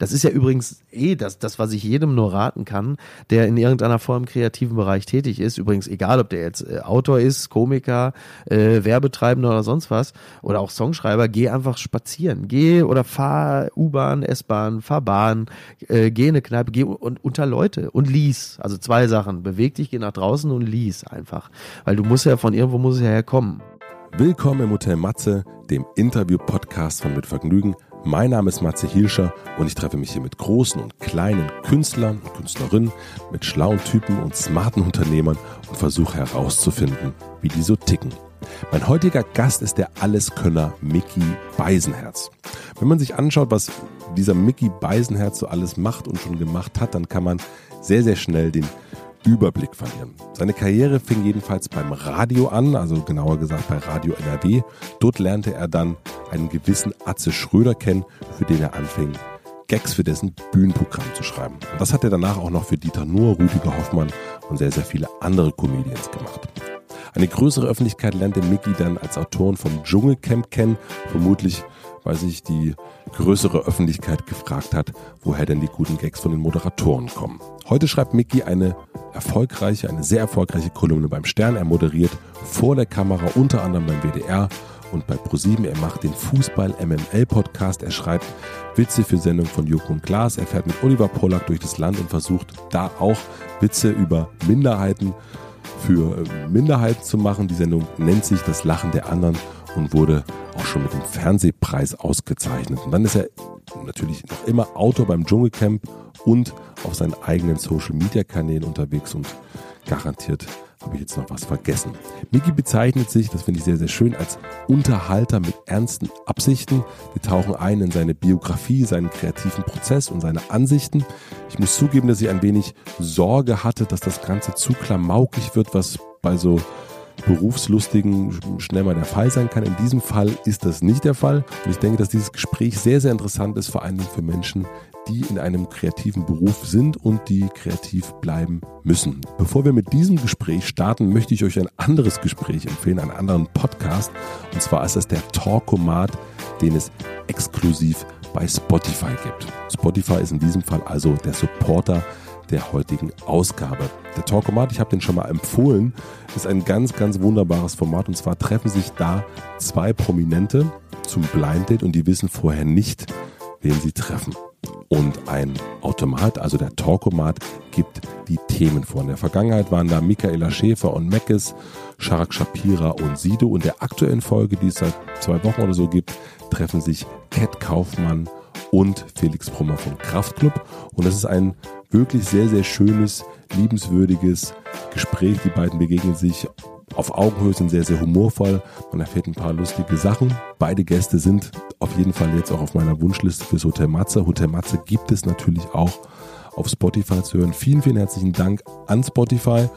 Das ist ja übrigens eh das, das, was ich jedem nur raten kann, der in irgendeiner Form im kreativen Bereich tätig ist. Übrigens, egal ob der jetzt äh, Autor ist, Komiker, äh, Werbetreibender oder sonst was, oder auch Songschreiber, geh einfach spazieren. Geh oder fahr U-Bahn, S-Bahn, fahr Bahn, äh, geh in eine Kneipe, geh und unter Leute und lies. Also zwei Sachen. Beweg dich, geh nach draußen und lies einfach. Weil du musst ja von irgendwo muss es ja herkommen. Willkommen im Hotel Matze, dem Interview-Podcast von Mit Vergnügen. Mein Name ist Matze Hielscher und ich treffe mich hier mit großen und kleinen Künstlern und Künstlerinnen, mit schlauen Typen und smarten Unternehmern und versuche herauszufinden, wie die so ticken. Mein heutiger Gast ist der Alleskönner Mickey Beisenherz. Wenn man sich anschaut, was dieser Mickey Beisenherz so alles macht und schon gemacht hat, dann kann man sehr, sehr schnell den Überblick verlieren. Seine Karriere fing jedenfalls beim Radio an, also genauer gesagt bei Radio NRW. Dort lernte er dann einen gewissen Atze Schröder kennen, für den er anfing, Gags für dessen Bühnenprogramm zu schreiben. Und das hat er danach auch noch für Dieter Nuhr, Rüdiger Hoffmann und sehr, sehr viele andere Comedians gemacht. Eine größere Öffentlichkeit lernte Mickey dann als Autoren vom Dschungelcamp kennen, vermutlich weil sich die größere Öffentlichkeit gefragt hat, woher denn die guten Gags von den Moderatoren kommen. Heute schreibt Mickey eine erfolgreiche, eine sehr erfolgreiche Kolumne beim Stern. Er moderiert vor der Kamera unter anderem beim WDR und bei ProSieben. Er macht den Fußball MML Podcast. Er schreibt Witze für Sendungen von Joko und Glas. Er fährt mit Oliver Pollack durch das Land und versucht da auch Witze über Minderheiten für äh, Minderheiten zu machen. Die Sendung nennt sich Das Lachen der anderen und wurde auch schon mit dem Fernsehpreis ausgezeichnet. Und dann ist er natürlich noch immer Autor beim Dschungelcamp und auf seinen eigenen Social Media Kanälen unterwegs und garantiert habe ich jetzt noch was vergessen. Miki bezeichnet sich, das finde ich sehr, sehr schön, als Unterhalter mit ernsten Absichten. Wir tauchen ein in seine Biografie, seinen kreativen Prozess und seine Ansichten. Ich muss zugeben, dass ich ein wenig Sorge hatte, dass das Ganze zu klamaukig wird, was bei so Berufslustigen schnell mal der Fall sein kann. In diesem Fall ist das nicht der Fall. Und ich denke, dass dieses Gespräch sehr, sehr interessant ist, vor allem für Menschen, die in einem kreativen Beruf sind und die kreativ bleiben müssen. Bevor wir mit diesem Gespräch starten, möchte ich euch ein anderes Gespräch empfehlen, einen anderen Podcast. Und zwar ist das der Talkomat, den es exklusiv bei Spotify gibt. Spotify ist in diesem Fall also der Supporter der heutigen Ausgabe. Der Talkomat, ich habe den schon mal empfohlen, ist ein ganz, ganz wunderbares Format. Und zwar treffen sich da zwei Prominente zum Blind Date und die wissen vorher nicht, wen sie treffen. Und ein Automat, also der Talkomat, gibt die Themen vor. In der Vergangenheit waren da Michaela Schäfer und Meckes, Sharak Shapira und Sido. Und der aktuellen Folge, die es seit zwei Wochen oder so gibt, treffen sich Cat Kaufmann und Felix Brummer von Kraftklub. Und das ist ein wirklich sehr, sehr schönes, liebenswürdiges Gespräch. Die beiden begegnen sich auf Augenhöhe, sind sehr, sehr humorvoll. Man erfährt ein paar lustige Sachen. Beide Gäste sind auf jeden Fall jetzt auch auf meiner Wunschliste fürs Hotel Matze. Hotel Matze gibt es natürlich auch auf Spotify zu hören. Vielen, vielen herzlichen Dank an Spotify.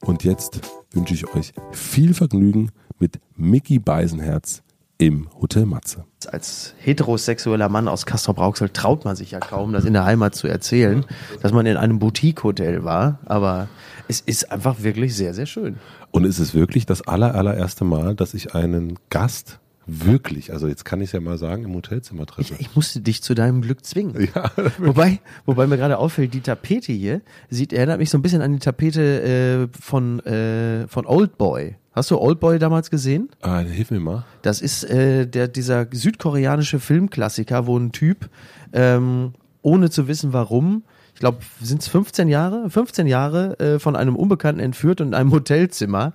Und jetzt wünsche ich euch viel Vergnügen mit Mickey Beisenherz im Hotel Matze. Als heterosexueller Mann aus Castrop-Rauxel traut man sich ja kaum, das in der Heimat zu erzählen, dass man in einem Boutique-Hotel war. Aber es ist einfach wirklich sehr, sehr schön. Und es ist wirklich das aller, allererste Mal, dass ich einen Gast wirklich, also jetzt kann ich es ja mal sagen, im Hotelzimmer treffe. Ich, ich musste dich zu deinem Glück zwingen. Ja, wobei, wobei mir gerade auffällt, die Tapete hier sieht, erinnert mich so ein bisschen an die Tapete äh, von, äh, von Old Boy. Hast du Oldboy damals gesehen? Ah, hilf mir mal. Das ist äh, der, dieser südkoreanische Filmklassiker, wo ein Typ, ähm, ohne zu wissen warum, ich glaube, sind es 15 Jahre, 15 Jahre äh, von einem Unbekannten entführt und in einem Hotelzimmer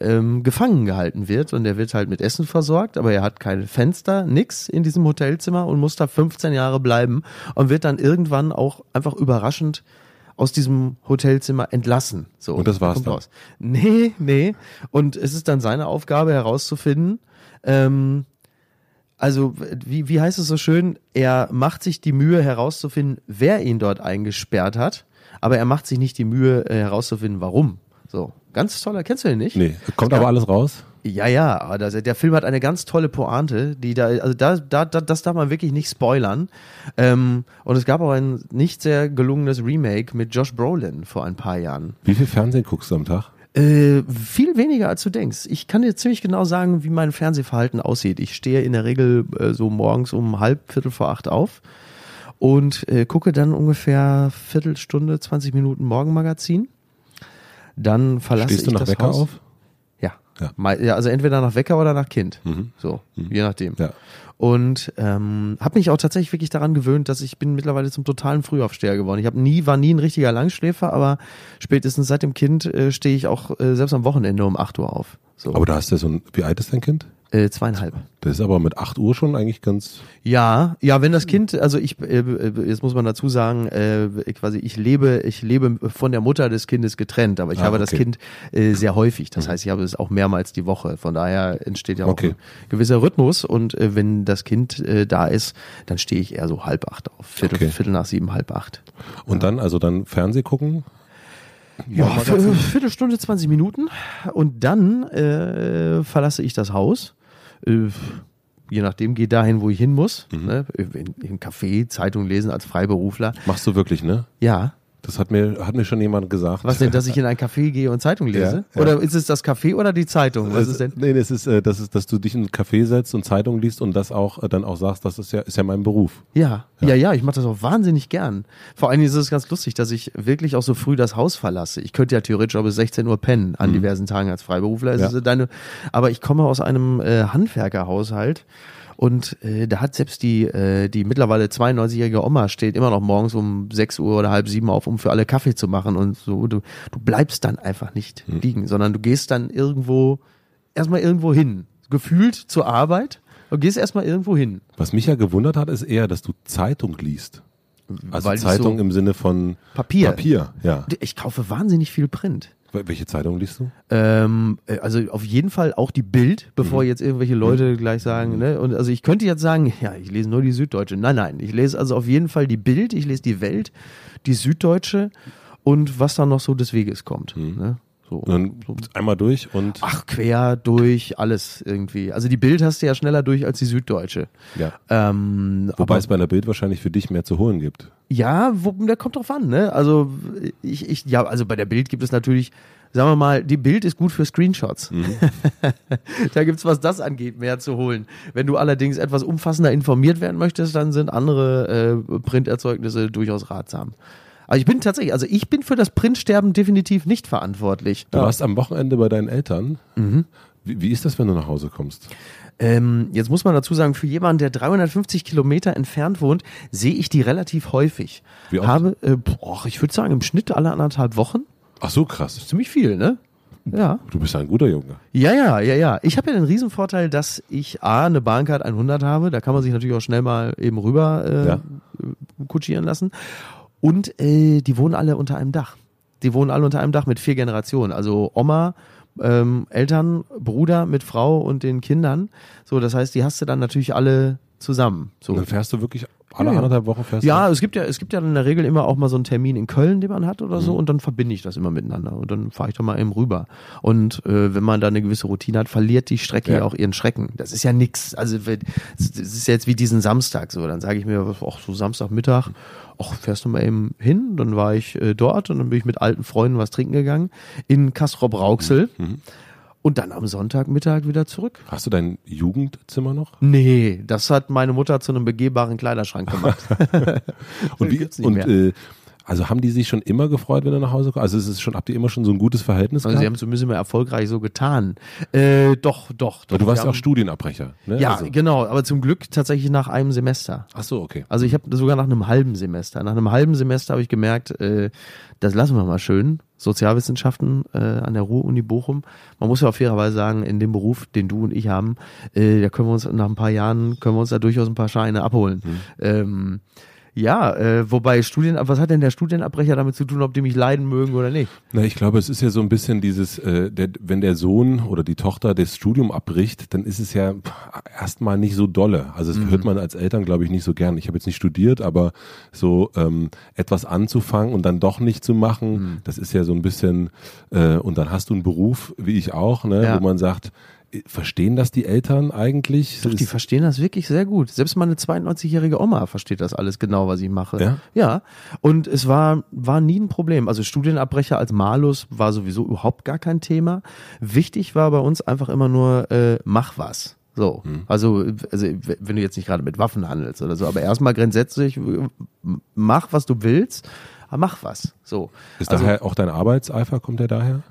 ähm, gefangen gehalten wird und der wird halt mit Essen versorgt, aber er hat keine Fenster, nix in diesem Hotelzimmer und muss da 15 Jahre bleiben und wird dann irgendwann auch einfach überraschend aus diesem Hotelzimmer entlassen. So, und das war's dann? Raus. Nee, nee. Und es ist dann seine Aufgabe herauszufinden, ähm, also wie, wie heißt es so schön, er macht sich die Mühe herauszufinden, wer ihn dort eingesperrt hat, aber er macht sich nicht die Mühe äh, herauszufinden, warum. So, ganz toller, kennst du den nicht? Nee, kommt aber alles raus? Ja, ja, aber der Film hat eine ganz tolle Pointe, die da, also da, da, da das darf man wirklich nicht spoilern. Ähm, und es gab auch ein nicht sehr gelungenes Remake mit Josh Brolin vor ein paar Jahren. Wie viel Fernsehen guckst du am Tag? Äh, viel weniger als du denkst. Ich kann dir ziemlich genau sagen, wie mein Fernsehverhalten aussieht. Ich stehe in der Regel äh, so morgens um halb, viertel vor acht auf und äh, gucke dann ungefähr Viertelstunde, 20 Minuten Morgenmagazin. Dann verlasse Stehst du ich nach das Wecker Haus. auf? Ja. Ja. Also entweder nach Wecker oder nach Kind. Mhm. So, je nachdem. Ja. Und ähm, habe mich auch tatsächlich wirklich daran gewöhnt, dass ich bin mittlerweile zum totalen Frühaufsteher geworden. Ich habe nie, war nie ein richtiger Langschläfer, aber spätestens seit dem Kind äh, stehe ich auch äh, selbst am Wochenende um 8 Uhr auf. So, Aber da hast du so ein, wie alt ist dein Kind? Äh, zweieinhalb. Das ist aber mit 8 Uhr schon eigentlich ganz, Ja, ja, wenn das Kind, also ich, äh, äh, jetzt muss man dazu sagen, äh, quasi ich lebe, ich lebe von der Mutter des Kindes getrennt, aber ich Ah, habe das okay. Kind äh, sehr häufig. Das heißt, ich habe es auch mehrmals die Woche. Von daher entsteht ja auch Okay. ein gewisser Rhythmus und äh, wenn das Kind äh, da ist, dann stehe ich eher so halb acht auf, Viertel, Okay. Viertel nach sieben, halb acht. und dann, also dann Fernseh gucken? Ja, Viertelstunde, 20 Minuten und dann äh, verlasse ich das Haus. Äh, je nachdem, gehe dahin, wo ich hin muss. Mhm. Ne? In, in Café, Zeitung lesen als Freiberufler. Machst du wirklich, ne? Ja. Das hat mir, hat mir schon jemand gesagt. Was denn, dass ich in ein Café gehe und Zeitung lese? Ja, ja. Oder ist es das Café oder die Zeitung? Was Es- ist denn? Nee, das ist, äh, das ist, dass du dich in einen Café setzt und Zeitung liest und das auch äh, dann auch sagst, das ist ja, ist ja mein Beruf. Ja, ja, ja, ich mache das auch wahnsinnig gern. Vor allen Dingen ist es ganz lustig, dass ich wirklich auch so früh das Haus verlasse. Ich könnte ja theoretisch auch bis 16 Uhr pennen an diversen Tagen als Freiberufler. Es Mhm. Ja. ist deine, aber ich komme aus einem äh, Handwerkerhaushalt. Und äh, da hat selbst die, äh, die mittlerweile 92-jährige Oma steht immer noch morgens um 6 Uhr oder halb sieben auf, um für alle Kaffee zu machen. Und so, du, du bleibst dann einfach nicht Mhm. liegen, sondern du gehst dann irgendwo, erstmal irgendwo hin. Gefühlt zur Arbeit und gehst erstmal irgendwo hin. Was mich ja gewundert hat, ist eher, dass du Zeitung liest. Also Weil Zeitung so- im Sinne von Papier. Papier, ja. Ich kaufe wahnsinnig viel Print. Wel- Welche Zeitung liest du? Ähm, äh, also auf jeden Fall auch die Bild, bevor Mhm. jetzt irgendwelche Leute gleich sagen, ne? Und also ich könnte jetzt sagen, ja, ich lese nur die Süddeutsche. Nein, nein, ich lese also auf jeden Fall die Bild, ich lese die Welt, die Süddeutsche und was dann noch so des Weges kommt. Ne? So. Und dann einmal durch und Ach, quer durch, alles irgendwie. Also die Bild hast du ja schneller durch als die Süddeutsche. ja. Ähm, Wobei es bei einer Bild wahrscheinlich für dich mehr zu holen gibt. Ja, wo, der kommt drauf an, ne? Also ich, ich, ja, also bei der Bild gibt es natürlich, sagen wir mal, die Bild ist gut für Screenshots. da gibt's, was das angeht, mehr zu holen. Wenn du allerdings etwas umfassender informiert werden möchtest, dann sind andere äh, Printerzeugnisse durchaus ratsam. Aber ich bin tatsächlich, also ich bin für das Printsterben definitiv nicht verantwortlich. Du warst am Wochenende bei deinen Eltern. Mhm. Wie, wie ist das, wenn du nach Hause kommst? Ähm, jetzt muss man dazu sagen, für jemanden, der 350 Kilometer entfernt wohnt, sehe ich die relativ häufig. Wie oft? Habe, äh, boah, ich würde sagen, im Schnitt alle anderthalb Wochen. Ach so, krass. Ziemlich viel, ne? Ja. Du bist ein guter Junge. Ja, ja, ja, ja. Ich habe ja den Riesenvorteil, dass ich A, eine Bahncard 100 habe. Da kann man sich natürlich auch schnell mal eben rüber äh, Ja. kutschieren lassen. Und äh, die wohnen alle unter einem Dach. Die wohnen alle unter einem Dach mit vier Generationen. Also Oma, ähm, Eltern, Bruder mit Frau und den Kindern. So, das heißt, die hast du dann natürlich alle zusammen. So. Und dann fährst du wirklich alle Ja, ja. anderthalb Wochen fährst Ja, du? es gibt ja, es gibt ja in der Regel immer auch mal so einen Termin in Köln, den man hat oder Mhm. so, und dann verbinde ich das immer miteinander. Und dann fahre ich da mal eben rüber. Und äh, wenn man da eine gewisse Routine hat, verliert die Strecke Ja. ja auch ihren Schrecken. Das ist ja nix. Also es ist jetzt wie diesen Samstag so. Dann sage ich mir, ach, so Samstagmittag, ach, fährst du mal eben hin? Dann war ich äh, dort und dann bin ich mit alten Freunden was trinken gegangen in Kastrop-Rauxel. Mhm. Und dann am Sonntagmittag wieder zurück. Hast du dein Jugendzimmer noch? Nee, das hat meine Mutter zu einem begehbaren Kleiderschrank gemacht. Und wie, und äh, also haben die sich schon immer gefreut, wenn du nach Hause kommst? Also ist es schon, habt ihr immer schon so ein gutes Verhältnis Also sie gehabt? haben zumindest immer erfolgreich so getan. Äh, doch, doch, doch. Weil du warst ja auch Studienabbrecher. Ne? Ja, Also. genau, aber zum Glück tatsächlich nach einem Semester. Ach so, okay. Also ich habe sogar nach einem halben Semester. Nach einem halben Semester habe ich gemerkt, äh, das lassen wir mal schön. Sozialwissenschaften äh, an der Ruhr-Uni Bochum. Man muss ja auch fairerweise sagen, in dem Beruf, den du und ich haben, äh, da können wir uns nach ein paar Jahren, können wir uns da durchaus ein paar Scheine abholen. Ähm, ja, äh, wobei Studien, was hat denn der Studienabbrecher damit zu tun, ob die mich leiden mögen oder nicht? Na, ich glaube, es ist ja so ein bisschen dieses, äh, der, wenn der Sohn oder die Tochter das Studium abbricht, dann ist es ja erstmal nicht so dolle. Also Mhm. das hört man als Eltern, glaube ich, nicht so gern. Ich habe jetzt nicht studiert, aber so ähm, etwas anzufangen und dann doch nicht zu machen, Mhm. das ist ja so ein bisschen, äh, und dann hast du einen Beruf, wie ich auch, ne, Ja. wo man sagt, verstehen das die Eltern eigentlich? Doch, die verstehen das wirklich sehr gut. Selbst meine 92-jährige Oma versteht das alles genau, was ich mache. Ja? Ja. Und es war, war nie ein Problem. Also Studienabbrecher als Malus war sowieso überhaupt gar kein Thema. Wichtig war bei uns einfach immer nur, äh, mach was. So. Also, also, wenn du jetzt nicht gerade mit Waffen handelst oder so, aber erstmal grundsätzlich, mach, was du willst, mach was. So. Ist also, daher auch dein Arbeitseifer, kommt der daher?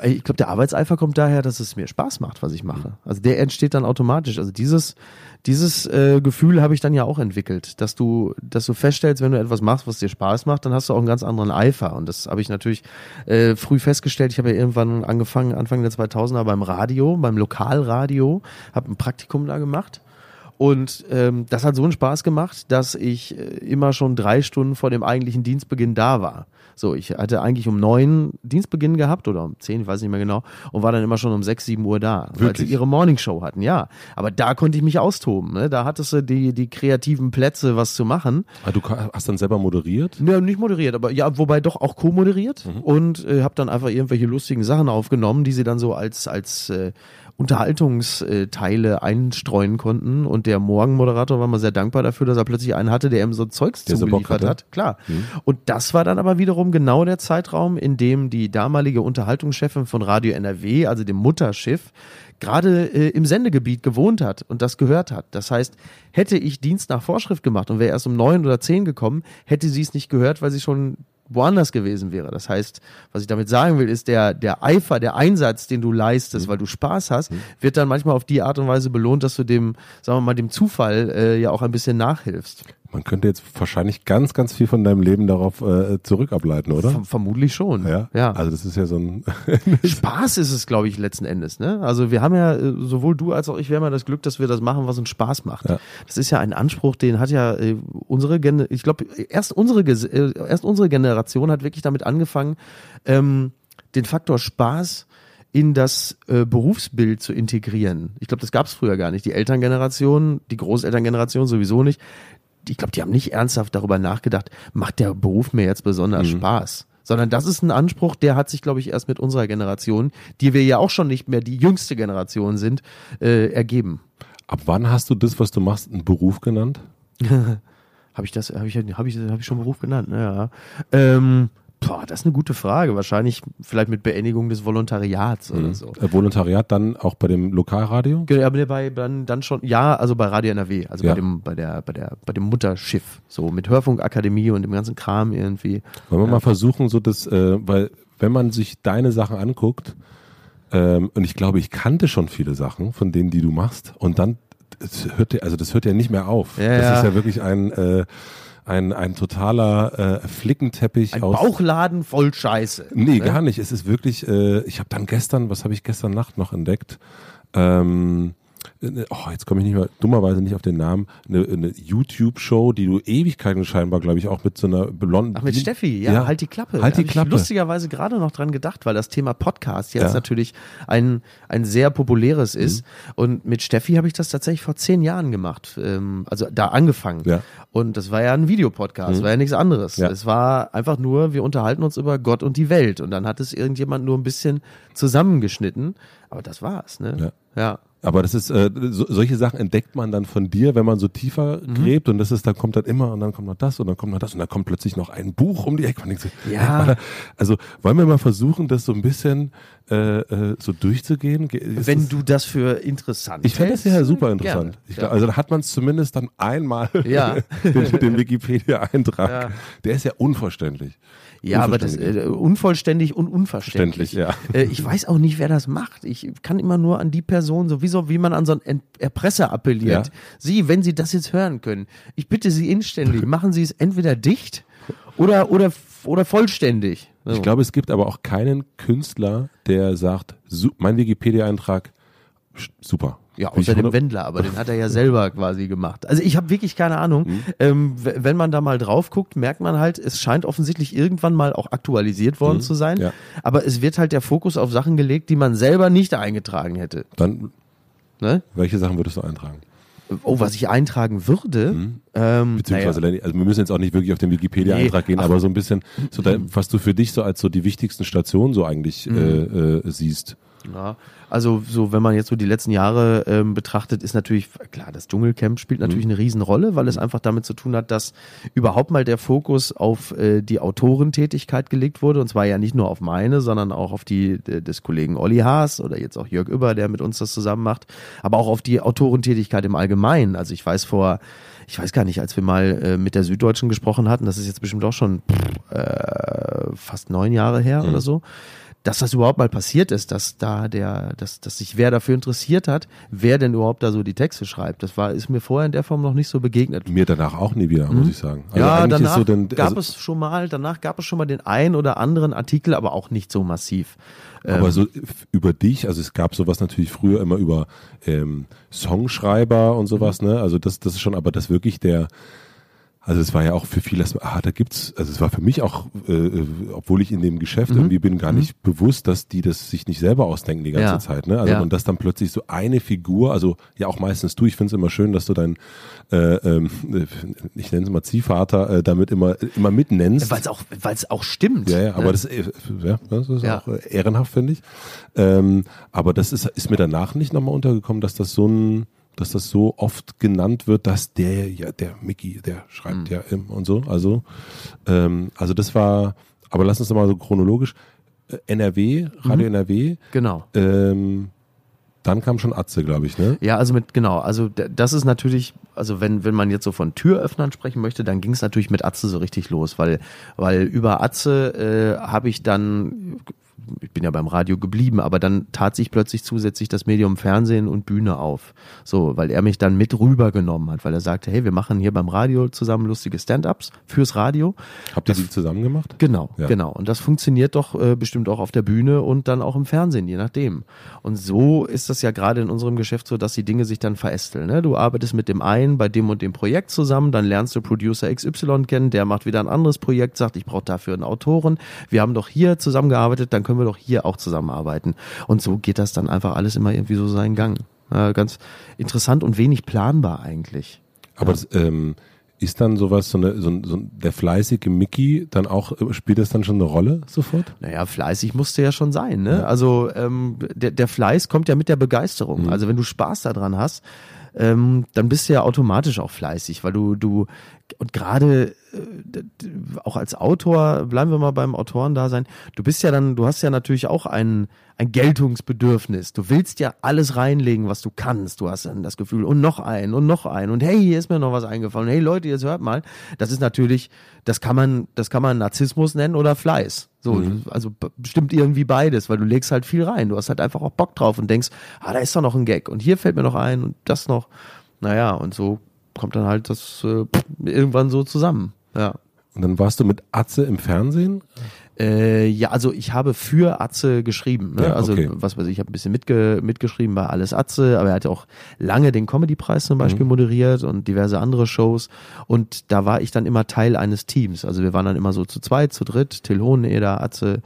Ey, ich glaube, der Arbeitseifer kommt daher, dass es mir Spaß macht, was ich mache. Also der entsteht dann automatisch. Also dieses, dieses äh, Gefühl habe ich dann ja auch entwickelt, dass du, dass du feststellst, wenn du etwas machst, was dir Spaß macht, dann hast du auch einen ganz anderen Eifer. Und das habe ich natürlich äh, früh festgestellt. Ich habe ja irgendwann angefangen, Anfang der 2000er beim Radio, beim Lokalradio, habe ein Praktikum da gemacht. Und ähm, das hat so einen Spaß gemacht, dass ich äh, immer schon drei Stunden vor dem eigentlichen Dienstbeginn da war. So, ich hatte eigentlich um neun Dienstbeginn gehabt oder um zehn, ich weiß nicht mehr genau, und war dann immer schon um sechs, sieben Uhr da, weil Wirklich? sie ihre Morningshow hatten, ja. Aber da konnte ich mich austoben. Ne? Da hattest du die, die kreativen Plätze, was zu machen. Ah, du hast dann selber moderiert? Ja, nicht moderiert, aber ja, wobei doch auch co-moderiert und äh, habe dann einfach irgendwelche lustigen Sachen aufgenommen, die sie dann so als als äh, Unterhaltungsteile einstreuen konnten und der Morgenmoderator war mal sehr dankbar dafür, dass er plötzlich einen hatte, der ihm so Zeugs Der so zugeliefert hatte. hat. Klar. Und das war dann aber wiederum genau der Zeitraum, in dem die damalige Unterhaltungschefin von Radio NRW, also dem Mutterschiff, gerade äh, im Sendegebiet gewohnt hat und das gehört hat. Das heißt, hätte ich Dienst nach Vorschrift gemacht und wäre erst um neun oder zehn gekommen, hätte sie es nicht gehört, weil sie schon woanders gewesen wäre. Das heißt, was ich damit sagen will, ist der, der Eifer, der Einsatz, den du leistest, weil du Spaß hast, wird dann manchmal auf die Art und Weise belohnt, dass du dem, sagen wir mal, dem Zufall äh, ja auch ein bisschen nachhilfst. Man könnte jetzt wahrscheinlich ganz, ganz viel von deinem Leben darauf äh, zurückableiten, oder? Verm vermutlich schon. Ja? ja. Also das ist ja so ein Spaß ist es, glaube ich, letzten Endes. Ne? Also wir haben ja, äh, sowohl du als auch ich, wir haben ja das Glück, dass wir das machen, was uns Spaß macht. Ja. Das ist ja ein Anspruch, den hat ja äh, unsere Gen ich glaube, erst unsere äh, erst unsere Generation hat wirklich damit angefangen, ähm, den Faktor Spaß in das äh, Berufsbild zu integrieren. Ich glaube, das gab es früher gar nicht. Die Elterngeneration, die Großelterngeneration sowieso nicht. Ich glaube, die haben nicht ernsthaft darüber nachgedacht, macht der Beruf mir jetzt besonders Spaß? Sondern das ist ein Anspruch, der hat sich, glaube ich, erst mit unserer Generation, die wir ja auch schon nicht mehr die jüngste Generation sind, äh, ergeben. Ab wann hast du das, was du machst, einen Beruf genannt? Habe ich das, habe ich, habe ich, habe ich schon Beruf genannt? Ja. Ähm, boah, das ist eine gute Frage. Wahrscheinlich vielleicht mit Beendigung des Volontariats oder so. Äh, Volontariat dann auch bei dem Lokalradio? Genau, aber bei dann, dann schon, ja, also bei Radio NRW, also Ja. bei dem, bei der, bei der, bei dem Mutterschiff, so mit Hörfunkakademie und dem ganzen Kram irgendwie. Wollen wir mal versuchen, so das, äh, weil wenn man sich deine Sachen anguckt, ähm, und ich glaube, ich kannte schon viele Sachen von denen, die du machst, und dann das hört ja, also das hört ja nicht mehr auf. Ja, das ja. ist ja wirklich ein äh, ein, ein totaler äh, Flickenteppich Ein aus. Bauchladen voll Scheiße. Nee, ne? gar nicht. Es ist wirklich, äh, ich habe dann gestern, was habe ich gestern Nacht noch entdeckt? Ähm, äh, oh, jetzt komme ich nicht mal, dummerweise nicht auf den Namen, eine, eine YouTube-Show, die du Ewigkeiten scheinbar, glaube ich, auch mit so einer blonden. Ach, mit Steffi, ja, halt die Klappe. Halt Da die Klappe. Ich lustigerweise gerade noch dran gedacht, weil das Thema Podcast jetzt Ja. natürlich ein, ein sehr populäres Mhm. ist. Und mit Steffi habe ich das tatsächlich vor zehn Jahren gemacht. Ähm, also da angefangen. Ja. Und das war ja ein Videopodcast, war ja nichts anderes. Ja. Es war einfach nur, wir unterhalten uns über Gott und die Welt. Und dann hat es irgendjemand nur ein bisschen zusammengeschnitten. Aber das war's, ne? Ja. Aber das ist, äh, so, solche Sachen entdeckt man dann von dir, wenn man so tiefer Mhm. gräbt und das ist, dann kommt dann immer und dann kommt noch das und dann kommt noch das und dann kommt plötzlich noch ein Buch um die Ecke. So, Ja. Also wollen wir mal versuchen, das so ein bisschen äh, äh, so durchzugehen? Ge- ist Wenn das- du das für interessant ich fände das ja super interessant. Ich glaub, also da hat man es zumindest dann einmal Ja. den, den Wikipedia-Eintrag. Ja. Der ist ja unverständlich. Ja, aber das äh, unvollständig und unverständlich. Verständlich, Äh, ich weiß auch nicht, wer das macht. Ich kann immer nur an die Person, sowieso wie man an so einen Ent- Erpresser appelliert. Ja. Sie, wenn Sie das jetzt hören können, ich bitte Sie inständig, machen Sie es entweder dicht oder oder oder vollständig. So. Ich glaube, es gibt aber auch keinen Künstler, der sagt, mein Wikipedia-Eintrag, super. Ja, Bin außer dem Wendler, aber den hat er ja selber quasi gemacht. Also ich habe wirklich keine Ahnung. Mhm. Ähm, wenn man da mal drauf guckt, merkt man halt, es scheint offensichtlich irgendwann mal auch aktualisiert worden zu sein. Mhm. Ja. Aber es wird halt der Fokus auf Sachen gelegt, die man selber nicht eingetragen hätte. Dann, Ne? welche Sachen würdest du eintragen? Oh, was ich eintragen würde. Ähm, Beziehungsweise, Lenny, also wir müssen jetzt auch nicht wirklich auf den Wikipedia-Eintrag Nee, gehen, ach. aber so ein bisschen, so da, was du für dich so als so die wichtigsten Stationen so eigentlich Mhm. äh, äh, siehst. Ja, also so, wenn man jetzt so die letzten Jahre ähm, betrachtet, ist natürlich, klar, das Dschungelcamp spielt natürlich mhm. eine Riesenrolle, weil es einfach damit zu tun hat, dass überhaupt mal der Fokus auf äh, die Autorentätigkeit gelegt wurde. Und zwar ja nicht nur auf meine, sondern auch auf die äh, des Kollegen Olli Haas oder jetzt auch Jörg Über, der mit uns das zusammen macht, aber auch auf die Autorentätigkeit im Allgemeinen. Also ich weiß vor ich weiß gar nicht, als wir mal äh, mit der Süddeutschen gesprochen hatten, das ist jetzt bestimmt auch schon äh, fast neun Jahre her mhm. oder so, dass das überhaupt mal passiert ist, dass da der, dass, dass sich wer dafür interessiert hat, wer denn überhaupt da so die Texte schreibt. Das war, ist mir vorher in der Form noch nicht so begegnet. Mir danach auch nie wieder, mhm. muss ich sagen. Also ja, danach so den, gab also es schon mal, danach gab es schon mal den ein oder anderen Artikel, aber auch nicht so massiv. Aber ähm, so über dich, also es gab sowas natürlich früher immer über ähm, Songschreiber und sowas, mhm. ne? Also das, das ist schon, aber das wirklich der, also es war ja auch für viele, ah, da gibt's, also es war für mich auch, äh, äh, obwohl ich in dem Geschäft mhm. irgendwie bin, gar mhm. nicht bewusst, dass die das sich nicht selber ausdenken die ganze ja. Zeit. Ne? Also ja. und dass dann plötzlich so eine Figur, also ja auch meistens du, ich finde es immer schön, dass du dein, äh, ähm, äh, ich nenne es mal Ziehvater, äh, damit immer immer mitnennst. Weil es auch, weil es auch stimmt. Ja, ja, aber ne? das, äh, ja, das ist ja. auch äh, ehrenhaft, finde ich. Ähm, aber das ist, ist mir danach nicht nochmal untergekommen, dass das so ein dass das so oft genannt wird, dass der, ja, der Mickey, der schreibt mhm. ja im und so. Also, ähm, also das war, aber lass uns doch mal so chronologisch. Äh, NRW, Radio mhm. NRW. Genau. Ähm, dann kam schon Atze, glaube ich, ne? Ja, also mit, genau, also das ist natürlich, also wenn, wenn man jetzt so von Türöffnern sprechen möchte, dann ging es natürlich mit Atze so richtig los, weil, weil über Atze äh, habe ich dann ich bin ja beim Radio geblieben, aber dann tat sich plötzlich zusätzlich das Medium Fernsehen und Bühne auf. So, weil er mich dann mit rübergenommen hat, weil er sagte, hey, wir machen hier beim Radio zusammen lustige Stand-ups fürs Radio. Habt ihr die zusammen gemacht? Genau, ja. genau. Und das funktioniert doch äh, bestimmt auch auf der Bühne und dann auch im Fernsehen, je nachdem. Und so ist das ja gerade in unserem Geschäft so, dass die Dinge sich dann verästeln. Ne? Du arbeitest mit dem einen bei dem und dem Projekt zusammen, dann lernst du Producer XY kennen, der macht wieder ein anderes Projekt, sagt, ich brauche dafür einen Autoren. Wir haben doch hier zusammengearbeitet, dann können können wir doch hier auch zusammenarbeiten. Und so geht das dann einfach alles immer irgendwie so seinen Gang. Ja, ganz interessant und wenig planbar eigentlich. Aber ja. das, ähm, ist dann sowas, so, eine, so, so der fleißige Mickey, dann auch, spielt das dann schon eine Rolle sofort? Naja, fleißig musste ja schon sein, ne? Ja. Also ähm, der, der Fleiß kommt ja mit der Begeisterung. Mhm. Also wenn du Spaß daran hast, ähm, dann bist du ja automatisch auch fleißig, weil du, du, und gerade äh, auch als Autor, bleiben wir mal beim Autorendasein, du bist ja dann, du hast ja natürlich auch ein, ein Geltungsbedürfnis. Du willst ja alles reinlegen, was du kannst. Du hast dann das Gefühl, und noch ein, und noch ein, und hey, hier ist mir noch was eingefallen. Hey Leute, jetzt hört mal. Das ist natürlich, das kann man, das kann man Narzissmus nennen oder Fleiß. So, mhm. also bestimmt irgendwie beides, weil du legst halt viel rein. Du hast halt einfach auch Bock drauf und denkst, ah, da ist doch noch ein Gag und hier fällt mir noch ein und das noch. Naja, und so kommt dann halt das äh, irgendwann so zusammen. Ja. Und dann warst du mit Atze im Fernsehen? Äh, ja, also ich habe für Atze geschrieben. Ne? Ja, also okay. was weiß ich, ich habe ein bisschen mitge mitgeschrieben bei Alles Atze, aber er hat ja auch lange den Comedy-Preis zum Beispiel mhm. moderiert und diverse andere Shows. Und da war ich dann immer Teil eines Teams. Also wir waren dann immer so zu zweit, zu dritt, Till Hoheneder, Atze,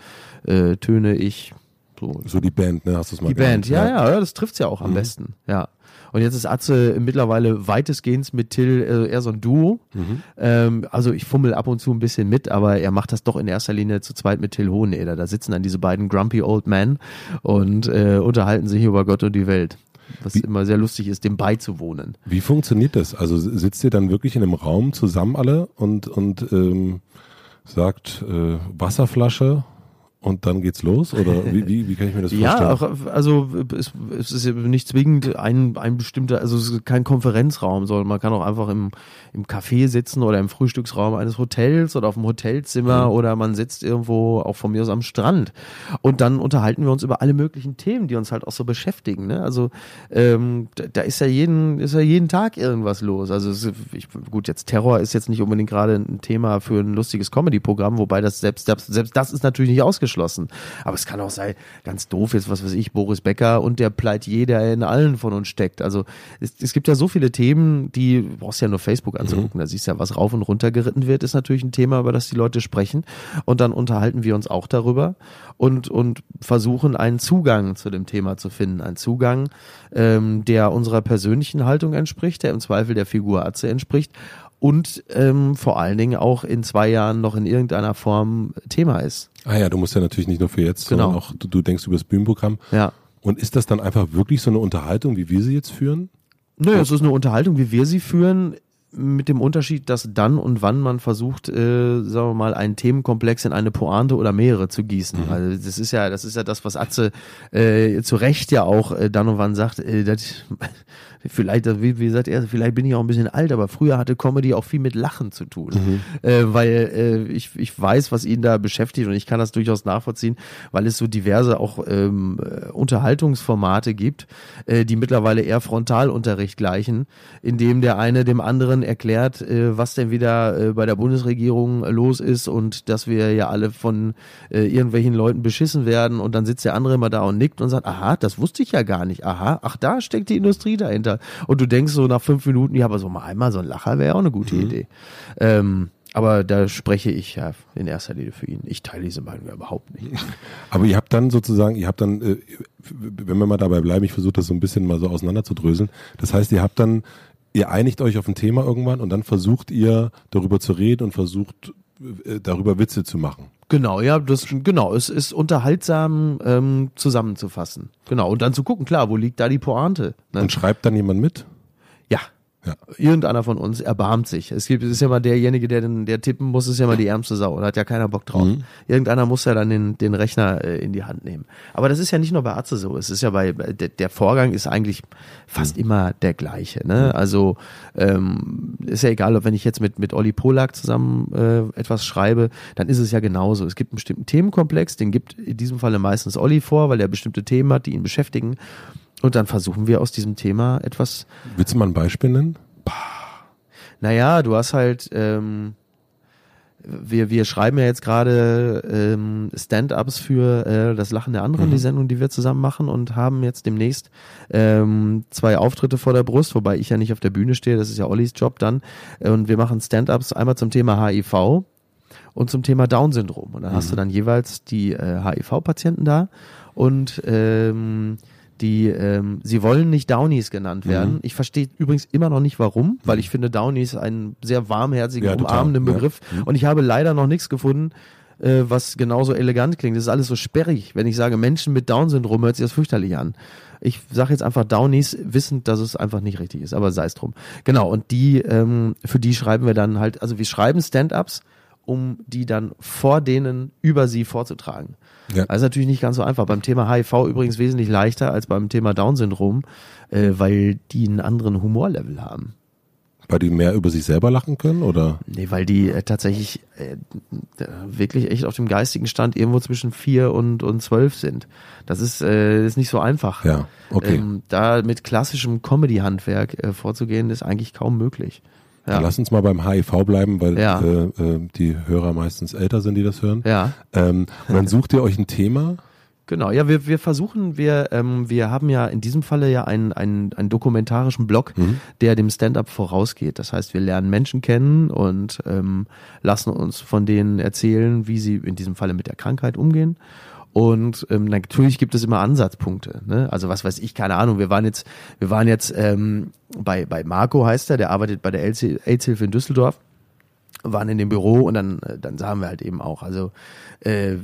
äh, Töne, ich. So. so die Band, ne? Hast du es mal Die Band, ja, ja, ja, das trifft's ja auch am mhm. besten. Ja. Und jetzt ist Atze mittlerweile weitestgehend mit Till äh, eher so ein Duo. Mhm. Ähm, also ich fummel ab und zu ein bisschen mit, aber er macht das doch in erster Linie zu zweit mit Till Hoheneder. Da sitzen dann diese beiden Grumpy Old Men und äh, unterhalten sich über Gott und die Welt. Was wie, immer sehr lustig ist, dem beizuwohnen. Wie funktioniert das? Also sitzt ihr dann wirklich in einem Raum zusammen alle und, und ähm, sagt äh, Wasserflasche und dann geht's los? Oder wie, wie, wie kann ich mir das vorstellen? Ja, also es, es ist nicht zwingend ein, ein bestimmter, also es ist kein Konferenzraum, sondern man kann auch einfach im, im Café sitzen oder im Frühstücksraum eines Hotels oder auf dem Hotelzimmer mhm. oder man sitzt irgendwo auch von mir aus am Strand. Und dann unterhalten wir uns über alle möglichen Themen, die uns halt auch so beschäftigen. Ne? Also ähm, da ist ja jeden, ist ja jeden Tag irgendwas los. Also es, ich, gut, jetzt Terror ist jetzt nicht unbedingt gerade ein Thema für ein lustiges Comedy-Programm, wobei das selbst, selbst, selbst das ist natürlich nicht ausgeschlossen ausgeschlossen. Aber es kann auch sein, ganz doof jetzt, was weiß ich, Boris Becker und der Pleitier, der in allen von uns steckt. Also es, es gibt ja so viele Themen, die du brauchst ja nur Facebook anzugucken, mhm. da siehst du ja, was rauf und runter geritten wird, ist natürlich ein Thema, über das die Leute sprechen. Und dann unterhalten wir uns auch darüber und, und versuchen einen Zugang zu dem Thema zu finden. Ein Zugang, ähm, der unserer persönlichen Haltung entspricht, der im Zweifel der Figur Atze entspricht und ähm, vor allen Dingen auch in zwei Jahren noch in irgendeiner Form Thema ist. Ah ja, du musst ja natürlich nicht nur für jetzt, genau. sondern auch du, du denkst über das Bühnenprogramm. Ja. Und ist das dann einfach wirklich so eine Unterhaltung, wie wir sie jetzt führen? Naja, es ist eine Unterhaltung, wie wir sie führen mit dem Unterschied, dass dann und wann man versucht, äh, sagen wir mal, einen Themenkomplex in eine Pointe oder mehrere zu gießen. Mhm. Also das ist ja, das ist ja das, was Atze äh, zu Recht ja auch äh, dann und wann sagt, äh, das, vielleicht, wie, wie sagt er, vielleicht bin ich auch ein bisschen alt, aber früher hatte Comedy auch viel mit Lachen zu tun. Mhm. Äh, weil äh, ich, ich weiß, was ihn da beschäftigt und ich kann das durchaus nachvollziehen, weil es so diverse auch ähm, äh, Unterhaltungsformate gibt, äh, die mittlerweile eher Frontalunterricht gleichen, in dem der eine dem anderen erklärt, äh, was denn wieder äh, bei der Bundesregierung los ist und dass wir ja alle von äh, irgendwelchen Leuten beschissen werden und dann sitzt der andere immer da und nickt und sagt, aha, das wusste ich ja gar nicht, aha, ach, da steckt die Industrie dahinter. Und du denkst so nach fünf Minuten, ja, aber so mal einmal so ein Lacher wäre auch eine gute mhm. Idee. Ähm, aber da spreche ich ja in erster Linie für ihn. Ich teile diese Meinung ja überhaupt nicht. Aber ihr habt dann sozusagen, ihr habt dann, wenn wir mal dabei bleiben, ich versuche das so ein bisschen mal so auseinanderzudröseln. Das heißt, ihr habt dann, ihr einigt euch auf ein Thema irgendwann und dann versucht ihr darüber zu reden und versucht äh, darüber Witze zu machen. Genau, ja, das genau, es ist unterhaltsam ähm, zusammenzufassen. Genau, und dann zu gucken, klar, wo liegt da die Pointe? Ne? Und schreibt dann jemand mit? Ja, ja. Irgendeiner von uns erbarmt sich. Es gibt, es ist ja mal derjenige, der den, der tippen muss, ist ja mal die ärmste Sau. Da hat ja keiner Bock drauf. Mhm. Irgendeiner muss ja dann den, den Rechner äh, in die Hand nehmen. Aber das ist ja nicht nur bei Atze so. Es ist ja bei, der, der Vorgang ist eigentlich fast mhm. immer der gleiche. Ne? Also, ähm, ist ja egal, ob wenn ich jetzt mit, mit Olli Polak zusammen äh, etwas schreibe, dann ist es ja genauso. Es gibt einen bestimmten Themenkomplex, den gibt in diesem Falle meistens Olli vor, weil er bestimmte Themen hat, die ihn beschäftigen. Und dann versuchen wir aus diesem Thema etwas. Willst du mal ein Beispiel nennen? Naja, du hast halt, ähm, wir, wir schreiben ja jetzt gerade ähm, Stand-ups für äh, das Lachen der anderen, mhm. die Sendung, die wir zusammen machen und haben jetzt demnächst ähm, zwei Auftritte vor der Brust, wobei ich ja nicht auf der Bühne stehe, das ist ja Ollis Job dann. Und wir machen Stand-ups einmal zum Thema HIV und zum Thema Down-Syndrom. Und dann mhm. hast du mhm. dann jeweils die äh, HIV-Patienten da und ähm, die ähm, sie wollen nicht Downies genannt mhm. werden. Mhm. Ich verstehe übrigens immer noch nicht warum, weil mhm. ich finde Downies einen sehr warmherzigen, ja, umarmenden Begriff ja. mhm. und ich habe leider noch nichts gefunden, äh, was genauso elegant klingt. Das ist alles so sperrig. Wenn ich sage Menschen mit Down-Syndrom, hört sich das fürchterlich an. Ich sage jetzt einfach Downies, wissend, dass es einfach nicht richtig ist, aber sei es drum. Genau, und die, ähm, für die schreiben wir dann halt, also wir schreiben Stand-ups, um die dann vor denen über sie vorzutragen. Ja. Das ist natürlich nicht ganz so einfach. Beim Thema HIV übrigens wesentlich leichter als beim Thema Down-Syndrom, äh, weil die einen anderen Humorlevel haben. Weil die mehr über sich selber lachen können, oder? Nee, weil die äh, tatsächlich äh, wirklich echt auf dem geistigen Stand irgendwo zwischen vier und, und zwölf sind. Das ist, äh, ist nicht so einfach. Ja, okay. Ähm, da mit klassischem Comedy-Handwerk äh, vorzugehen, ist eigentlich kaum möglich. Ja. Lass uns mal beim HIV bleiben, weil ja. äh, äh, die Hörer meistens älter sind, die das hören. Ja. Ähm, und dann sucht ihr euch ein Thema. Genau, ja, wir, wir versuchen, wir, ähm, wir haben ja in diesem Falle ja einen, einen, einen dokumentarischen Blog, mhm. der dem Stand-up vorausgeht. Das heißt, wir lernen Menschen kennen und ähm, lassen uns von denen erzählen, wie sie in diesem Falle mit der Krankheit umgehen. Und ähm, natürlich gibt es immer Ansatzpunkte. Ne? Also was weiß ich, keine Ahnung. Wir waren jetzt, wir waren jetzt ähm, bei bei Marco heißt er, der arbeitet bei der AIDS-Hilfe in Düsseldorf waren in dem Büro und dann, äh, dann sahen wir halt eben auch. Also äh,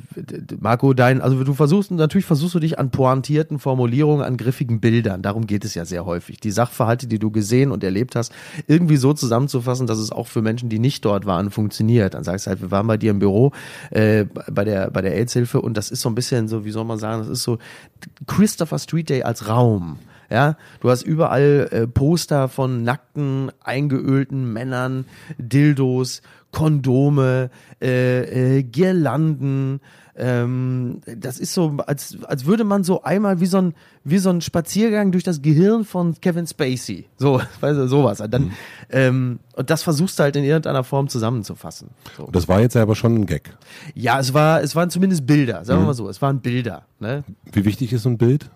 Marco, dein, also du versuchst, natürlich versuchst du dich an pointierten Formulierungen, an griffigen Bildern, darum geht es ja sehr häufig. Die Sachverhalte, die du gesehen und erlebt hast, irgendwie so zusammenzufassen, dass es auch für Menschen, die nicht dort waren, funktioniert. Dann sagst du halt, wir waren bei dir im Büro, äh, bei der, bei der AIDS-Hilfe und das ist so ein bisschen so, wie soll man sagen, das ist so Christopher Street Day als Raum. Ja, du hast überall äh, Poster von nackten, eingeölten Männern, Dildos, Kondome, äh, äh, Girlanden. Ähm, das ist so, als, als würde man so einmal wie so ein, wie so ein Spaziergang durch das Gehirn von Kevin Spacey. So, weißt du, sowas. Dann, mhm. ähm, und das versuchst du halt in irgendeiner Form zusammenzufassen. So. Das war jetzt aber schon ein Gag. Ja, es war, es waren zumindest Bilder, sagen mhm. wir mal so. Es waren Bilder. Ne? Wie wichtig ist so ein Bild?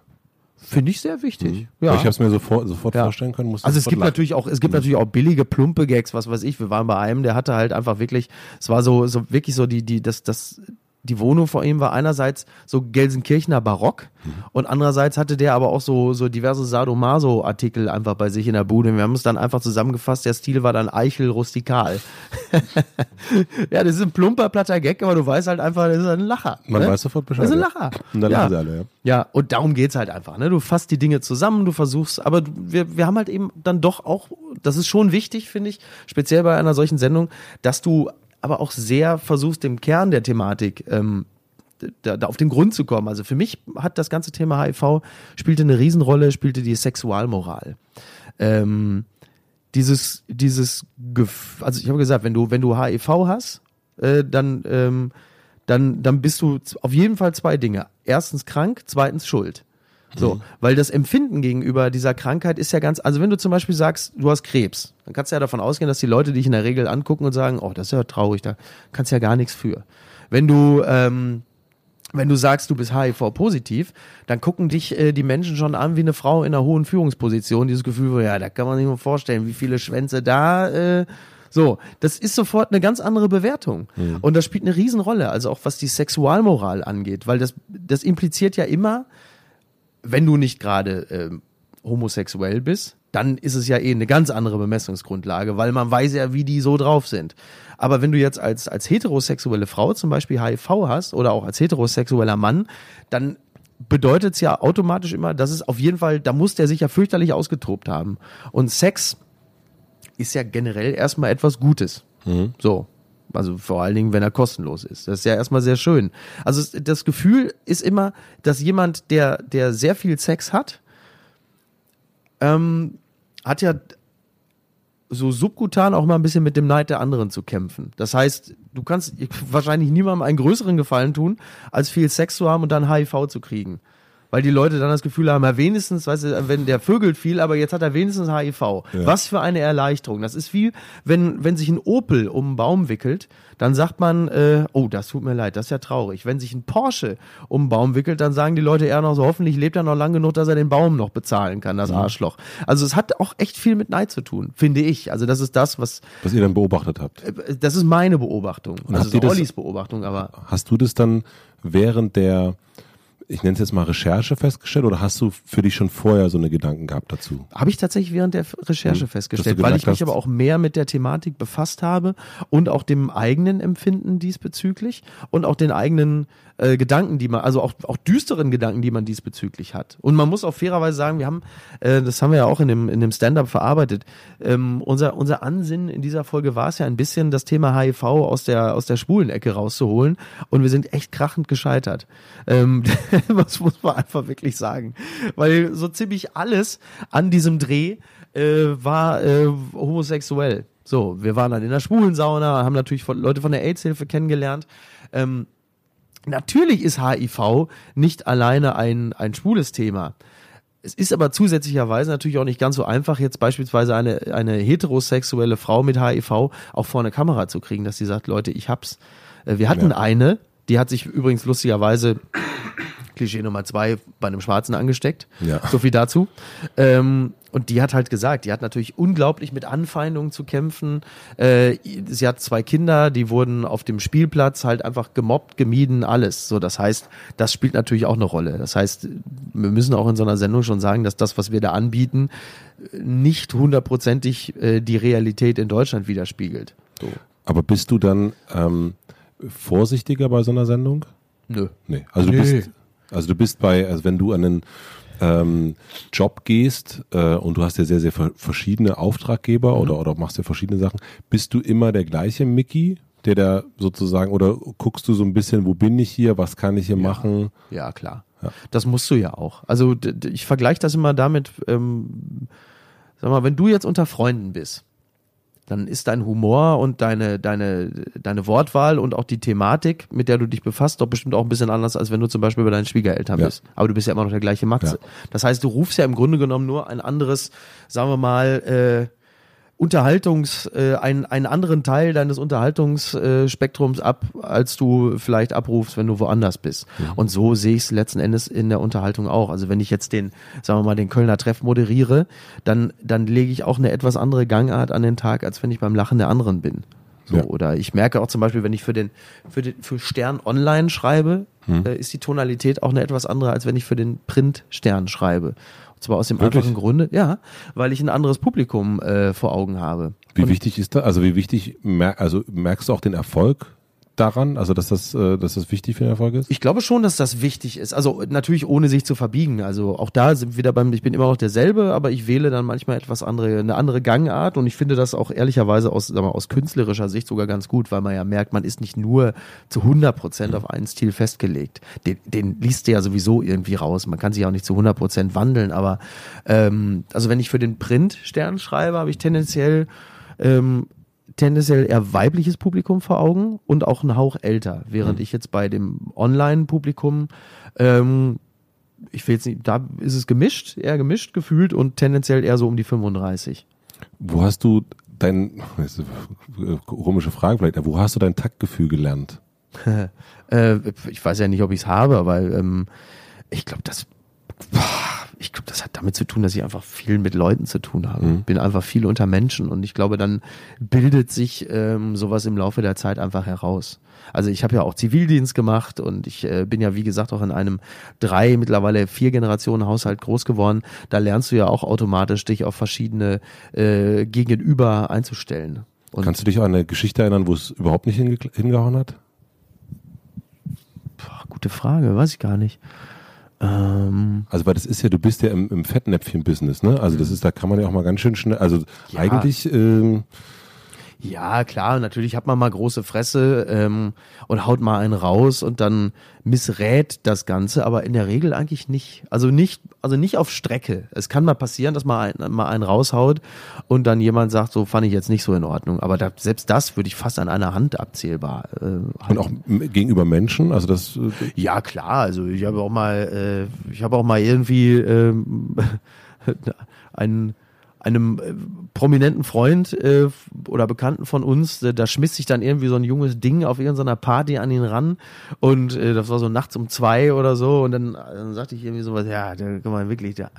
Finde ich sehr wichtig. Mhm. Ja. Ich habe es mir sofort, sofort ja. vorstellen können. also es gibt lachen. natürlich auch, es gibt mhm. natürlich auch billige, plumpe Gags, was weiß ich. Wir waren bei einem, der hatte halt einfach wirklich, es war so, so wirklich so die, die, das, das, die Wohnung vor ihm war einerseits so Gelsenkirchener Barock mhm. und andererseits hatte der aber auch so, so diverse Sadomaso-Artikel einfach bei sich in der Bude. Wir haben es dann einfach zusammengefasst, der Stil war dann Eichel rustikal. ja, das ist ein plumper, platter Gag, aber du weißt halt einfach, das ist ein Lacher. Man ne? weiß sofort Bescheid. Das ist ein Lacher. Und dann ja. lachen sie alle, ja. Ja, und darum geht's halt einfach. Ne? Du fasst die Dinge zusammen, du versuchst, aber wir, wir haben halt eben dann doch auch, das ist schon wichtig, finde ich, speziell bei einer solchen Sendung, dass du aber auch sehr versuchst, dem Kern der Thematik ähm, da, da auf den Grund zu kommen. Also für mich hat das ganze Thema HIV spielte eine Riesenrolle, spielte die Sexualmoral. Ähm, dieses, dieses, also ich habe gesagt, wenn du, wenn du HIV hast, äh, dann, ähm, dann, dann bist du auf jeden Fall zwei Dinge. Erstens krank, zweitens schuld. So, mhm. weil das Empfinden gegenüber dieser Krankheit ist ja ganz, also wenn du zum Beispiel sagst, du hast Krebs, dann kannst du ja davon ausgehen, dass die Leute dich in der Regel angucken und sagen, oh, das ist ja traurig, da kannst du ja gar nichts für. Wenn du, ähm, wenn du sagst, du bist HIV-positiv, dann gucken dich äh, die Menschen schon an wie eine Frau in einer hohen Führungsposition. Dieses Gefühl, ja, da kann man sich mal vorstellen, wie viele Schwänze da. Äh, so, das ist sofort eine ganz andere Bewertung. Mhm. Und das spielt eine Riesenrolle, also auch was die Sexualmoral angeht, weil das, das impliziert ja immer, wenn du nicht gerade äh, homosexuell bist, dann ist es ja eh eine ganz andere Bemessungsgrundlage, weil man weiß ja, wie die so drauf sind. Aber wenn du jetzt als, als heterosexuelle Frau zum Beispiel HIV hast oder auch als heterosexueller Mann, dann bedeutet es ja automatisch immer, dass es auf jeden Fall, da muss der sich ja fürchterlich ausgetobt haben. Und Sex ist ja generell erstmal etwas Gutes. Mhm. So. Also vor allen Dingen, wenn er kostenlos ist. Das ist ja erstmal sehr schön. Also das Gefühl ist immer, dass jemand, der, der sehr viel Sex hat, ähm, hat ja so subkutan auch mal ein bisschen mit dem Neid der anderen zu kämpfen. Das heißt, du kannst wahrscheinlich niemandem einen größeren Gefallen tun, als viel Sex zu haben und dann HIV zu kriegen weil die Leute dann das Gefühl haben, ja wenigstens, weißt du, wenn der vögelt viel, aber jetzt hat er wenigstens HIV. Ja. Was für eine Erleichterung. Das ist wie, wenn, wenn sich ein Opel um einen Baum wickelt, dann sagt man, äh, oh, das tut mir leid, das ist ja traurig. Wenn sich ein Porsche um einen Baum wickelt, dann sagen die Leute eher noch so, hoffentlich lebt er noch lang genug, dass er den Baum noch bezahlen kann, das mhm. Arschloch. Also es hat auch echt viel mit Neid zu tun, finde ich. Also das ist das, was... Was ihr dann beobachtet habt. Äh, das ist meine Beobachtung. Und also so Ollis Beobachtung, aber... Hast du das dann während der ich nenne es jetzt mal Recherche festgestellt oder hast du für dich schon vorher so eine Gedanken gehabt dazu? Habe ich tatsächlich während der Recherche hm, festgestellt, weil ich mich aber auch mehr mit der Thematik befasst habe und auch dem eigenen Empfinden diesbezüglich und auch den eigenen äh, Gedanken, die man, also auch, auch düsteren Gedanken, die man diesbezüglich hat. Und man muss auch fairerweise sagen, wir haben, äh, das haben wir ja auch in dem, in dem Stand-up verarbeitet, ähm, unser, unser Ansinnen in dieser Folge war es ja ein bisschen, das Thema HIV aus der, aus der schwulen Ecke rauszuholen. Und wir sind echt krachend gescheitert. Ähm, das muss man einfach wirklich sagen. Weil so ziemlich alles an diesem Dreh äh, war äh, homosexuell. So, wir waren dann in der schwulen Sauna, haben natürlich Leute von der AIDS-Hilfe kennengelernt. Ähm, Natürlich ist HIV nicht alleine ein, ein schwules Thema. Es ist aber zusätzlicherweise natürlich auch nicht ganz so einfach, jetzt beispielsweise eine, eine heterosexuelle Frau mit HIV auch vor eine Kamera zu kriegen, dass sie sagt, Leute, ich hab's. Äh, wir hatten ja. eine, die hat sich übrigens lustigerweise Klischee Nummer zwei bei einem Schwarzen angesteckt. Ja. So viel dazu. Ähm, und die hat halt gesagt, die hat natürlich unglaublich mit Anfeindungen zu kämpfen. Äh, sie hat zwei Kinder, die wurden auf dem Spielplatz halt einfach gemobbt, gemieden, alles. So, das heißt, das spielt natürlich auch eine Rolle. Das heißt, wir müssen auch in so einer Sendung schon sagen, dass das, was wir da anbieten, nicht hundertprozentig äh, die Realität in Deutschland widerspiegelt. So. Aber bist du dann ähm, vorsichtiger bei so einer Sendung? Nö. Nee. Also du bist, also du bist bei, also wenn du an einen ähm, Job gehst äh, und du hast ja sehr, sehr verschiedene Auftraggeber mhm. oder, oder machst ja verschiedene Sachen, bist du immer der gleiche Mickey? Der da sozusagen, oder guckst du so ein bisschen, wo bin ich hier, was kann ich hier ja. machen? Ja, klar. Ja. Das musst du ja auch. Also ich vergleiche das immer damit, ähm, sag mal, wenn du jetzt unter Freunden bist, dann ist dein Humor und deine, deine, deine Wortwahl und auch die Thematik, mit der du dich befasst, doch bestimmt auch ein bisschen anders, als wenn du zum Beispiel bei deinen Schwiegereltern ja. bist. Aber du bist ja immer noch der gleiche Matze. Ja. Das heißt, du rufst ja im Grunde genommen nur ein anderes, sagen wir mal, äh, Unterhaltungs, äh, einen, einen anderen Teil deines Unterhaltungsspektrums ab, als du vielleicht abrufst, wenn du woanders bist. Mhm. Und so sehe ich es letzten Endes in der Unterhaltung auch. Also wenn ich jetzt den, sagen wir mal, den Kölner Treff moderiere, dann, dann lege ich auch eine etwas andere Gangart an den Tag, als wenn ich beim Lachen der anderen bin. So, Ja. Oder ich merke auch zum Beispiel, wenn ich für den, für den, für Stern online schreibe, Hm. äh, ist die Tonalität auch eine etwas andere, als wenn ich für den Print Stern schreibe. Und zwar aus dem Wirklich? einfachen Grunde, ja, weil ich ein anderes Publikum äh, vor Augen habe. Wie Und wichtig ist da, also wie wichtig, mer also merkst du auch den Erfolg daran, also dass das, äh, dass das wichtig für den Erfolg ist? Ich glaube schon, dass das wichtig ist. Also natürlich ohne sich zu verbiegen. Also auch da sind wir wieder beim, ich bin immer noch derselbe, aber ich wähle dann manchmal etwas andere, eine andere Gangart und ich finde das auch ehrlicherweise aus, sag mal, aus künstlerischer Sicht sogar ganz gut, weil man ja merkt, man ist nicht nur zu 100 Prozent auf einen Stil festgelegt. Den, den liest du ja sowieso irgendwie raus. Man kann sich auch nicht zu 100 Prozent wandeln, aber ähm, also wenn ich für den Print Stern schreibe, habe ich tendenziell ähm, tendenziell eher weibliches Publikum vor Augen und auch einen Hauch älter, während ich jetzt bei dem Online-Publikum, ähm, ich will jetzt nicht, da ist es gemischt, eher gemischt gefühlt und tendenziell eher so um die 35. Wo hast du dein, das ist eine komische Frage vielleicht, wo hast du dein Taktgefühl gelernt? äh, ich weiß ja nicht, ob ich es habe, aber ähm, ich glaube, das, boah, ich glaube, das hat damit zu tun, dass ich einfach viel mit Leuten zu tun habe. Mhm. Bin einfach viel unter Menschen und ich glaube, dann bildet sich ähm, sowas im Laufe der Zeit einfach heraus. Also ich habe ja auch Zivildienst gemacht und ich äh, bin ja wie gesagt auch in einem drei mittlerweile vier Generationen Haushalt groß geworden. Da lernst du ja auch automatisch dich auf verschiedene äh, Gegenüber einzustellen. Und Kannst du dich an eine Geschichte erinnern, wo es überhaupt nicht hinge hingehauen hat? boah, gute Frage, weiß ich gar nicht. Ähm, Also weil das ist ja, du bist ja im, im Fettnäpfchen-Business, ne? Also das ist, da kann man ja auch mal ganz schön schnell, also Ja. eigentlich, ähm, Ja, klar, natürlich hat man mal große Fresse ähm, und haut mal einen raus und dann missrät das Ganze, aber in der Regel eigentlich nicht. Also nicht, also nicht auf Strecke. Es kann mal passieren, dass man einen, mal einen raushaut und dann jemand sagt, so fand ich jetzt nicht so in Ordnung. Aber da, selbst das würde ich fast an einer Hand abzählbar. Äh, und halten. auch gegenüber Menschen, also das, äh, Ja, klar. Also ich habe auch mal, äh, ich habe auch mal irgendwie ähm, einen einem äh, prominenten Freund äh, oder Bekannten von uns, äh, da schmiss sich dann irgendwie so ein junges Ding auf irgendeiner Party an ihn ran und äh, das war so nachts um zwei oder so und dann, dann sagte ich irgendwie sowas, ja, da kann man wirklich, der,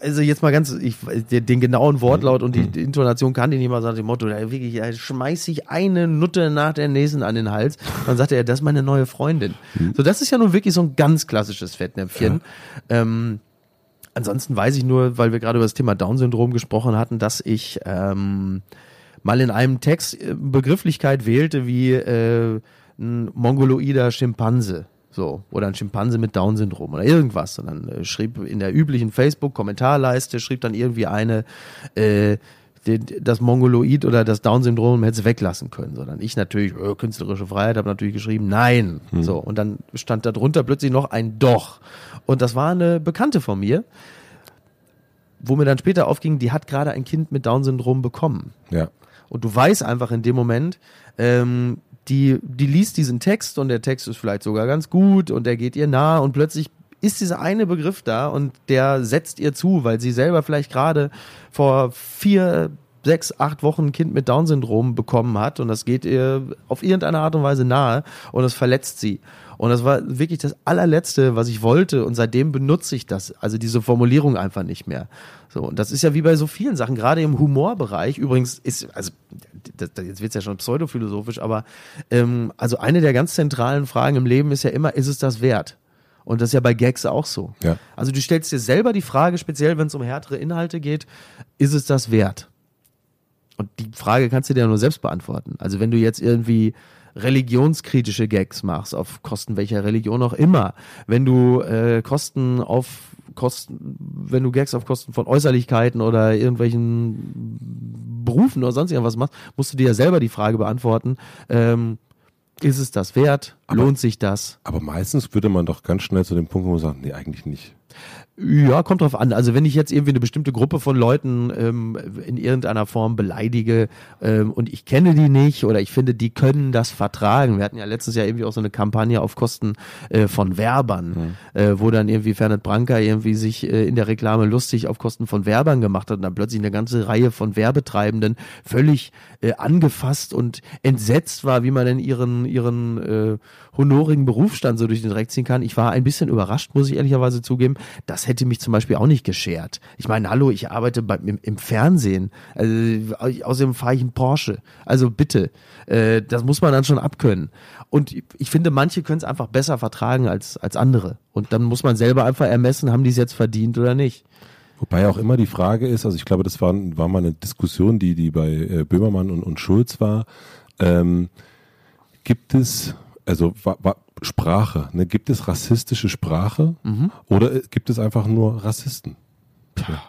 also jetzt mal ganz, ich, den, den genauen Wortlaut und die, die Intonation kannte ich nicht mal, sagt dem Motto, da wirklich, da schmeiß ich eine Nutte nach der nächsten an den Hals. Dann sagte er, das ist meine neue Freundin. So, das ist ja nun wirklich so ein ganz klassisches Fettnäpfchen. Ähm, Ansonsten weiß ich nur, weil wir gerade über das Thema Down-Syndrom gesprochen hatten, dass ich ähm, mal in einem Text äh, Begrifflichkeit wählte wie äh, ein mongoloider Schimpanse. So, oder ein Schimpanse mit Down-Syndrom oder irgendwas. Und dann äh, schrieb in der üblichen Facebook-Kommentarleiste, schrieb dann irgendwie eine, äh, das Mongoloid oder das Down-Syndrom hätte es weglassen können, sondern ich natürlich, äh, künstlerische Freiheit, habe natürlich geschrieben, nein. So, und dann stand da drunter plötzlich noch ein Doch. Und das war eine Bekannte von mir, wo mir dann später aufging, die hat gerade ein Kind mit Down-Syndrom bekommen. ja. Und du weißt einfach in dem Moment, ähm, die, die liest diesen Text und der Text ist vielleicht sogar ganz gut und der geht ihr nah und plötzlich ist dieser eine Begriff da und der setzt ihr zu, weil sie selber vielleicht gerade vor vier, sechs, acht Wochen ein Kind mit Down-Syndrom bekommen hat und das geht ihr auf irgendeine Art und Weise nahe und das verletzt sie. Und das war wirklich das allerletzte, was ich wollte und seitdem benutze ich das, also diese Formulierung einfach nicht mehr. So, und das ist ja wie bei so vielen Sachen, gerade im Humorbereich. Übrigens ist, also das, das, jetzt wird's ja schon pseudophilosophisch, aber ähm, also eine der ganz zentralen Fragen im Leben ist ja immer, ist es das wert? Und das ist ja bei Gags auch so. Ja. Also du stellst dir selber die Frage, speziell wenn es um härtere Inhalte geht, ist es das wert? Und die Frage kannst du dir ja nur selbst beantworten. Also wenn du jetzt irgendwie religionskritische Gags machst, auf Kosten welcher Religion auch immer, wenn du äh, Kosten auf Kosten, wenn du Gags auf Kosten von Äußerlichkeiten oder irgendwelchen Berufen oder sonst irgendwas machst, musst du dir ja selber die Frage beantworten, ähm, ist es das wert? Aber- Lohnt sich das? Aber meistens würde man doch ganz schnell zu dem Punkt, wo man sagt, nee, eigentlich nicht. Ja, kommt drauf an. Also wenn ich jetzt irgendwie eine bestimmte Gruppe von Leuten ähm, in irgendeiner Form beleidige ähm, und ich kenne die nicht oder ich finde, die können das vertragen. Wir hatten ja letztes Jahr irgendwie auch so eine Kampagne auf Kosten äh, von Werbern, äh, wo dann irgendwie Fernet Branca irgendwie sich äh, in der Reklame lustig auf Kosten von Werbern gemacht hat und dann plötzlich eine ganze Reihe von Werbetreibenden völlig äh, angefasst und entsetzt war, wie man denn ihren, ihren äh, honorigen Berufsstand so durch den Dreck ziehen kann. Ich war ein bisschen überrascht, muss ich ehrlicherweise zugeben, das hätte mich zum Beispiel auch nicht geschert. Ich meine, hallo, ich arbeite bei, im, im Fernsehen. Also, außerdem fahre ich einen Porsche. Also bitte, äh, das muss man dann schon abkönnen. Und ich finde, manche können es einfach besser vertragen als, als andere. Und dann muss man selber einfach ermessen, haben die es jetzt verdient oder nicht. Wobei auch immer die Frage ist, also ich glaube, das war, war mal eine Diskussion, die, die bei äh, Böhmermann und, und Schulz war. Ähm, gibt es, also wa, wa, Sprache, ne, gibt es rassistische Sprache mhm. oder äh, gibt es einfach nur Rassisten? Ja.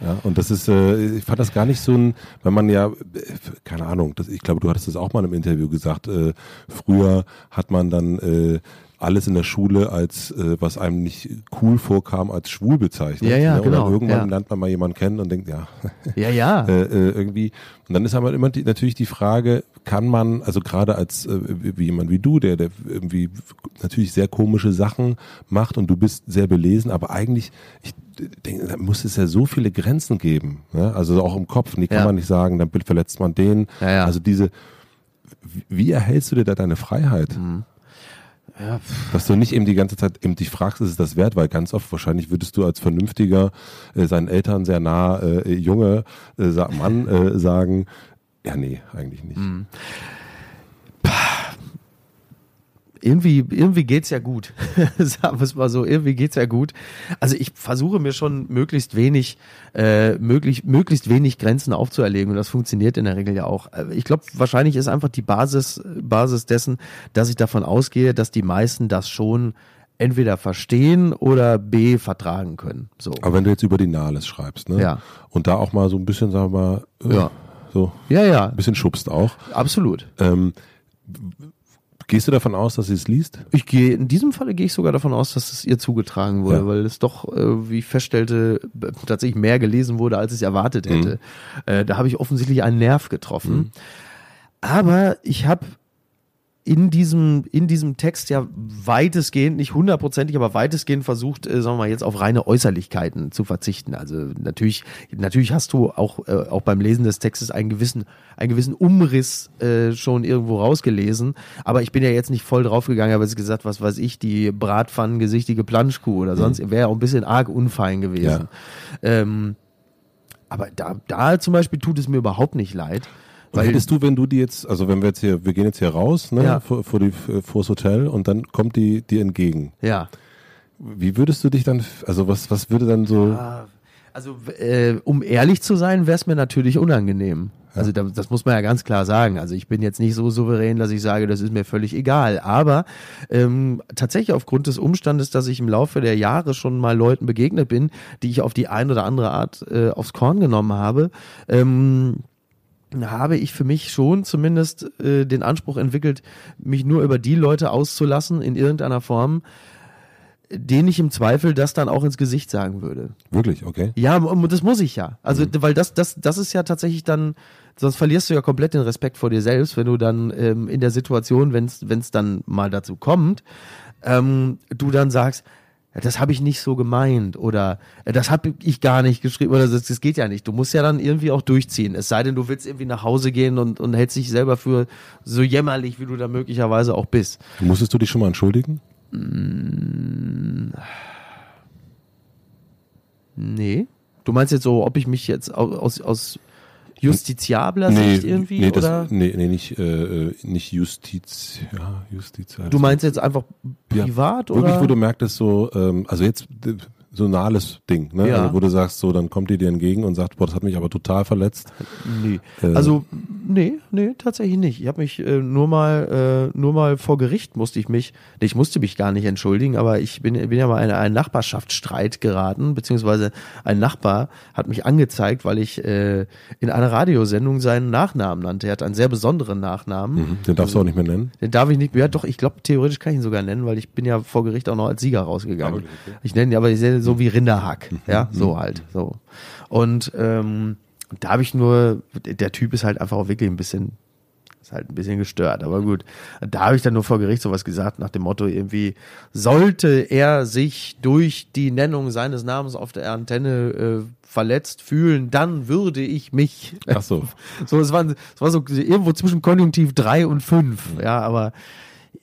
Ja, und das ist, äh, ich fand das gar nicht so ein, wenn man ja, äh, keine Ahnung, das, ich glaube, du hattest das auch mal im Interview gesagt, äh, früher hat man dann äh, alles in der Schule als, äh, was einem nicht cool vorkam, als schwul bezeichnet. Ja, ja, ne? genau. Irgendwann ja. lernt man mal jemanden kennen und denkt, ja. Ja, ja. äh, äh, irgendwie. Und dann ist aber immer die, natürlich die Frage, kann man, also gerade als äh, wie jemand wie du, der, der irgendwie natürlich sehr komische Sachen macht und du bist sehr belesen, aber eigentlich, ich denke, da muss es ja so viele Grenzen geben. Ne? Also auch im Kopf, nee, kann Ja. man nicht sagen, dann verletzt man den. Ja, ja. Also diese, wie- wie erhältst du dir da deine Freiheit? Mhm. Ja, Dass du nicht eben die ganze Zeit eben dich fragst, ist es das wert? Weil ganz oft wahrscheinlich würdest du als vernünftiger, äh, seinen Eltern sehr nah äh, Junge, äh, Mann äh, sagen, ja nee, eigentlich nicht. Mhm. Irgendwie, irgendwie geht's ja gut. Sagen wir es mal so, irgendwie geht's ja gut. Also ich versuche mir schon möglichst wenig, äh, möglich, möglichst wenig Grenzen aufzuerlegen und das funktioniert in der Regel ja auch. Äh, Ich glaube, wahrscheinlich ist einfach die Basis, Basis dessen, dass ich davon ausgehe, dass die meisten das schon entweder verstehen oder B vertragen können. So. Aber wenn du jetzt über die Nahles schreibst, ne? Ja. Und da auch mal so ein bisschen, sagen wir mal, äh, Ja. so Ja, ja, ein bisschen schubst auch. absolut. Ähm, gehst du davon aus, dass sie es liest? Ich gehe, in diesem Falle gehe ich sogar davon aus, dass es ihr zugetragen wurde, Ja. weil es doch, äh, wie ich feststellte, tatsächlich mehr gelesen wurde, als ich erwartet hätte. Äh, da habe ich offensichtlich einen Nerv getroffen. Aber ich habe in diesem, in diesem Text ja weitestgehend, nicht hundertprozentig, aber weitestgehend versucht, äh, sagen wir mal, jetzt auf reine Äußerlichkeiten zu verzichten. Also natürlich, natürlich hast du auch, äh, auch beim Lesen des Textes einen gewissen, einen gewissen Umriss äh, schon irgendwo rausgelesen. Aber ich bin ja jetzt nicht voll draufgegangen, habe jetzt gesagt, was weiß ich, die bratpfannengesichtige Planschkuh oder sonst, wäre ja auch ein bisschen arg unfein gewesen. Ähm, aber da, da zum Beispiel tut es mir überhaupt nicht leid. Und hättest du, wenn du die jetzt, also wenn wir jetzt hier, wir gehen jetzt hier raus, ne, Ja. vor, vor, die, vor das Hotel und dann kommt die dir entgegen. Ja. Wie würdest du dich dann, also was, was würde dann so, Also, äh, um ehrlich zu sein, wäre es mir natürlich unangenehm. Also da, das muss man ja ganz klar sagen. Also ich bin jetzt nicht so souverän, dass ich sage, das ist mir völlig egal. Aber ähm, tatsächlich aufgrund des Umstandes, dass ich im Laufe der Jahre schon mal Leuten begegnet bin, die ich auf die ein oder andere Art äh, aufs Korn genommen habe, ähm, habe ich für mich schon zumindest äh, den Anspruch entwickelt, mich nur über die Leute auszulassen in irgendeiner Form, denen ich im Zweifel das dann auch ins Gesicht sagen würde. wirklich, okay? Ja, und das muss ich ja. Also, weil das, das, das ist ja tatsächlich dann, sonst verlierst du ja komplett den Respekt vor dir selbst, wenn du dann ähm, in der Situation, wenn es dann mal dazu kommt, ähm, du dann sagst, das habe ich nicht so gemeint oder äh, das habe ich gar nicht geschrieben oder das, das geht ja nicht. Du musst ja dann irgendwie auch durchziehen. Es sei denn, du willst irgendwie nach Hause gehen und, und hältst dich selber für so jämmerlich, wie du da möglicherweise auch bist. Musstest du dich schon mal entschuldigen? Nee. Du meinst jetzt so, ob ich mich jetzt au- aus, aus justiziabler Sicht irgendwie nee, oder? das, nee, nee, nicht, äh, nicht Justiz, ja, Justiz. Du meinst jetzt einfach Ja, privat Wirklich, oder? wo du merktest, so, ähm, also jetzt d- so ein nahles Ding, ne? Ja. Also, wo du sagst, so, dann kommt die dir entgegen und sagt, boah, das hat mich aber total verletzt. nee. Äh, Also nee, nee, tatsächlich nicht. Ich habe mich äh, nur mal äh, nur mal vor Gericht musste ich mich, ich musste mich gar nicht entschuldigen, aber ich bin bin ja mal in einen Nachbarschaftsstreit geraten, beziehungsweise ein Nachbar hat mich angezeigt, weil ich äh, in einer Radiosendung seinen Nachnamen nannte. Er hat einen sehr besonderen Nachnamen. Mhm, Den darfst du auch nicht mehr nennen. Den darf ich nicht mehr. Ja, doch, ich glaube, theoretisch kann ich ihn sogar nennen, weil ich bin ja vor Gericht auch noch als Sieger rausgegangen. Ich nenne ihn aber ich nenne so wie Rinderhack. Ja, so halt. So. Und ähm, da habe ich nur, der Typ ist halt einfach auch wirklich ein bisschen, ist halt ein bisschen gestört, aber gut. Da habe ich dann nur vor Gericht sowas gesagt, nach dem Motto irgendwie, sollte er sich durch die Nennung seines Namens auf der Antenne äh, verletzt fühlen, dann würde ich mich Ach so. so, es war, es war so irgendwo zwischen Konjunktiv 3 und 5. Ja, aber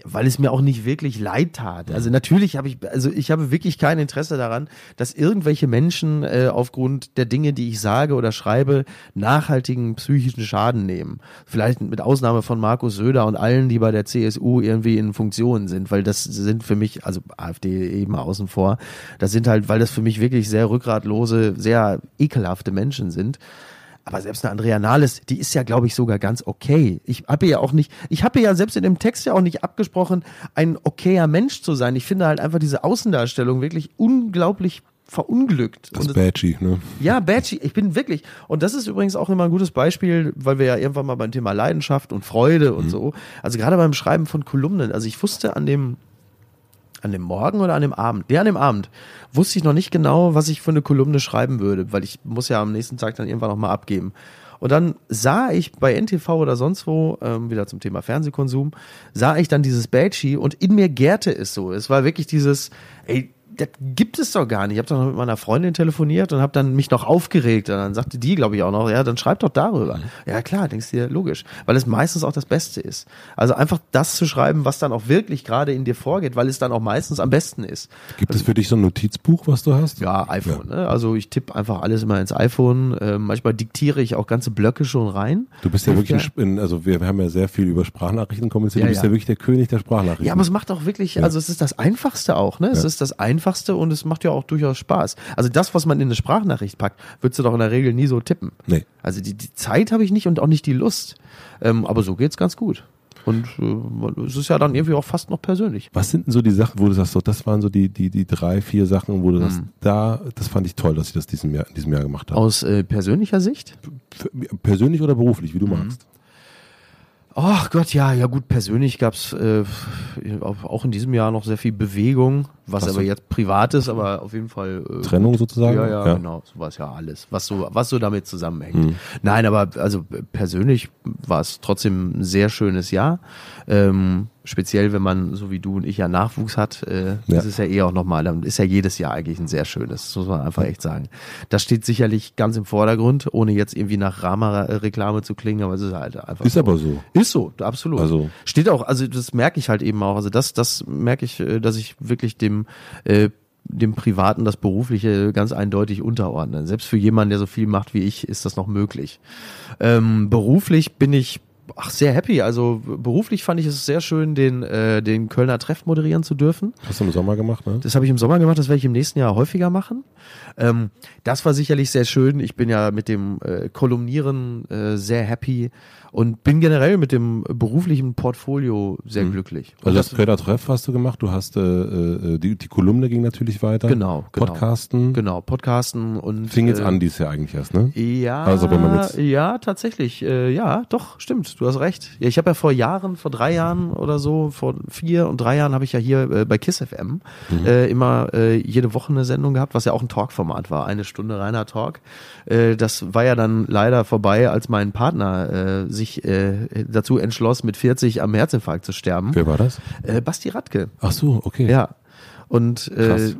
weil es mir auch nicht wirklich leid tat. Also natürlich habe ich, also ich habe wirklich kein Interesse daran, dass irgendwelche Menschen äh, aufgrund der Dinge, die ich sage oder schreibe, nachhaltigen psychischen Schaden nehmen. Vielleicht mit Ausnahme von Markus Söder und allen, die bei der CSU irgendwie in Funktion sind, weil das sind für mich, also AfD eben außen vor, das sind halt, weil das für mich wirklich sehr rückgratlose, sehr ekelhafte Menschen sind. Aber selbst eine Andrea Nahles, die ist ja, glaube ich, sogar ganz okay. Ich habe ja auch nicht, ich habe ja selbst in dem Text ja auch nicht abgesprochen, ein okayer Mensch zu sein. Ich finde halt einfach diese Außendarstellung wirklich unglaublich verunglückt. Das Badgy, ne? Ja, Badgy. Ich bin wirklich, und das ist übrigens auch immer ein gutes Beispiel, weil wir ja irgendwann mal beim Thema Leidenschaft und Freude und mhm. so, also gerade beim Schreiben von Kolumnen, also ich wusste an dem, an dem Morgen oder an dem Abend? Ja, an dem Abend wusste ich noch nicht genau, was ich für eine Kolumne schreiben würde, weil ich muss ja am nächsten Tag dann irgendwann nochmal abgeben. Und dann sah ich bei NTV oder sonst wo, ähm, wieder zum Thema Fernsehkonsum, sah ich dann dieses Badgy und in mir gärte es so. Es war wirklich dieses, ey, das gibt es doch gar nicht. Ich habe doch noch mit meiner Freundin telefoniert und habe dann mich noch aufgeregt. Und dann sagte die, glaube ich, auch noch, ja, dann schreib doch darüber. Mhm. Ja, klar, denkst du dir, logisch. Weil es meistens auch das Beste ist. Also einfach das zu schreiben, was dann auch wirklich gerade in dir vorgeht, weil es dann auch meistens am besten ist. Gibt es für dich so ein Notizbuch, was du hast? Ja, iPhone. Ja. Ne? Also ich tippe einfach alles immer ins iPhone. Äh, manchmal diktiere ich auch ganze Blöcke schon rein. Du bist ja wirklich, in, also wir, haben ja sehr viel über Sprachnachrichten kommuniziert. Ja, du bist ja. ja. wirklich der König der Sprachnachrichten. Ja, aber es macht auch wirklich, also es ist das Einfachste auch. Ne? Es ist das Einfachste und es macht ja auch durchaus Spaß. Also das, was man in eine Sprachnachricht packt, würdest du doch in der Regel nie so tippen. Nee. Also die, die Zeit habe ich nicht und auch nicht die Lust. Ähm, aber so geht's ganz gut. Und äh, es ist ja dann irgendwie auch fast noch persönlich. Was sind denn so die Sachen, wo du sagst, so, das waren so die, die, die drei, vier Sachen, wo du sagst, mhm. da, das fand ich toll, dass ich das diesem Jahr, in diesem Jahr gemacht habe. Aus äh, persönlicher Sicht? Persönlich oder beruflich, wie du mhm. magst. Ach Gott, ja, ja gut, persönlich gab's äh, auch in diesem Jahr noch sehr viel Bewegung, was Hast aber jetzt privat ist, aber auf jeden Fall. Äh, Trennung sozusagen? Ja, ja, ja, genau, sowas ja alles, was so, was so damit zusammenhängt. Mhm. Nein, aber also persönlich war es trotzdem ein sehr schönes Jahr. Ähm, speziell wenn man, so wie du und ich ja Nachwuchs hat, äh, ja. ist es ja eh auch nochmal, dann ist ja jedes Jahr eigentlich ein sehr schönes, das muss man einfach echt sagen. Das steht sicherlich ganz im Vordergrund, ohne jetzt irgendwie nach Rama-Reklame zu klingen, aber es ist halt einfach Ist so. aber so. Ist so, absolut. Also. Steht auch, also das merke ich halt eben auch, also das, das merke ich, äh, dass ich wirklich dem äh, dem Privaten das Berufliche ganz eindeutig unterordnen. Selbst für jemanden, der so viel macht wie ich, ist das noch möglich. Ähm, beruflich bin ich ach, sehr happy. Also beruflich fand ich es sehr schön, den, äh, den Kölner Treff moderieren zu dürfen. Hast du im Sommer gemacht, ne? Das habe ich im Sommer gemacht, das werde ich im nächsten Jahr häufiger machen. Ähm, das war sicherlich sehr schön. Ich bin ja mit dem äh, Kolumnieren äh, sehr happy und bin generell mit dem beruflichen Portfolio sehr mhm. glücklich. Also das, das Kölner Treff hast du gemacht, du hast äh, äh, die, die Kolumne ging natürlich weiter. Genau, genau. Podcasten. Genau, Podcasten und fing jetzt äh, an dies Jahr eigentlich erst, ne? Ja, also wenn man jetzt ja tatsächlich, äh, ja, doch stimmt, du hast recht. Ja, ich habe ja vor Jahren, vor drei Jahren oder so, vor vier und drei Jahren habe ich ja hier äh, bei Kiss FM mhm. äh, immer äh, jede Woche eine Sendung gehabt, was ja auch ein Talkformat war, eine Stunde reiner Talk. Äh, das war ja dann leider vorbei, als mein Partner äh, sich äh, dazu entschloss, mit 40 am Herzinfarkt zu sterben. Wer war das? Basti Radke. Ach so, okay. Ja. Und äh,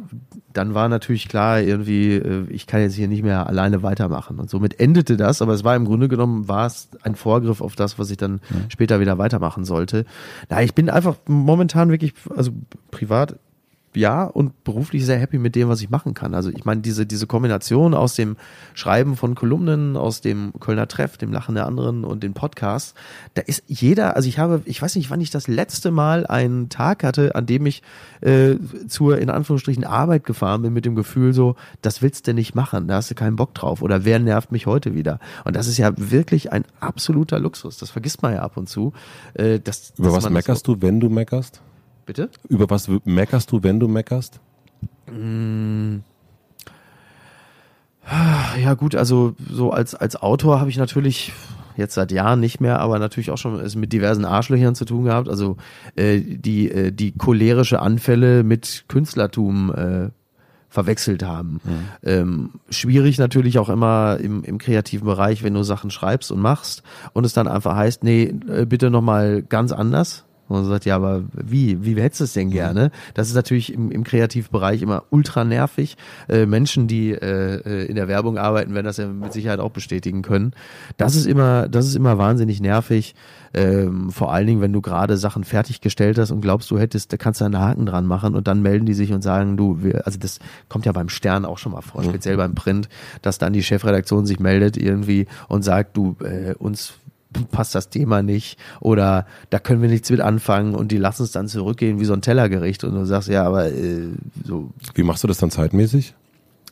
dann war natürlich klar, irgendwie, äh, ich kann jetzt hier nicht mehr alleine weitermachen. Und somit endete das, aber es war im Grunde genommen, war es ein Vorgriff auf das, was ich dann ja. später wieder weitermachen sollte. Na, ich bin einfach momentan wirklich, also privat ja und beruflich sehr happy mit dem, was ich machen kann. Also ich meine, diese, diese Kombination aus dem Schreiben von Kolumnen, aus dem Kölner Treff, dem Lachen der anderen und den Podcasts, da ist jeder, also ich habe, ich weiß nicht, wann ich das letzte Mal einen Tag hatte, an dem ich äh, zur, in Anführungsstrichen, Arbeit gefahren bin mit dem Gefühl so, das willst du nicht machen, da hast du keinen Bock drauf oder wer nervt mich heute wieder? Und das ist ja wirklich ein absoluter Luxus, das vergisst man ja ab und zu. Äh, dass, Über was meckerst so, du, wenn du meckerst? Bitte? Über was meckerst du, wenn du meckerst? Mm. Ja gut, also so als, als Autor habe ich natürlich jetzt seit Jahren nicht mehr, aber natürlich auch schon mit diversen Arschlöchern zu tun gehabt. Also äh, die, äh, die cholerische Anfälle mit Künstlertum äh, verwechselt haben. Mhm. Ähm, schwierig natürlich auch immer im, im kreativen Bereich, wenn du Sachen schreibst und machst und es dann einfach heißt, nee, äh, bitte nochmal ganz anders Und man sagt, ja, aber wie? Wie hättest du es denn gerne? Das ist natürlich im, im Kreativbereich immer ultra nervig. Äh, Menschen, die äh, äh, in der Werbung arbeiten, werden das ja mit Sicherheit auch bestätigen können. Das ist immer, das ist immer wahnsinnig nervig. Ähm, vor allen Dingen, wenn du gerade Sachen fertiggestellt hast und glaubst, du hättest, da kannst du einen Haken dran machen und dann melden die sich und sagen, du, wir, also das kommt ja beim Stern auch schon mal vor, speziell beim Print, dass dann die Chefredaktion sich meldet irgendwie und sagt, du, äh, uns passt das Thema nicht oder da können wir nichts mit anfangen und die lassen es dann zurückgehen wie so ein Tellergericht und du sagst, ja, aber äh, so Wie machst du das dann zeitmäßig?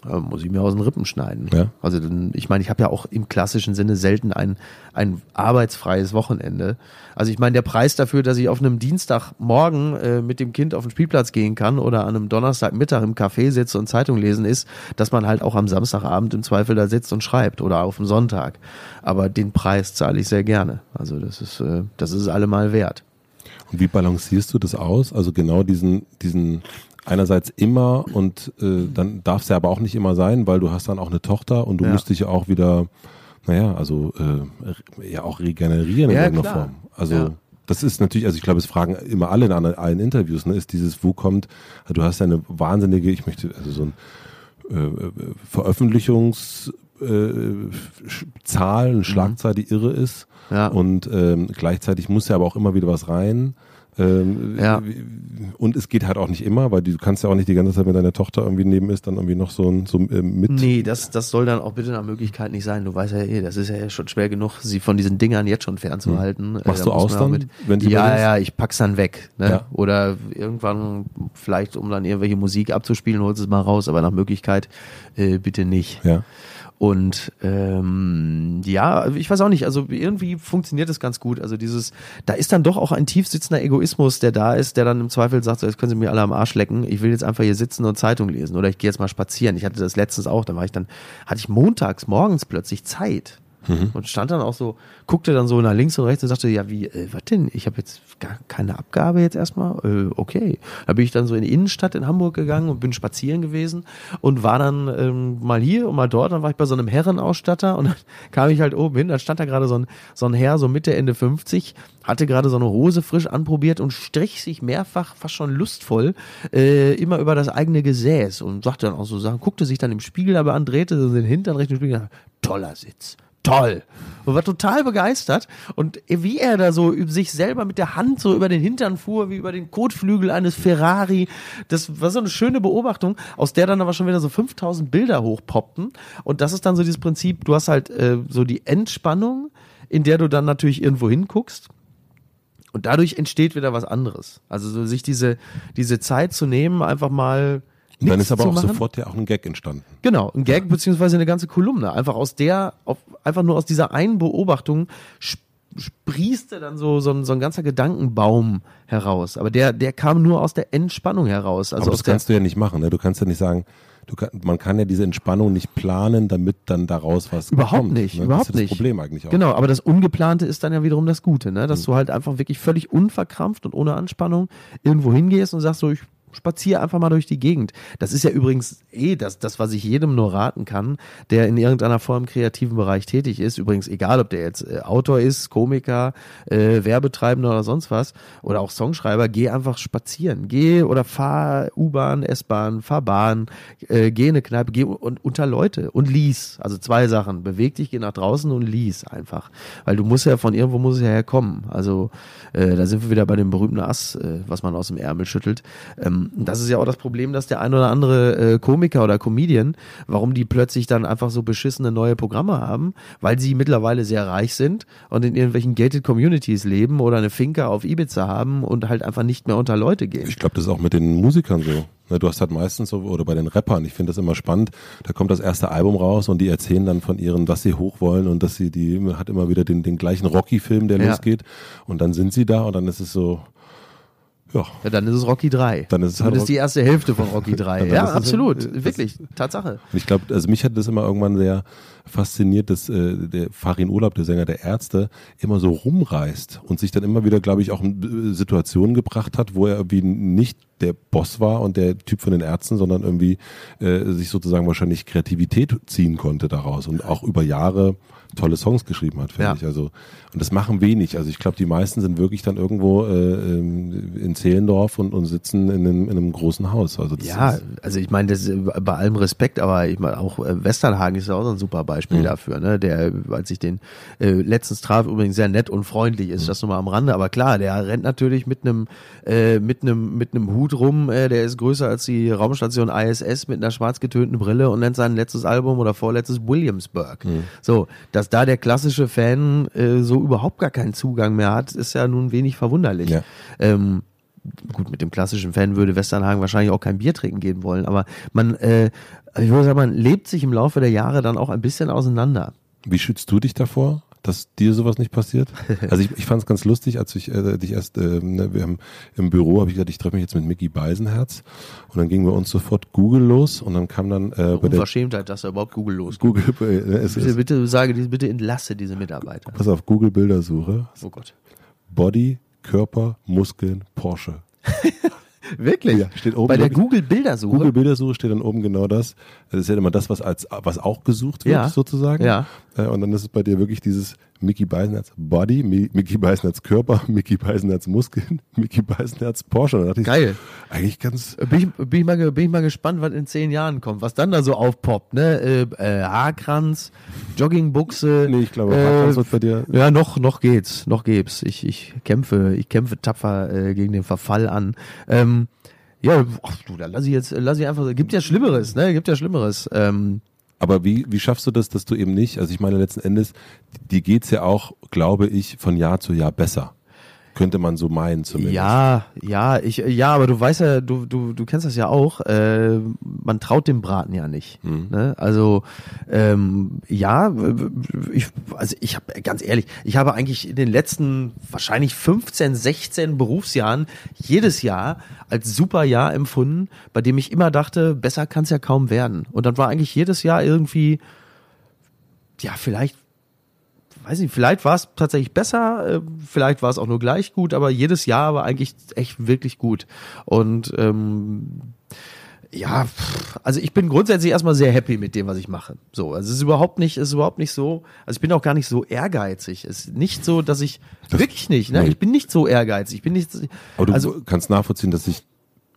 Muss ich mir aus den Rippen schneiden. Ja. Also ich meine, ich habe ja auch im klassischen Sinne selten ein, ein arbeitsfreies Wochenende. Also ich meine, der Preis dafür, dass ich auf einem Dienstagmorgen äh, mit dem Kind auf den Spielplatz gehen kann oder an einem Donnerstagmittag im Café sitze und Zeitung lesen ist, dass man halt auch am Samstagabend im Zweifel da sitzt und schreibt oder auf dem Sonntag. Aber den Preis zahle ich sehr gerne. Also das ist, äh, das ist es allemal wert. Und wie balancierst du das aus? Also genau diesen, diesen einerseits immer und äh, dann darf es ja aber auch nicht immer sein, weil du hast dann auch eine Tochter und du Ja. musst dich ja auch wieder, naja, also äh, ja auch regenerieren in Ja, irgendeiner klar. Form. Also Ja. das ist natürlich, also ich glaube, es fragen immer alle in allen Interviews, ne, ist dieses, wo kommt, du hast ja eine wahnsinnige, ich möchte, also so ein äh, Veröffentlichungs äh, Zahl, eine Schlagzahl, die irre ist. Ja. Und ähm, gleichzeitig muss ja aber auch immer wieder was rein. Ähm, Ja. Und es geht halt auch nicht immer, weil du kannst ja auch nicht die ganze Zeit, wenn deine Tochter irgendwie neben ist, dann irgendwie noch so ein so, ähm, mit. Nee, das, das soll dann auch bitte nach Möglichkeit nicht sein. Du weißt ja eh, das ist ja schon schwer genug, sie von diesen Dingern jetzt schon fernzuhalten. Äh, Machst da du aus dann, wenn die ja, ja, ich pack's dann weg. Ne? Ja. Oder irgendwann, vielleicht um dann irgendwelche Musik abzuspielen, holst es mal raus, aber nach Möglichkeit äh, bitte nicht. Ja. Und ähm, ja, ich weiß auch nicht, also irgendwie funktioniert es ganz gut. Also dieses, da ist dann doch auch ein tiefsitzender Egoismus, der da ist, der dann im Zweifel sagt, so, jetzt können Sie mir alle am Arsch lecken, ich will jetzt einfach hier sitzen und Zeitung lesen oder ich gehe jetzt mal spazieren. Ich hatte das letztens auch, da war ich dann, hatte ich montags morgens plötzlich Zeit. Und stand dann auch so, guckte dann so nach links und rechts und sagte, ja, wie, äh, was denn? Ich habe jetzt gar keine Abgabe jetzt erstmal? Äh, okay. Da bin ich dann so in die Innenstadt in Hamburg gegangen und bin spazieren gewesen und war dann ähm, mal hier und mal dort. Dann war ich bei so einem Herrenausstatter und dann kam ich halt oben hin. Dann stand da gerade so ein, so ein Herr, so Mitte, Ende 50, hatte gerade so eine Hose frisch anprobiert und strich sich mehrfach, fast schon lustvoll, äh, immer über das eigene Gesäß und sagte dann auch so Sachen, guckte sich dann im Spiegel aber an, drehte so den Hintern Richtung Spiegel, toller Sitz. Toll. Und war total begeistert. Und wie er da so sich selber mit der Hand so über den Hintern fuhr, wie über den Kotflügel eines Ferrari. Das war so eine schöne Beobachtung, aus der dann aber schon wieder so 5000 Bilder hochpoppten. Und das ist dann so dieses Prinzip, du hast halt äh, so die Entspannung, in der du dann natürlich irgendwo hinguckst. Und dadurch entsteht wieder was anderes. Also so sich diese, diese Zeit zu nehmen, einfach mal. Und dann ist aber auch machen. sofort ja auch ein Gag entstanden. Genau, ein Gag beziehungsweise eine ganze Kolumne. Einfach aus der, auf, einfach nur aus dieser einen Beobachtung sp- sprießte dann so, so, ein, so ein ganzer Gedankenbaum heraus. Aber der, der kam nur aus der Entspannung heraus. Also aber das kannst du ja nicht machen. Ne? Du kannst ja nicht sagen, du kann, man kann ja diese Entspannung nicht planen, damit dann daraus was Überhaupt kommt. nicht, ne? überhaupt das ist nicht. das Problem eigentlich auch. Genau, aber das Ungeplante ist dann ja wiederum das Gute, ne? Mhm. Dass du halt einfach wirklich völlig unverkrampft und ohne Anspannung irgendwo hingehst und sagst so, ich spaziere einfach mal durch die Gegend. Das ist ja übrigens eh das, das, was ich jedem nur raten kann, der in irgendeiner Form im kreativen Bereich tätig ist. Übrigens, egal ob der jetzt äh, Autor ist, Komiker, äh, Werbetreibender oder sonst was, oder auch Songschreiber, geh einfach spazieren. Geh oder fahr U-Bahn, S-Bahn, fahr Bahn, äh, geh in eine Kneipe, geh und unter Leute und lies. Also zwei Sachen. Beweg dich, geh nach draußen und lies einfach. Weil du musst ja von irgendwo muss es ja herkommen. Also äh, da sind wir wieder bei dem berühmten Ass, äh, was man aus dem Ärmel schüttelt. Ähm, das ist ja auch das Problem, dass der ein oder andere äh, Komiker oder Comedian, warum die plötzlich dann einfach so beschissene neue Programme haben, weil sie mittlerweile sehr reich sind und in irgendwelchen gated Communities leben oder eine Finca auf Ibiza haben und halt einfach nicht mehr unter Leute gehen. Ich glaube, das ist auch mit den Musikern so. Ne, Du hast halt meistens so, oder bei den Rappern, ich finde das immer spannend, da kommt das erste Album raus und die erzählen dann von ihren, dass sie hoch wollen und dass sie, die hat immer wieder den, den gleichen Rocky-Film, der Ja. losgeht und dann sind sie da und dann ist es so, ja, Ja, dann ist es Rocky 3. Dann ist es halt Rock- die erste Hälfte von Rocky 3. Dann ja, ist es- absolut. das- Wirklich. Tatsache. Ich glaube, also mich hat das immer irgendwann sehr fasziniert, dass äh, der Farin Urlaub, der Sänger der Ärzte, immer so rumreist und sich dann immer wieder, glaube ich, auch in äh, Situationen gebracht hat, wo er irgendwie nicht der Boss war und der Typ von den Ärzten, sondern irgendwie äh, sich sozusagen wahrscheinlich Kreativität ziehen konnte daraus und auch über Jahre tolle Songs geschrieben hat, finde Ja. ich. Also und das machen wenig. Also ich glaube, die meisten sind wirklich dann irgendwo äh, ähm, in Zehlendorf und, und sitzen in einem, in einem großen Haus. Also das Ja, also ich meine, das ist bei allem Respekt, aber ich meine auch äh, Westernhagen ist ja auch so ein super Beispiel Mhm. dafür, ne? Der, als ich den äh, letztens traf, übrigens sehr nett und freundlich Mhm. ist, das nur mal am Rande, aber klar, der rennt natürlich mit einem äh, mit einem mit einem Hut rum, äh, der ist größer als die Raumstation ISS mit einer schwarz getönten Brille und nennt sein letztes Album oder vorletztes Williamsburg. Mhm. So, dass da der klassische Fan äh, so überhaupt gar keinen Zugang mehr hat, ist ja nun wenig verwunderlich. Ja. Ähm, gut, mit dem klassischen Fan würde Westernhagen wahrscheinlich auch kein Bier trinken gehen wollen, aber man, äh, ich würde sagen, man lebt sich im Laufe der Jahre dann auch ein bisschen auseinander. Wie schützt du dich davor? Dass dir sowas nicht passiert? Also ich, ich fand es ganz lustig, als ich äh, dich erst, äh, ne, wir haben im Büro, habe ich gesagt, ich treffe mich jetzt mit Mickey Beisenherz und dann gingen wir uns sofort Google los und dann kam dann äh, bei Unverschämtheit, dass er überhaupt Google los. Google, äh, es Bitte, bitte sage, bitte entlasse diese Mitarbeiter. pass auf, Google Bildersuche, Oh Gott. Body, Körper, Muskeln, Porsche. Wirklich? Ja, steht oben, Bei der glaub ich. Google Bildersuche. Google Bildersuche steht dann oben genau das. Das ist ja immer das, was als was auch gesucht wird, Ja. sozusagen. Ja. Äh, Und dann ist es bei dir wirklich dieses Mickey Beisenherz Body, Mi- Mickey Beisenherz Körper, Mickey Beisenherz Muskeln, Mickey Beisenherz Porsche. Da dachte ich, Geil. Eigentlich ganz. Bin ich, bin, ich mal, bin ich mal gespannt, was in zehn Jahren kommt, was dann da so aufpoppt, ne? Äh, äh, Haarkranz, Joggingbuchse. Nee, ich glaube, äh, Haarkranz wird bei dir. Ja, noch, noch geht's, noch geht's. Ich, ich kämpfe, ich kämpfe tapfer äh, gegen den Verfall an. Ähm, ja, ach, du, da lass ich jetzt, lass ich einfach, gibt ja Schlimmeres, ne? Gibt ja Schlimmeres. Ähm, Aber wie, wie schaffst du das, dass du eben nicht, also ich meine letzten Endes, dir geht's ja auch, glaube ich, von Jahr zu Jahr besser. Könnte man so meinen zumindest. ja, ja, ich, ja, aber du weißt ja, du, du, du kennst das ja auch. Äh, man traut dem Braten ja nicht. Mhm. Ne? Also ähm, ja, ich, also ich habe ganz ehrlich, ich habe eigentlich in den letzten wahrscheinlich 15, 16 Berufsjahren jedes Jahr als super Jahr empfunden, bei dem ich immer dachte, besser kann es ja kaum werden. Und dann war eigentlich jedes Jahr irgendwie, ja, vielleicht weiß nicht, vielleicht war es tatsächlich besser, äh, vielleicht war es auch nur gleich gut, aber jedes Jahr war eigentlich echt wirklich gut. Und ähm, ja, also ich bin grundsätzlich erstmal sehr happy mit dem, was ich mache. So, also es ist überhaupt nicht, es ist überhaupt nicht so, also ich bin auch gar nicht so ehrgeizig. Es ist nicht so, dass ich wirklich nicht, ne? Ich bin nicht so ehrgeizig. Ich bin nicht, Aber du also kannst nachvollziehen, dass ich,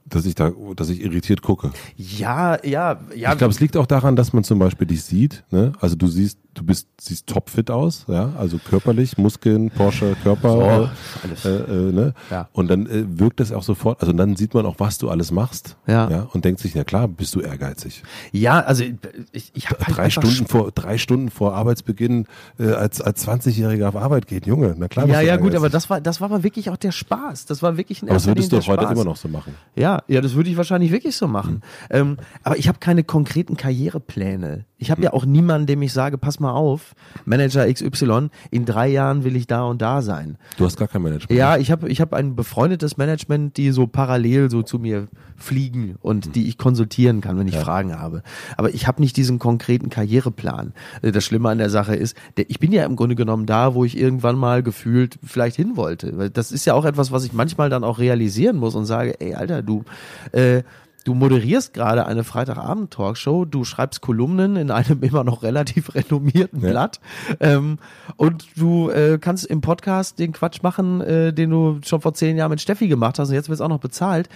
dass ich da, dass ich irritiert gucke. ja, ja, ja. Ich glaube, es liegt auch daran, dass man zum Beispiel dich sieht. Ne? Also du siehst, du bist, siehst topfit aus, ja, also körperlich, Muskeln, Porsche, Körper, So, äh, alles. äh, äh, ne? Ja. Und dann äh, wirkt das auch sofort. Also dann sieht man auch, was du alles machst, Ja. ja, und denkt sich, na klar, bist du ehrgeizig. ja, also ich, ich habe halt drei Stunden vor, drei Stunden vor Arbeitsbeginn äh, als als 20-Jähriger auf Arbeit geht, Junge, na klar. Ja, ja, gut, aber das war, das war aber wirklich auch der Spaß. Das war wirklich ein aber das würdest du der heute immer noch so machen. Ja, ja, das würde ich wahrscheinlich wirklich so machen. Ähm, aber ich habe keine konkreten Karrierepläne. Ich Mhm. habe ja auch niemanden, dem ich sage, pass mal auf, Manager XY, in drei Jahren will ich da und da sein. Du hast gar kein Management. Ja, ich habe ich hab ein befreundetes Management, die so parallel so zu mir fliegen und die ich konsultieren kann, wenn ich Fragen habe. Aber ich habe nicht diesen konkreten Karriereplan. Äh, Das Schlimme an der Sache ist, ich bin ja im Grunde genommen da, wo ich irgendwann mal gefühlt vielleicht hin wollte. Das ist ja auch etwas, was ich manchmal dann auch realisieren muss und sage, ey, Alter, du, äh, Du moderierst gerade eine Freitagabend-Talkshow, du schreibst Kolumnen in einem immer noch relativ renommierten Ja. Blatt ähm, und du äh, kannst im Podcast den Quatsch machen, äh, den du schon vor zehn Jahren mit Steffi gemacht hast und jetzt wird es auch noch bezahlt.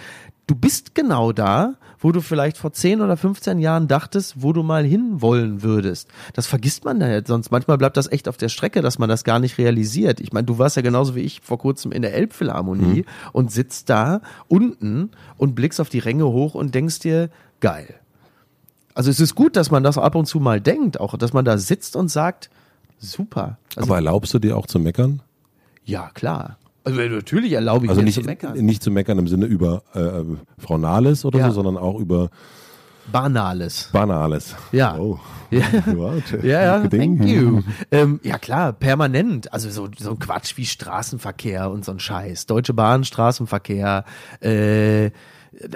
Du bist genau da, wo du vielleicht vor 10 oder 15 Jahren dachtest, wo du mal hin wollen würdest. Das vergisst man da jetzt sonst. Manchmal bleibt das echt auf der Strecke, dass man das gar nicht realisiert. Ich meine, du warst ja genauso wie ich vor kurzem in der Elbphilharmonie und sitzt da unten und blickst auf die Ränge hoch und denkst dir, geil. Also es ist gut, dass man das ab und zu mal denkt, auch dass man da sitzt und sagt, super. Also, aber erlaubst du dir auch zu meckern? ja, klar. Also natürlich erlaube ich Also mir nicht zu meckern. nicht zu meckern im Sinne über äh, Frau Nahles oder Ja. so, sondern auch über Banales. Banales. Ja. Oh. Ja. Ja, ja, thank you. ähm, ja klar, permanent. Also so, so ein Quatsch wie Straßenverkehr und so ein Scheiß. Deutsche Bahn, Straßenverkehr, äh,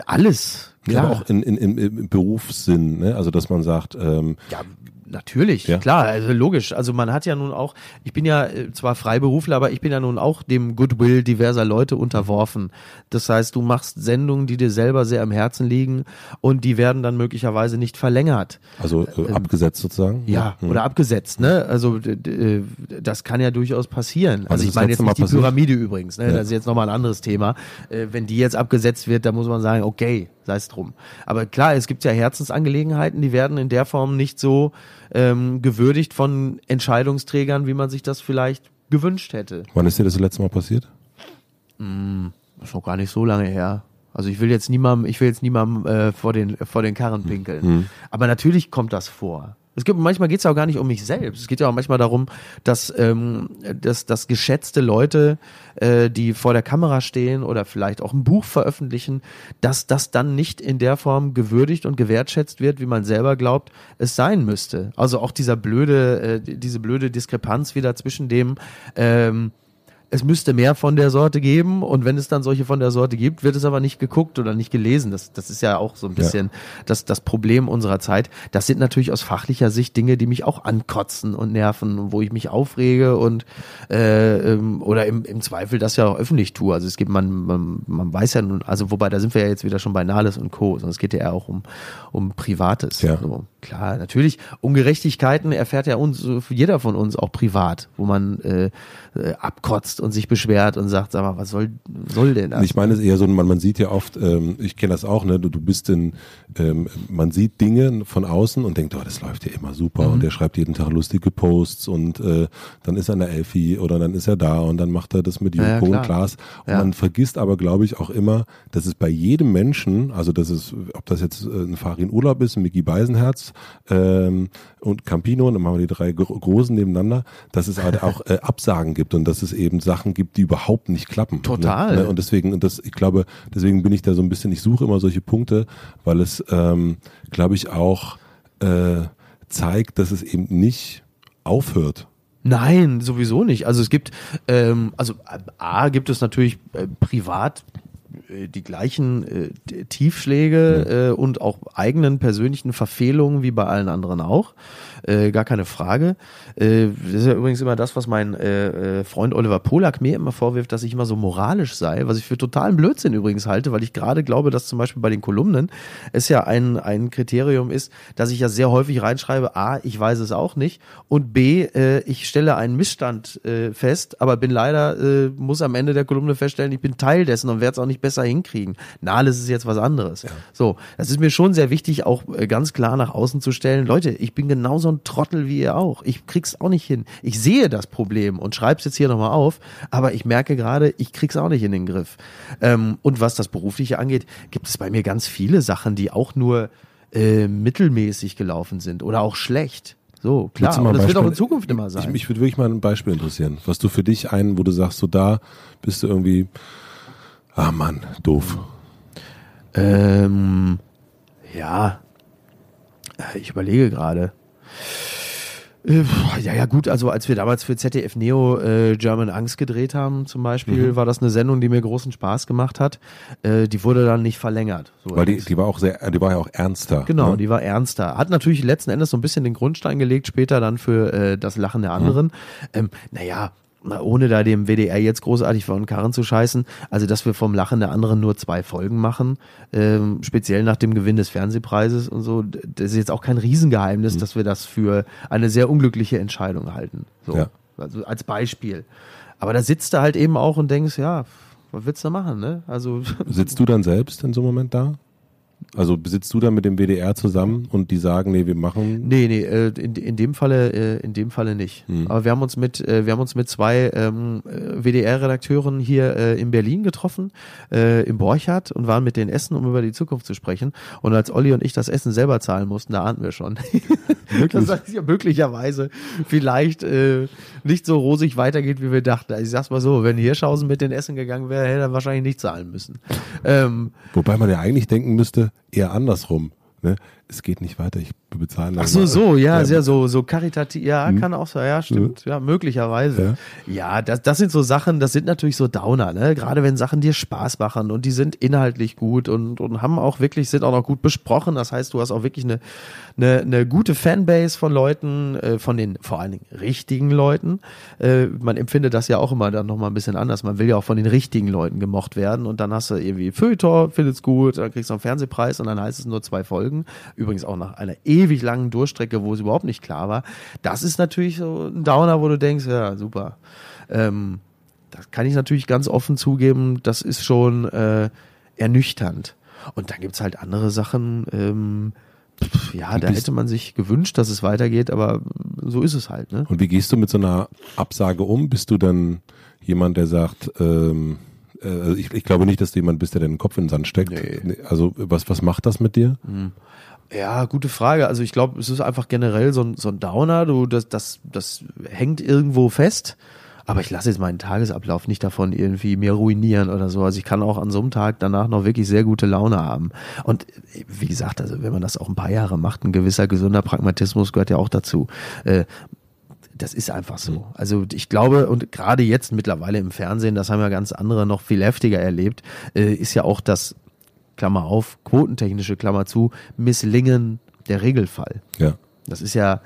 alles. Ja, Klar. aber auch in, in, im, im Berufssinn, ne? also dass man sagt, ähm, ja, Natürlich, Ja. klar, also logisch. Also man hat ja nun auch, ich bin ja äh, zwar Freiberufler, aber ich bin ja nun auch dem Goodwill diverser Leute unterworfen. Das heißt, du machst Sendungen, die dir selber sehr am Herzen liegen und die werden dann möglicherweise nicht verlängert. Also äh, abgesetzt sozusagen? Ja, Hm. oder abgesetzt, ne? Also äh, das kann ja durchaus passieren. Also ist ich meine jetzt nicht die passiert? Pyramide übrigens, ne? Ja. Das ist jetzt nochmal ein anderes Thema. Äh, wenn die jetzt abgesetzt wird, dann muss man sagen, okay, sei es drum. Aber klar, es gibt ja Herzensangelegenheiten, die werden in der Form nicht so ähm, gewürdigt von Entscheidungsträgern, wie man sich das vielleicht gewünscht hätte. Wann ist dir das, letzte Mal passiert? Das ist noch gar nicht so lange her. Also ich will jetzt niemandem, ich will jetzt niemandem äh, vor den vor den Karren pinkeln. Aber natürlich kommt das vor. Es gibt manchmal geht es ja auch gar nicht um mich selbst. Es geht ja auch manchmal darum, dass ähm, dass, dass geschätzte Leute, äh, die vor der Kamera stehen oder vielleicht auch ein Buch veröffentlichen, dass das dann nicht in der Form gewürdigt und gewertschätzt wird, wie man selber glaubt, es sein müsste. Also auch dieser blöde, äh, diese blöde Diskrepanz wieder zwischen dem ähm, es müsste mehr von der Sorte geben und wenn es dann solche von der Sorte gibt, wird es aber nicht geguckt oder nicht gelesen. Das, das ist ja auch so ein bisschen das, das Problem unserer Zeit. Das sind natürlich aus fachlicher Sicht Dinge, die mich auch ankotzen und nerven, wo ich mich aufrege und äh, ähm, oder im, im Zweifel das ja auch öffentlich tue. Also es gibt, man, man, man weiß ja nun, also wobei da sind wir ja jetzt wieder schon bei Nahles und Co. Sondern es geht ja eher auch um, um Privates. Ja. So, klar, natürlich, Ungerechtigkeiten erfährt ja uns, jeder von uns auch privat, wo man äh, äh, abkotzt und sich beschwert und sagt, sag mal, was soll, soll denn das? Ich meine es eher so, man, man sieht ja oft, ähm, ich kenne das auch, ne, du, du bist in, ähm, man sieht Dinge von außen und denkt, oh, das läuft ja immer super Mhm. und der schreibt jeden Tag lustige Posts und äh, dann ist er in der Elfi oder dann ist er da und dann macht er das mit Ja, ja, Joko und. Klaas. Und Ja. man vergisst aber, glaube ich, auch immer, dass es bei jedem Menschen, also das ist, ob das jetzt äh, ein Farin Urlaub ist, ein Mickey Beisenherz ähm, und Campino, und dann machen wir die drei Gro- Großen nebeneinander, dass es halt auch äh, Absagen gibt und dass es eben Sachen gibt, die überhaupt nicht klappen. Total. Ne? Ne? Und deswegen, und das, ich glaube, deswegen bin ich da so ein bisschen, ich suche immer solche Punkte, weil es, ähm, glaube ich, auch äh, zeigt, dass es eben nicht aufhört. Nein, sowieso nicht. Also es gibt, ähm, also äh, A gibt es natürlich äh, privat äh, die gleichen äh, Tiefschläge äh, und auch eigenen persönlichen Verfehlungen wie bei allen anderen auch. Äh, gar keine Frage. Äh, das ist ja übrigens immer das, was mein äh, äh, Freund Oliver Polak mir immer vorwirft, dass ich immer so moralisch sei, was ich für totalen Blödsinn übrigens halte, weil ich gerade glaube, dass zum Beispiel bei den Kolumnen es ja ein, ein Kriterium ist, dass ich ja sehr häufig reinschreibe, A, ich weiß es auch nicht und B, äh, ich stelle einen Missstand äh, fest, aber bin leider, äh, muss am Ende der Kolumne feststellen, ich bin Teil dessen und werde es auch nicht besser hinkriegen. Nahles ist jetzt was anderes. So, das ist mir schon sehr wichtig, auch äh, ganz klar nach außen zu stellen, Leute, ich bin genauso ein Trottel wie ihr auch. Ich krieg's auch nicht hin. Ich sehe das Problem und schreib's jetzt hier nochmal auf, aber ich merke gerade, ich krieg's auch nicht in den Griff. Ähm, und was das Berufliche angeht, gibt es bei mir ganz viele Sachen, die auch nur äh, mittelmäßig gelaufen sind oder auch schlecht. So, klar, und das ein wird auch in Beispiel- Zukunft immer sein. Ich, mich würde wirklich mal ein Beispiel interessieren, was du für dich ein, wo du sagst, so da bist du irgendwie, ah Mann, doof. Ähm, ja, Äh, ich überlege gerade. Äh, Ja, ja, gut, also als wir damals für ZDF Neo äh, German Angst gedreht haben, zum Beispiel, Mhm. war das eine Sendung, die mir großen Spaß gemacht hat. Äh, die wurde dann nicht verlängert. So, Weil die, die war auch sehr, die war ja auch ernster. Genau, ne? die war ernster. Hat natürlich letzten Endes so ein bisschen den Grundstein gelegt, später dann für äh, das Lachen der anderen. Ähm, naja, na, ohne da dem WDR jetzt großartig vor den Karren zu scheißen, also dass wir vom Lachen der anderen nur zwei Folgen machen, ähm, speziell nach dem Gewinn des Fernsehpreises und so, das ist jetzt auch kein Riesengeheimnis, dass wir das für eine sehr unglückliche Entscheidung halten. So, Ja. also als Beispiel. Aber da sitzt du halt eben auch und denkst, ja, was willst du machen, ne? Also Sitzt du dann selbst in so einem Moment da? Also sitzt du dann mit dem WDR zusammen und die sagen, nee, wir machen. Nee, nee, äh, in, in dem Falle, äh, in dem Falle nicht. Hm. Aber wir haben uns mit, äh, wir haben uns mit zwei ähm, äh, WDR-Redakteuren hier äh, in Berlin getroffen, äh, im Borchardt und waren mit denen essen, um über die Zukunft zu sprechen. Und als Olli und ich das Essen selber zahlen mussten, da ahnten wir schon. dass das ja möglicherweise vielleicht äh, nicht so rosig weitergeht, wie wir dachten. Also ich sag's mal so, wenn Hirschhausen mit den Essen gegangen wäre, hätte er wahrscheinlich nicht zahlen müssen. Ähm, Wobei man ja eigentlich denken müsste, eher andersrum. Ne? es geht nicht weiter, ich bezahle. Ach so, so, ja, ja, sehr so, so karitativ, ja, hm. kann auch so, ja, stimmt, ja, möglicherweise. Ja, ja das, das sind so Sachen, das sind natürlich so Downer, ne, gerade wenn Sachen dir Spaß machen und die sind inhaltlich gut und, und haben auch wirklich, sind auch noch gut besprochen, das heißt, du hast auch wirklich eine, eine, eine gute Fanbase von Leuten, äh, von den vor allen Dingen richtigen Leuten. Äh, man empfindet das ja auch immer dann nochmal ein bisschen anders. Man will ja auch von den richtigen Leuten gemocht werden und dann hast du irgendwie Feuilleton, findet's gut, dann kriegst du einen Fernsehpreis und dann heißt es nur zwei Folgen. Übrigens auch nach einer ewig langen Durchstrecke, wo es überhaupt nicht klar war. Das ist natürlich so ein Downer, wo du denkst, ja, super. Ähm, das kann ich natürlich ganz offen zugeben, das ist schon äh, ernüchternd. Und dann gibt's halt andere Sachen, ähm, ja, da hätte man sich gewünscht, dass es weitergeht, aber so ist es halt. Ne? Und wie gehst du mit so einer Absage um? Bist du dann jemand, der sagt, ähm, äh, ich, ich, glaube nicht, dass du jemand bist, der den Kopf in den Sand steckt. Nee. Also was, was macht das mit dir? Mhm. Ja, gute Frage. Also ich glaube, es ist einfach generell so ein, so ein Downer. Du, das, das, das hängt irgendwo fest. Aber ich lasse jetzt meinen Tagesablauf nicht davon irgendwie mir ruinieren oder so. Also ich kann auch an so einem Tag danach noch wirklich sehr gute Laune haben. Und wie gesagt, also wenn man das auch ein paar Jahre macht, ein gewisser gesunder Pragmatismus gehört ja auch dazu. Äh, das ist einfach so. Also ich glaube, und gerade jetzt mittlerweile im Fernsehen, das haben ja ganz andere noch viel heftiger erlebt, äh, ist ja auch das, Klammer auf, quotentechnische Klammer zu, Misslingen der Regelfall. Ja. Das ist ja,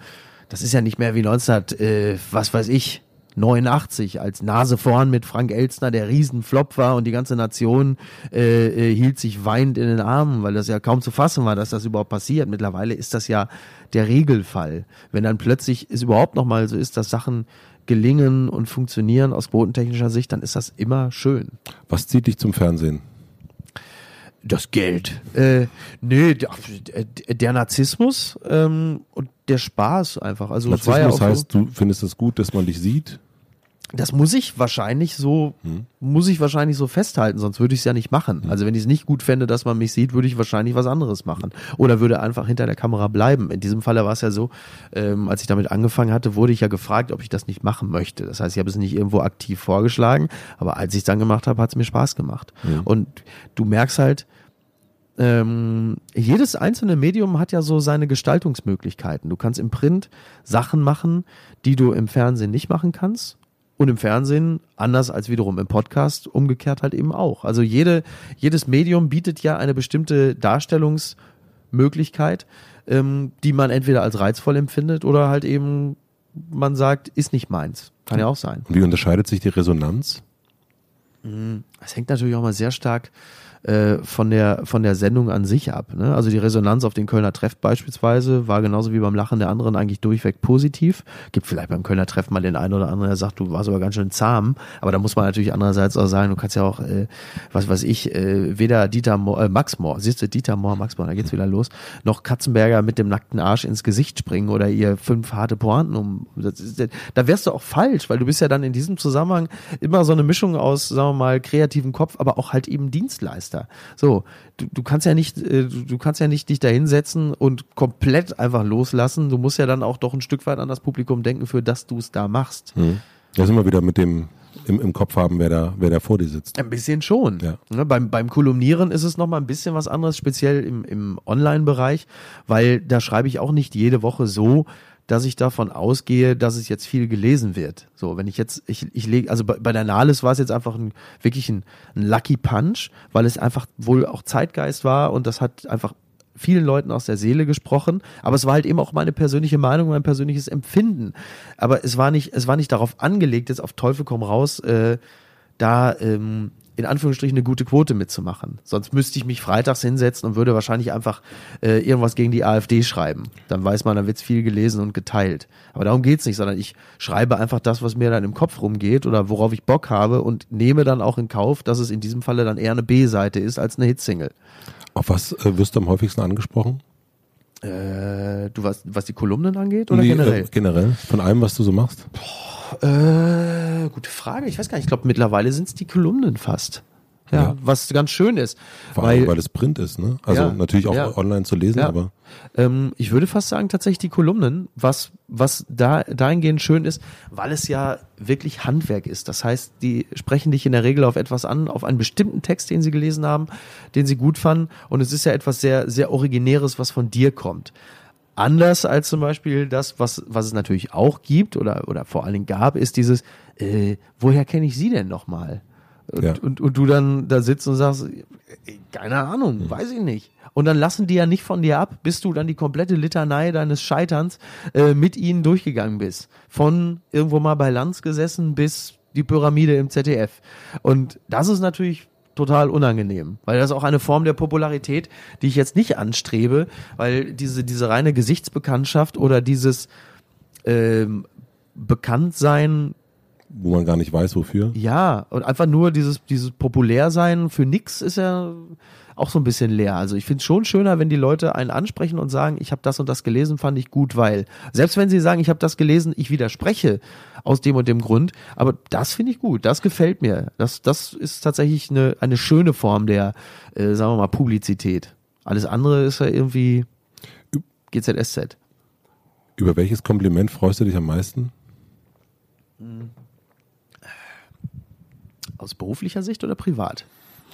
das ist ja nicht mehr wie 19, äh, was weiß ich, 89, als Nase vorn mit Frank Elstner der Riesenflop war und die ganze Nation äh, äh, hielt sich weinend in den Armen, weil das ja kaum zu fassen war, dass das überhaupt passiert. Mittlerweile ist das ja der Regelfall. Wenn dann plötzlich es überhaupt nochmal so ist, dass Sachen gelingen und funktionieren aus quotentechnischer Sicht, dann ist das immer schön. Was zieht dich zum Fernsehen? Das Geld. Äh, nee, der, der Narzissmus ähm, und der Spaß einfach. Also Narzissmus ja heißt, du findest es gut, dass man dich sieht? Das muss ich wahrscheinlich so, hm. muss ich wahrscheinlich so festhalten, sonst würde ich es ja nicht machen. Hm. Also wenn ich es nicht gut fände, dass man mich sieht, würde ich wahrscheinlich was anderes machen. Oder würde einfach hinter der Kamera bleiben. In diesem Falle war es ja so, ähm, als ich damit angefangen hatte, wurde ich ja gefragt, ob ich das nicht machen möchte. Das heißt, ich habe es nicht irgendwo aktiv vorgeschlagen, aber als ich es dann gemacht habe, hat es mir Spaß gemacht. Hm. Und du merkst halt, ähm, jedes einzelne Medium hat ja so seine Gestaltungsmöglichkeiten. Du kannst im Print Sachen machen, die du im Fernsehen nicht machen kannst. Und im Fernsehen, anders als wiederum im Podcast, umgekehrt halt eben auch. Also jede, jedes Medium bietet ja eine bestimmte Darstellungsmöglichkeit, ähm, die man entweder als reizvoll empfindet oder halt eben man sagt, ist nicht meins. Kann ja auch sein. Und wie unterscheidet sich die Resonanz? Es hängt natürlich auch mal sehr stark äh, von, der, von der Sendung an sich ab. Ne? Also die Resonanz auf den Kölner Treff beispielsweise war genauso wie beim Lachen der anderen eigentlich durchweg positiv. Gibt vielleicht beim Kölner Treff mal den einen oder anderen, der sagt, du warst aber ganz schön zahm. Aber da muss man natürlich andererseits auch sagen, du kannst ja auch, äh, was weiß ich, äh, weder Dieter Mohr, äh, Max Mohr, siehst du, Dieter Mohr, Max Mohr, da geht's wieder los, noch Katzenberger mit dem nackten Arsch ins Gesicht springen oder ihr fünf harte Pointen um. Ist, da wärst du auch falsch, weil du bist ja dann in diesem Zusammenhang immer so eine Mischung aus, sagen wir mal, kreativem Kopf, aber auch halt eben Dienstleister. Meister. So, du, du kannst ja nicht, äh, du kannst ja nicht dich da hinsetzen und komplett einfach loslassen. Du musst ja dann auch doch ein Stück weit an das Publikum denken, für das du es da machst. Mhm. Da sind wir wieder mit dem im, im Kopf haben, wer da, wer da vor dir sitzt. Ein bisschen schon. Ja. Ne, beim, beim Kolumnieren ist es nochmal ein bisschen was anderes, speziell im, im Online-Bereich, weil da schreibe ich auch nicht jede Woche so, dass ich davon ausgehe, dass es jetzt viel gelesen wird. So, wenn ich jetzt, ich, ich lege, also bei, bei der Nahles war es jetzt einfach ein, wirklich ein, ein Lucky Punch, weil es einfach wohl auch Zeitgeist war und das hat einfach vielen Leuten aus der Seele gesprochen, aber es war halt eben auch meine persönliche Meinung, mein persönliches Empfinden. Aber es war nicht, es war nicht darauf angelegt, jetzt auf Teufel komm raus, äh, da ähm, in Anführungsstrichen eine gute Quote mitzumachen. Sonst müsste ich mich freitags hinsetzen und würde wahrscheinlich einfach äh, irgendwas gegen die AfD schreiben. Dann weiß man, dann wird's viel gelesen und geteilt. Aber darum geht's nicht, sondern ich schreibe einfach das, was mir dann im Kopf rumgeht oder worauf ich Bock habe und nehme dann auch in Kauf, dass es in diesem Falle dann eher eine B-Seite ist als eine Hitsingle. Auf was äh, wirst du am häufigsten angesprochen? Äh, du was, was die Kolumnen angeht oder nee, generell? Äh, generell, von allem, was du so machst. Boah, äh, gute Frage. Ich weiß gar nicht. Ich glaube, mittlerweile sind es die Kolumnen fast. Ja, Ja. was ganz schön ist. Vor allem, weil, weil es Print ist, ne? Also Ja, natürlich auch ja. online zu lesen, Ja. aber ähm, ich würde fast sagen, tatsächlich die Kolumnen, was, was da dahingehend schön ist, weil es ja wirklich Handwerk ist. Das heißt, die sprechen dich in der Regel auf etwas an, auf einen bestimmten Text, den sie gelesen haben, den sie gut fanden. Und es ist ja etwas sehr, sehr Originäres, was von dir kommt. Anders als zum Beispiel das, was, was es natürlich auch gibt oder, oder vor allen Dingen gab, ist dieses, äh, woher kenne ich sie denn nochmal? Und, Ja. und, und du dann da sitzt und sagst, keine Ahnung, weiß ich nicht. Und dann lassen die ja nicht von dir ab, bis du dann die komplette Litanei deines Scheiterns äh, mit ihnen durchgegangen bist. Von irgendwo mal bei Lanz gesessen bis die Pyramide im ZDF. Und das ist natürlich total unangenehm, weil das ist auch eine Form der Popularität, die ich jetzt nicht anstrebe, weil diese, diese reine Gesichtsbekanntschaft oder dieses ähm, Bekanntsein wo man gar nicht weiß, wofür. ja, und einfach nur dieses, dieses Populärsein für nix ist ja auch so ein bisschen leer. Also ich finde es schon schöner, wenn die Leute einen ansprechen und sagen, ich habe das und das gelesen, fand ich gut, weil. Selbst wenn sie sagen, ich habe das gelesen, ich widerspreche aus dem und dem Grund, aber das finde ich gut, das gefällt mir. Das, das ist tatsächlich eine, eine schöne Form der, äh, sagen wir mal, Publizität. Alles andere ist ja irgendwie GZSZ. Über welches Kompliment freust du dich am meisten? Aus beruflicher Sicht oder privat?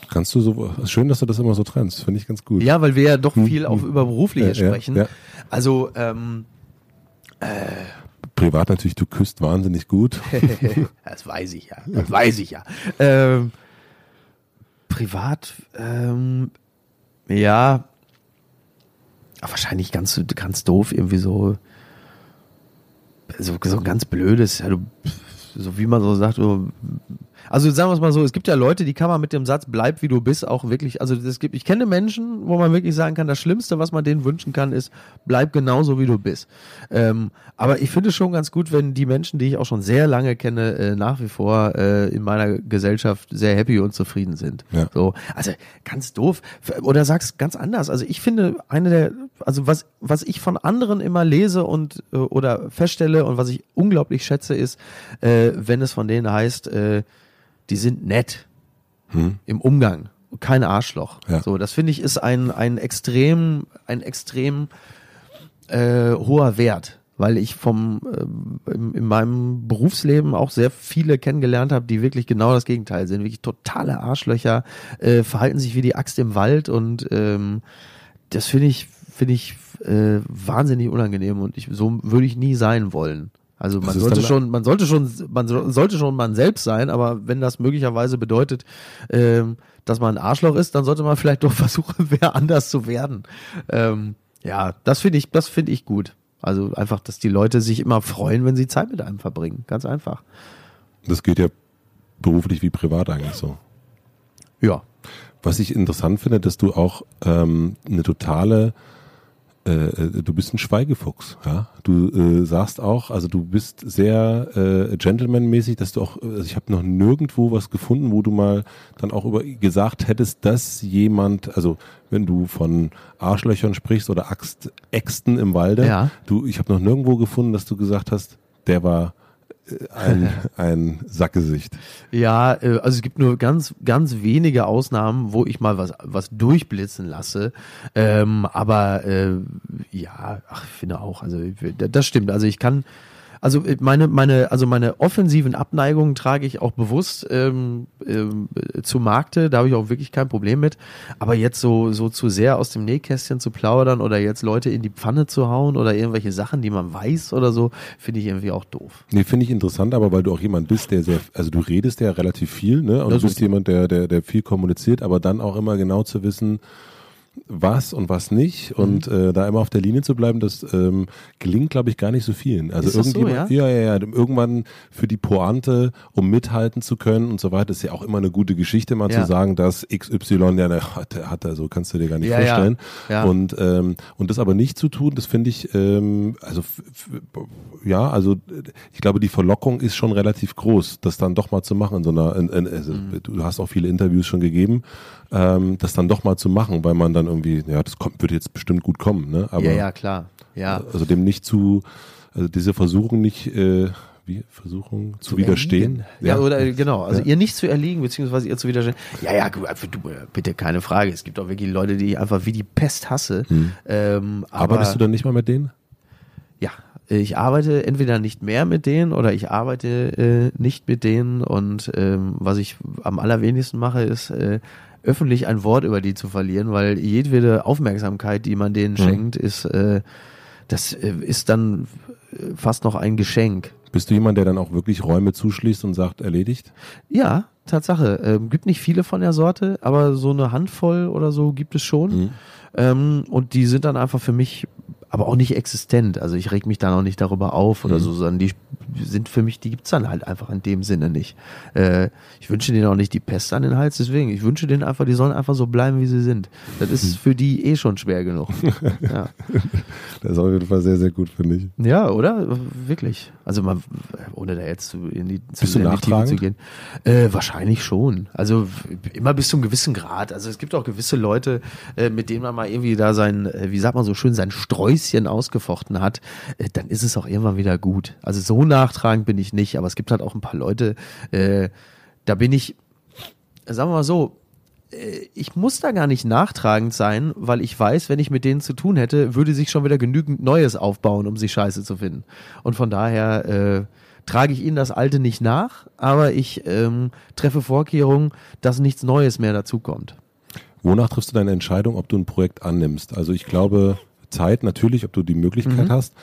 Kannst du so, schön, dass du das immer so trennst, finde ich ganz gut. Ja, weil wir ja doch viel auch über berufliches Ja, ja, sprechen. ja. Also, ähm, Privat natürlich, du küsst wahnsinnig gut. das weiß ich ja. Das weiß ich ja. Ähm, privat, ähm, ja, wahrscheinlich ganz, ganz doof, irgendwie so, so, so ganz blödes, ja, du, so wie man so sagt, so, also sagen wir es mal so, es gibt ja Leute, die kann man mit dem Satz bleib wie du bist auch wirklich, also es gibt, ich kenne Menschen, wo man wirklich sagen kann, das Schlimmste, was man denen wünschen kann, ist, bleib genauso wie du bist. Ähm, aber ich finde es schon ganz gut, wenn die Menschen, die ich auch schon sehr lange kenne, äh, nach wie vor äh, in meiner Gesellschaft sehr happy und zufrieden sind. Ja. So, also ganz doof. Oder sag's ganz anders. Also ich finde eine der, also was was ich von anderen immer lese und äh, oder feststelle und was ich unglaublich schätze, ist, äh, wenn es von denen heißt, äh, die sind nett im Umgang, kein Arschloch. Ja. So, das finde ich ist ein ein extrem ein extrem äh, hoher Wert, weil ich vom ähm, in, in meinem Berufsleben auch sehr viele kennengelernt habe, die wirklich genau das Gegenteil sind, wirklich totale Arschlöcher, äh, verhalten sich wie die Axt im Wald und ähm, das finde ich finde ich äh, wahnsinnig unangenehm und ich so würde ich nie sein wollen. Also man sollte schon, man sollte schon, man so- sollte schon man selbst sein, aber wenn das möglicherweise bedeutet, ähm, dass man ein Arschloch ist, dann sollte man vielleicht doch versuchen, wer anders zu werden. Ähm, ja, das finde ich, das finde ich gut. Also einfach, dass die Leute sich immer freuen, wenn sie Zeit mit einem verbringen. Ganz einfach. Das geht ja beruflich wie privat eigentlich so. Ja. Was ich interessant finde, dass du auch ähm, eine totale, äh, äh, du bist ein Schweigefuchs, ja. Du äh, sagst auch, also du bist sehr äh, gentlemanmäßig, dass du auch, also ich habe noch nirgendwo was gefunden, wo du mal dann auch über gesagt hättest, dass jemand, also wenn du von Arschlöchern sprichst oder Axt, Äxten im Walde, Ja. du, ich habe noch nirgendwo gefunden, dass du gesagt hast, der war äh, ein, ein Sackgesicht. Ja, äh, also es gibt nur ganz, ganz wenige Ausnahmen, wo ich mal was, was durchblitzen lasse. Ähm, aber äh, ja, ach, ich finde auch, also das stimmt. Also ich kann, also meine, meine, also meine offensiven Abneigungen trage ich auch bewusst ähm, ähm, zu Markte, da habe ich auch wirklich kein Problem mit. Aber jetzt so, so zu sehr aus dem Nähkästchen zu plaudern oder jetzt Leute in die Pfanne zu hauen oder irgendwelche Sachen, die man weiß oder so, finde ich irgendwie auch doof. Nee, finde ich interessant, aber weil du auch jemand bist, der sehr, also du redest ja relativ viel, ne? Und Das du bist ist- jemand, der, der, der viel kommuniziert, aber dann auch immer genau zu wissen, was und was nicht Mhm. und äh, da immer auf der Linie zu bleiben, das ähm, gelingt, glaube ich, gar nicht so vielen. Also Ist das so, irgendjemand, ja? ja, ja, irgendwann für die Pointe, um mithalten zu können und so weiter, ist ja auch immer eine gute Geschichte, mal Ja. zu sagen, dass XY ja hat, hat er so, kannst du dir gar nicht Ja, ja. vorstellen. Ja. Und ähm, und das aber nicht zu tun, das finde ich, ähm, also ja, also ich glaube, die Verlockung ist schon relativ groß, das dann doch mal zu machen. In so einer, in, in, also, Mhm. Du hast auch viele Interviews schon gegeben, ähm, das dann doch mal zu machen, weil man dann irgendwie, ja, das kommt, wird jetzt bestimmt gut kommen, ne? Aber ja, ja, klar. Ja. also dem nicht zu, also diese Versuchung nicht, äh, wie Versuchung zu, zu widerstehen. Ja, ja, oder genau, also ja. ihr nicht zu erliegen, beziehungsweise ihr zu widerstehen. Ja, ja, du, bitte keine Frage. Es gibt auch wirklich Leute, die ich einfach wie die Pest hasse. Hm. Ähm, aber, Arbeitest du dann nicht mal mit denen? Ja, ich arbeite entweder nicht mehr mit denen oder ich arbeite äh, nicht mit denen und ähm, was ich am allerwenigsten mache, ist äh, öffentlich ein Wort über die zu verlieren, weil jedwede Aufmerksamkeit, die man denen mhm. schenkt, ist äh, das äh, ist dann äh, fast noch ein Geschenk. Bist du jemand, der dann auch wirklich Räume zuschließt und sagt, erledigt? Ja, Tatsache. Ähm, gibt nicht viele von der Sorte, aber so eine Handvoll oder so gibt es schon. Mhm. Ähm, und die sind dann einfach für mich aber auch nicht existent. Also ich reg mich dann auch nicht darüber auf oder mhm. so, sondern die sind für mich, die gibt's dann halt einfach in dem Sinne nicht. Äh, ich wünsche denen auch nicht die Pest an den Hals, deswegen, ich wünsche denen einfach, die sollen einfach so bleiben, wie sie sind. Das ist mhm. für die eh schon schwer genug. ja. Das ist auf jeden Fall sehr, sehr gut, finde ich. Ja, oder? Wirklich. Also man, ohne da jetzt zu, in die, zu, Bist du Tiefe zu gehen. Äh, wahrscheinlich schon. Also immer bis zu einem gewissen Grad. Also es gibt auch gewisse Leute, äh, mit denen man mal irgendwie da sein, äh, wie sagt man so schön, sein Sträußchen ausgefochten hat, äh, dann ist es auch irgendwann wieder gut. Also so nachtragend bin ich nicht, aber es gibt halt auch ein paar Leute, äh, da bin ich, sagen wir mal so, äh, ich muss da gar nicht nachtragend sein, weil ich weiß, wenn ich mit denen zu tun hätte, würde sich schon wieder genügend Neues aufbauen, um sie scheiße zu finden. Und von daher äh, trage ich ihnen das Alte nicht nach, aber ich ähm, treffe Vorkehrungen, dass nichts Neues mehr dazukommt. Wonach triffst du deine Entscheidung, ob du ein Projekt annimmst? Also ich glaube, Zeit natürlich, ob du die Möglichkeit mhm. hast.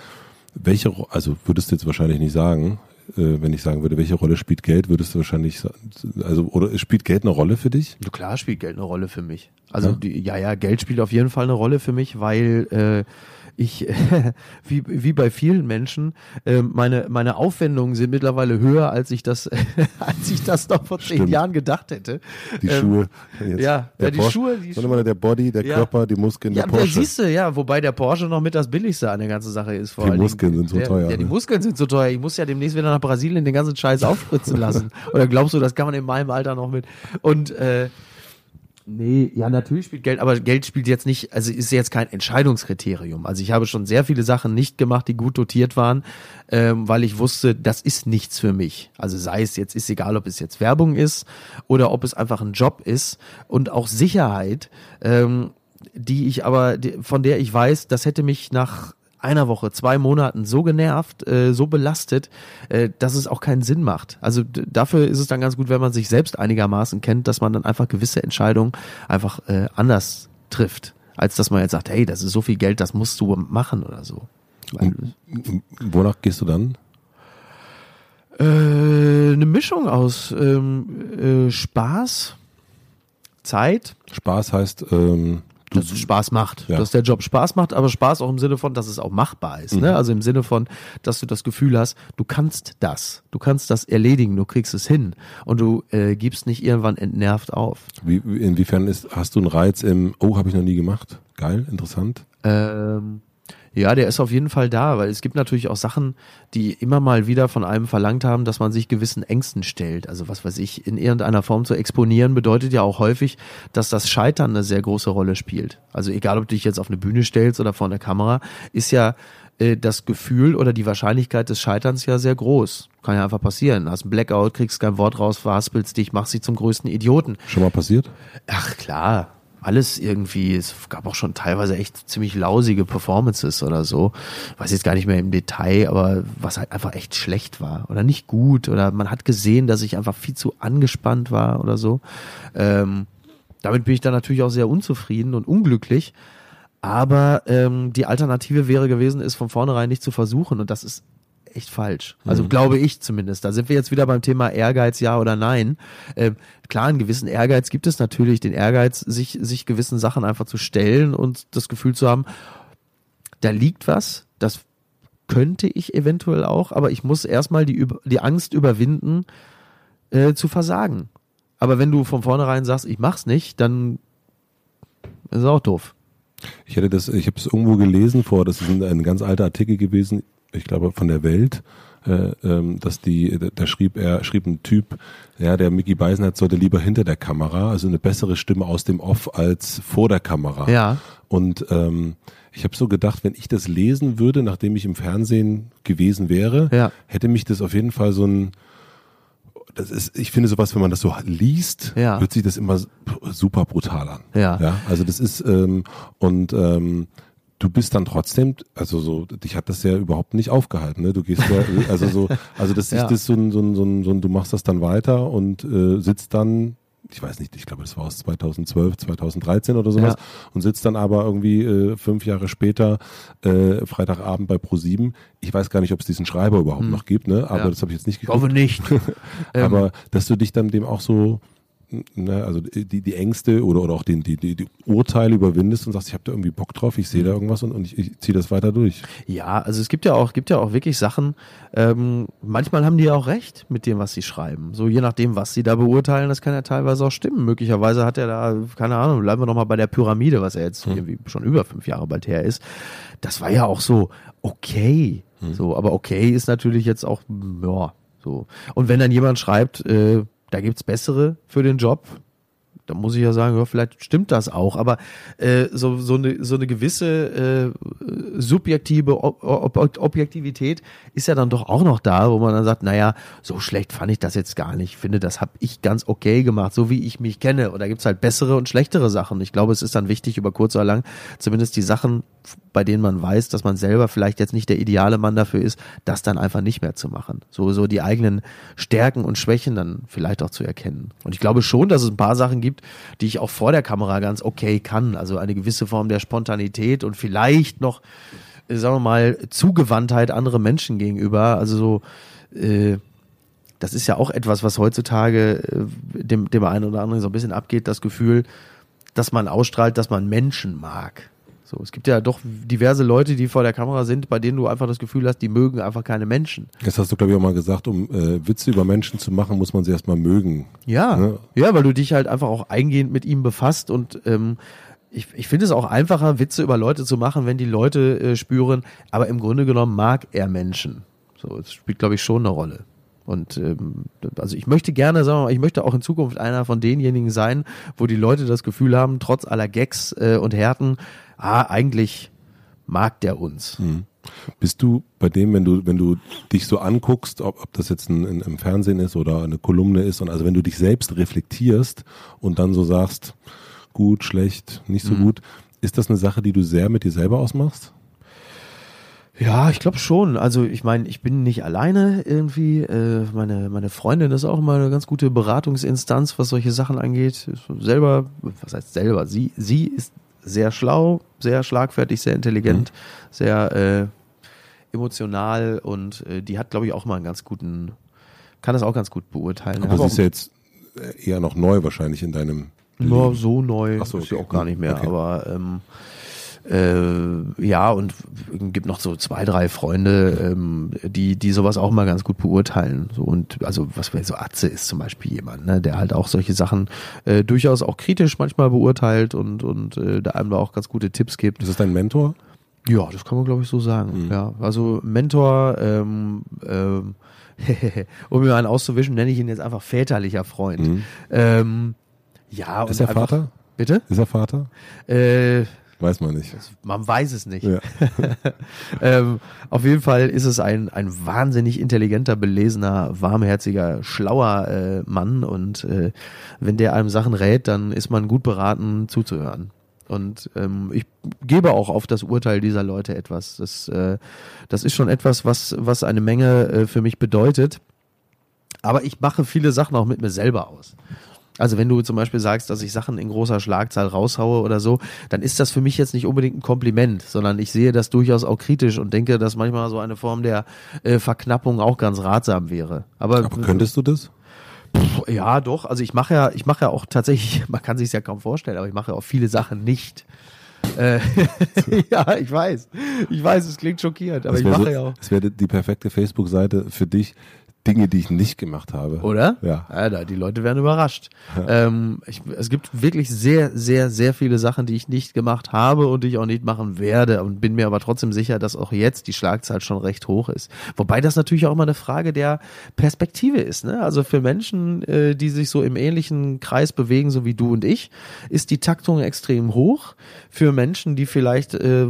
Welche, also würdest du jetzt wahrscheinlich nicht sagen, äh, wenn ich sagen würde, welche Rolle spielt Geld, würdest du wahrscheinlich sagen, also oder spielt Geld eine Rolle für dich? Ja, klar spielt Geld eine Rolle für mich. Also ja, die, ja, ja, Geld spielt auf jeden Fall eine Rolle für mich, weil äh, ich, wie, wie bei vielen Menschen, äh, meine, meine Aufwendungen sind mittlerweile höher, als ich das, als ich das noch vor zehn Jahren gedacht hätte. Die ähm, Schuhe. Jetzt. Ja, ja, die Porsche, Schuhe. Die Schuhe. der Body, der ja. Körper, die Muskeln, ja, der Porsche. Ja, siehst du, ja, wobei der Porsche noch mit das Billigste an der ganzen Sache ist. Vor die Muskeln sind so der, teuer. Ja, die ne? Muskeln sind so teuer. Ich muss ja demnächst wieder nach Brasilien den ganzen Scheiß aufspritzen lassen. Oder glaubst du, das kann man in meinem Alter noch mit? Und äh, Nee, ja, natürlich spielt Geld, aber Geld spielt jetzt nicht, also ist jetzt kein Entscheidungskriterium. Also ich habe schon sehr viele Sachen nicht gemacht, die gut dotiert waren, ähm, weil ich wusste, das ist nichts für mich. Also sei es jetzt, ist egal, ob es jetzt Werbung ist oder ob es einfach ein Job ist und auch Sicherheit, ähm, die ich aber, von der ich weiß, das hätte mich nach einer Woche, zwei Monaten so genervt, äh, so belastet, äh, dass es auch keinen Sinn macht. Also dafür ist es dann ganz gut, wenn man sich selbst einigermaßen kennt, dass man dann einfach gewisse Entscheidungen einfach äh, anders trifft, als dass man jetzt sagt, hey, das ist so viel Geld, das musst du machen oder so. Und, wonach gehst du dann? Äh, eine Mischung aus ähm, äh, Spaß, Zeit. Spaß heißt ähm, dass es Spaß macht, ja. dass der Job Spaß macht, aber Spaß auch im Sinne von, dass es auch machbar ist. Ne? Mhm. Ne? Also im Sinne von, dass du das Gefühl hast, du kannst das, du kannst das erledigen, du kriegst es hin und du äh, gibst nicht irgendwann entnervt auf. Wie, inwiefern ist, hast du einen Reiz im, oh, habe ich noch nie gemacht? Geil, interessant. Ähm, ja, der ist auf jeden Fall da, weil es gibt natürlich auch Sachen, die immer mal wieder von einem verlangt haben, dass man sich gewissen Ängsten stellt. Also was weiß ich, in irgendeiner Form zu exponieren bedeutet ja auch häufig, dass das Scheitern eine sehr große Rolle spielt. Also egal, ob du dich jetzt auf eine Bühne stellst oder vor einer Kamera, ist ja äh, das Gefühl oder die Wahrscheinlichkeit des Scheiterns ja sehr groß. Kann ja einfach passieren. Hast ein Blackout, kriegst kein Wort raus, verhaspelst dich, machst dich zum größten Idioten. Schon mal passiert? Ach klar alles irgendwie, es gab auch schon teilweise echt ziemlich lausige Performances oder so. Weiß jetzt gar nicht mehr im Detail, aber was halt einfach echt schlecht war oder nicht gut oder man hat gesehen, dass ich einfach viel zu angespannt war oder so. Ähm, damit bin ich dann natürlich auch sehr unzufrieden und unglücklich. Aber ähm, die Alternative wäre gewesen, es von vornherein nicht zu versuchen und das ist echt falsch. Also mhm. glaube ich zumindest. Da sind wir jetzt wieder beim Thema Ehrgeiz, ja oder nein. Äh, klar, einen gewissen Ehrgeiz gibt es natürlich, den Ehrgeiz, sich, sich gewissen Sachen einfach zu stellen und das Gefühl zu haben, da liegt was, das könnte ich eventuell auch, aber ich muss erstmal die, die Angst überwinden, äh, zu versagen. Aber wenn du von vornherein sagst, ich mach's nicht, dann ist es auch doof. Ich hätte das, ich habe es irgendwo gelesen vor, das ist ein, ein ganz alter Artikel gewesen ich glaube, von der Welt, äh, ähm, dass die, da schrieb er, schrieb ein Typ, ja, der Mickey Beisenherz sollte lieber hinter der Kamera, also eine bessere Stimme aus dem Off als vor der Kamera. Ja. Und ähm, ich habe so gedacht, wenn ich das lesen würde, nachdem ich im Fernsehen gewesen wäre, Ja. hätte mich das auf jeden Fall so ein das ist, ich finde sowas, wenn man das so liest, Ja. hört sich das immer super brutal an. Ja. ja also das ist ähm, und ähm, du bist dann trotzdem, also so, dich hat das ja überhaupt nicht aufgehalten, ne? Du gehst ja, also so, also das ist Ja. das so ein, so ein, so ein, so ein, du machst das dann weiter und äh, sitzt dann, ich weiß nicht, ich glaube, das war aus 2012, 2013 oder sowas, Ja. und sitzt dann aber irgendwie äh, fünf Jahre später äh, Freitagabend bei Pro7. Ich weiß gar nicht, ob es diesen Schreiber überhaupt noch gibt, ne? Aber Hm. Ja. das habe ich jetzt nicht Ich hoffe nicht. Ähm, Aber dass du dich dann dem auch so, ne, also die, die Ängste oder, oder auch den, die, die, die Urteile überwindest und sagst, ich habe da irgendwie Bock drauf, ich sehe da irgendwas und, und ich, ich ziehe das weiter durch. Ja, also es gibt ja auch, gibt ja auch wirklich Sachen, ähm, manchmal haben die ja auch recht mit dem, was sie schreiben. So je nachdem, was sie da beurteilen, das kann ja teilweise auch stimmen. Möglicherweise hat er da, keine Ahnung, bleiben wir nochmal bei der Pyramide, was er jetzt irgendwie schon über fünf Jahre bald her ist. Das war ja auch so, okay. So, aber okay ist natürlich jetzt auch, ja, so. Und wenn dann jemand schreibt, äh, da gibt's bessere für den Job, da muss ich ja sagen, ja, vielleicht stimmt das auch, aber äh, so, so, eine, so eine gewisse äh, subjektive Ob Ob Objektivität ist ja dann doch auch noch da, wo man dann sagt, naja, so schlecht fand ich das jetzt gar nicht. Ich finde, das habe ich ganz okay gemacht, so wie ich mich kenne. Und da gibt's halt bessere und schlechtere Sachen. Ich glaube, es ist dann wichtig, über kurz oder lang zumindest die Sachen, bei denen man weiß, dass man selber vielleicht jetzt nicht der ideale Mann dafür ist, das dann einfach nicht mehr zu machen. So, so die eigenen Stärken und Schwächen dann vielleicht auch zu erkennen. Und ich glaube schon, dass es ein paar Sachen gibt, die ich auch vor der Kamera ganz okay kann. Also eine gewisse Form der Spontanität und vielleicht noch, äh, sagen wir mal, Zugewandtheit andere Menschen gegenüber. Also so, äh, das ist ja auch etwas, was heutzutage äh, dem, dem einen oder anderen so ein bisschen abgeht, das Gefühl, dass man ausstrahlt, dass man Menschen mag. So, es gibt ja doch diverse Leute, die vor der Kamera sind, bei denen du einfach das Gefühl hast, die mögen einfach keine Menschen. Das hast du, glaube ich, auch mal gesagt, um äh, Witze über Menschen zu machen, muss man sie erstmal mögen. Ja, Ne? ja, weil du dich halt einfach auch eingehend mit ihm befasst und ähm, ich, ich finde es auch einfacher, Witze über Leute zu machen, wenn die Leute äh, spüren, aber im Grunde genommen mag er Menschen. So, es spielt, glaube ich, schon eine Rolle. Und ähm, also ich möchte gerne, sagen wir mal, ich möchte auch in Zukunft einer von denjenigen sein, wo die Leute das Gefühl haben, trotz aller Gags äh, und Härten, ah, eigentlich mag der uns. Bist du bei dem, wenn du, wenn du dich so anguckst, ob, ob das jetzt ein, im Fernsehen ist oder eine Kolumne ist, und also wenn du dich selbst reflektierst und dann so sagst, gut, schlecht, nicht so gut, ist das eine Sache, die du sehr mit dir selber ausmachst? Ja, ich glaube schon. Also ich meine, ich bin nicht alleine irgendwie. Äh, meine, meine Freundin ist auch immer eine ganz gute Beratungsinstanz, was solche Sachen angeht. Selber, was heißt selber? Sie, sie ist sehr schlau, sehr schlagfertig, sehr intelligent, sehr äh, emotional und äh, die hat, glaube ich, auch mal einen ganz guten, kann das auch ganz gut beurteilen. Aber Hab sie ist ja jetzt äh, eher noch neu wahrscheinlich in deinem Ja, Leben. so neu Ach so, ist sie okay. auch gar nicht mehr, Okay. aber ähm, äh, ja, und gibt noch so zwei, drei Freunde, ähm, die, die sowas auch mal ganz gut beurteilen. So, und also was so Atze ist zum Beispiel jemand, ne, der halt auch solche Sachen äh, durchaus auch kritisch manchmal beurteilt und, und äh, da einem da auch ganz gute Tipps gibt. Ist das dein Mentor? Ja, das kann man glaube ich so sagen. Ja, also Mentor, ähm, ähm, um mir einen auszuwischen, nenne ich ihn jetzt einfach väterlicher Freund. Mhm. Ähm, ja, Ist und er einfach- Vater? Bitte? Ist er Vater? Äh, Weiß man nicht. man weiß es nicht. Ja. ähm, auf jeden Fall ist es ein, ein wahnsinnig intelligenter, belesener, warmherziger, schlauer äh, Mann und äh, wenn der einem Sachen rät, dann ist man gut beraten zuzuhören. Und ähm, ich gebe auch auf das Urteil dieser Leute etwas. Das, äh, das ist schon etwas, was, was eine Menge äh, für mich bedeutet. Aber ich mache viele Sachen auch mit mir selber aus. Also wenn du zum Beispiel sagst, dass ich Sachen in großer Schlagzahl raushaue oder so, dann ist das für mich jetzt nicht unbedingt ein Kompliment, sondern ich sehe das durchaus auch kritisch und denke, dass manchmal so eine Form der äh, Verknappung auch ganz ratsam wäre. Aber, Aber könntest du das? Pff, ja, doch. Also ich mache ja, ich mache ja auch tatsächlich, man kann sich ja kaum vorstellen, aber ich mache ja auch viele Sachen nicht. Äh, ja, ich weiß. Ich weiß, es klingt schockierend, aber ich mache so, ja auch. das wäre die perfekte Facebook-Seite für dich. Dinge, die ich nicht gemacht habe. Oder? Ja. Alter, die Leute werden überrascht. Ähm, ich, es gibt wirklich sehr, sehr, sehr viele Sachen, die ich nicht gemacht habe und die ich auch nicht machen werde und bin mir aber trotzdem sicher, dass auch jetzt die Schlagzahl schon recht hoch ist. Wobei das natürlich auch immer eine Frage der Perspektive ist. Ne? Also für Menschen, äh, die sich so im ähnlichen Kreis bewegen, so wie du und ich, ist die Taktung extrem hoch. Für Menschen, die vielleicht, äh,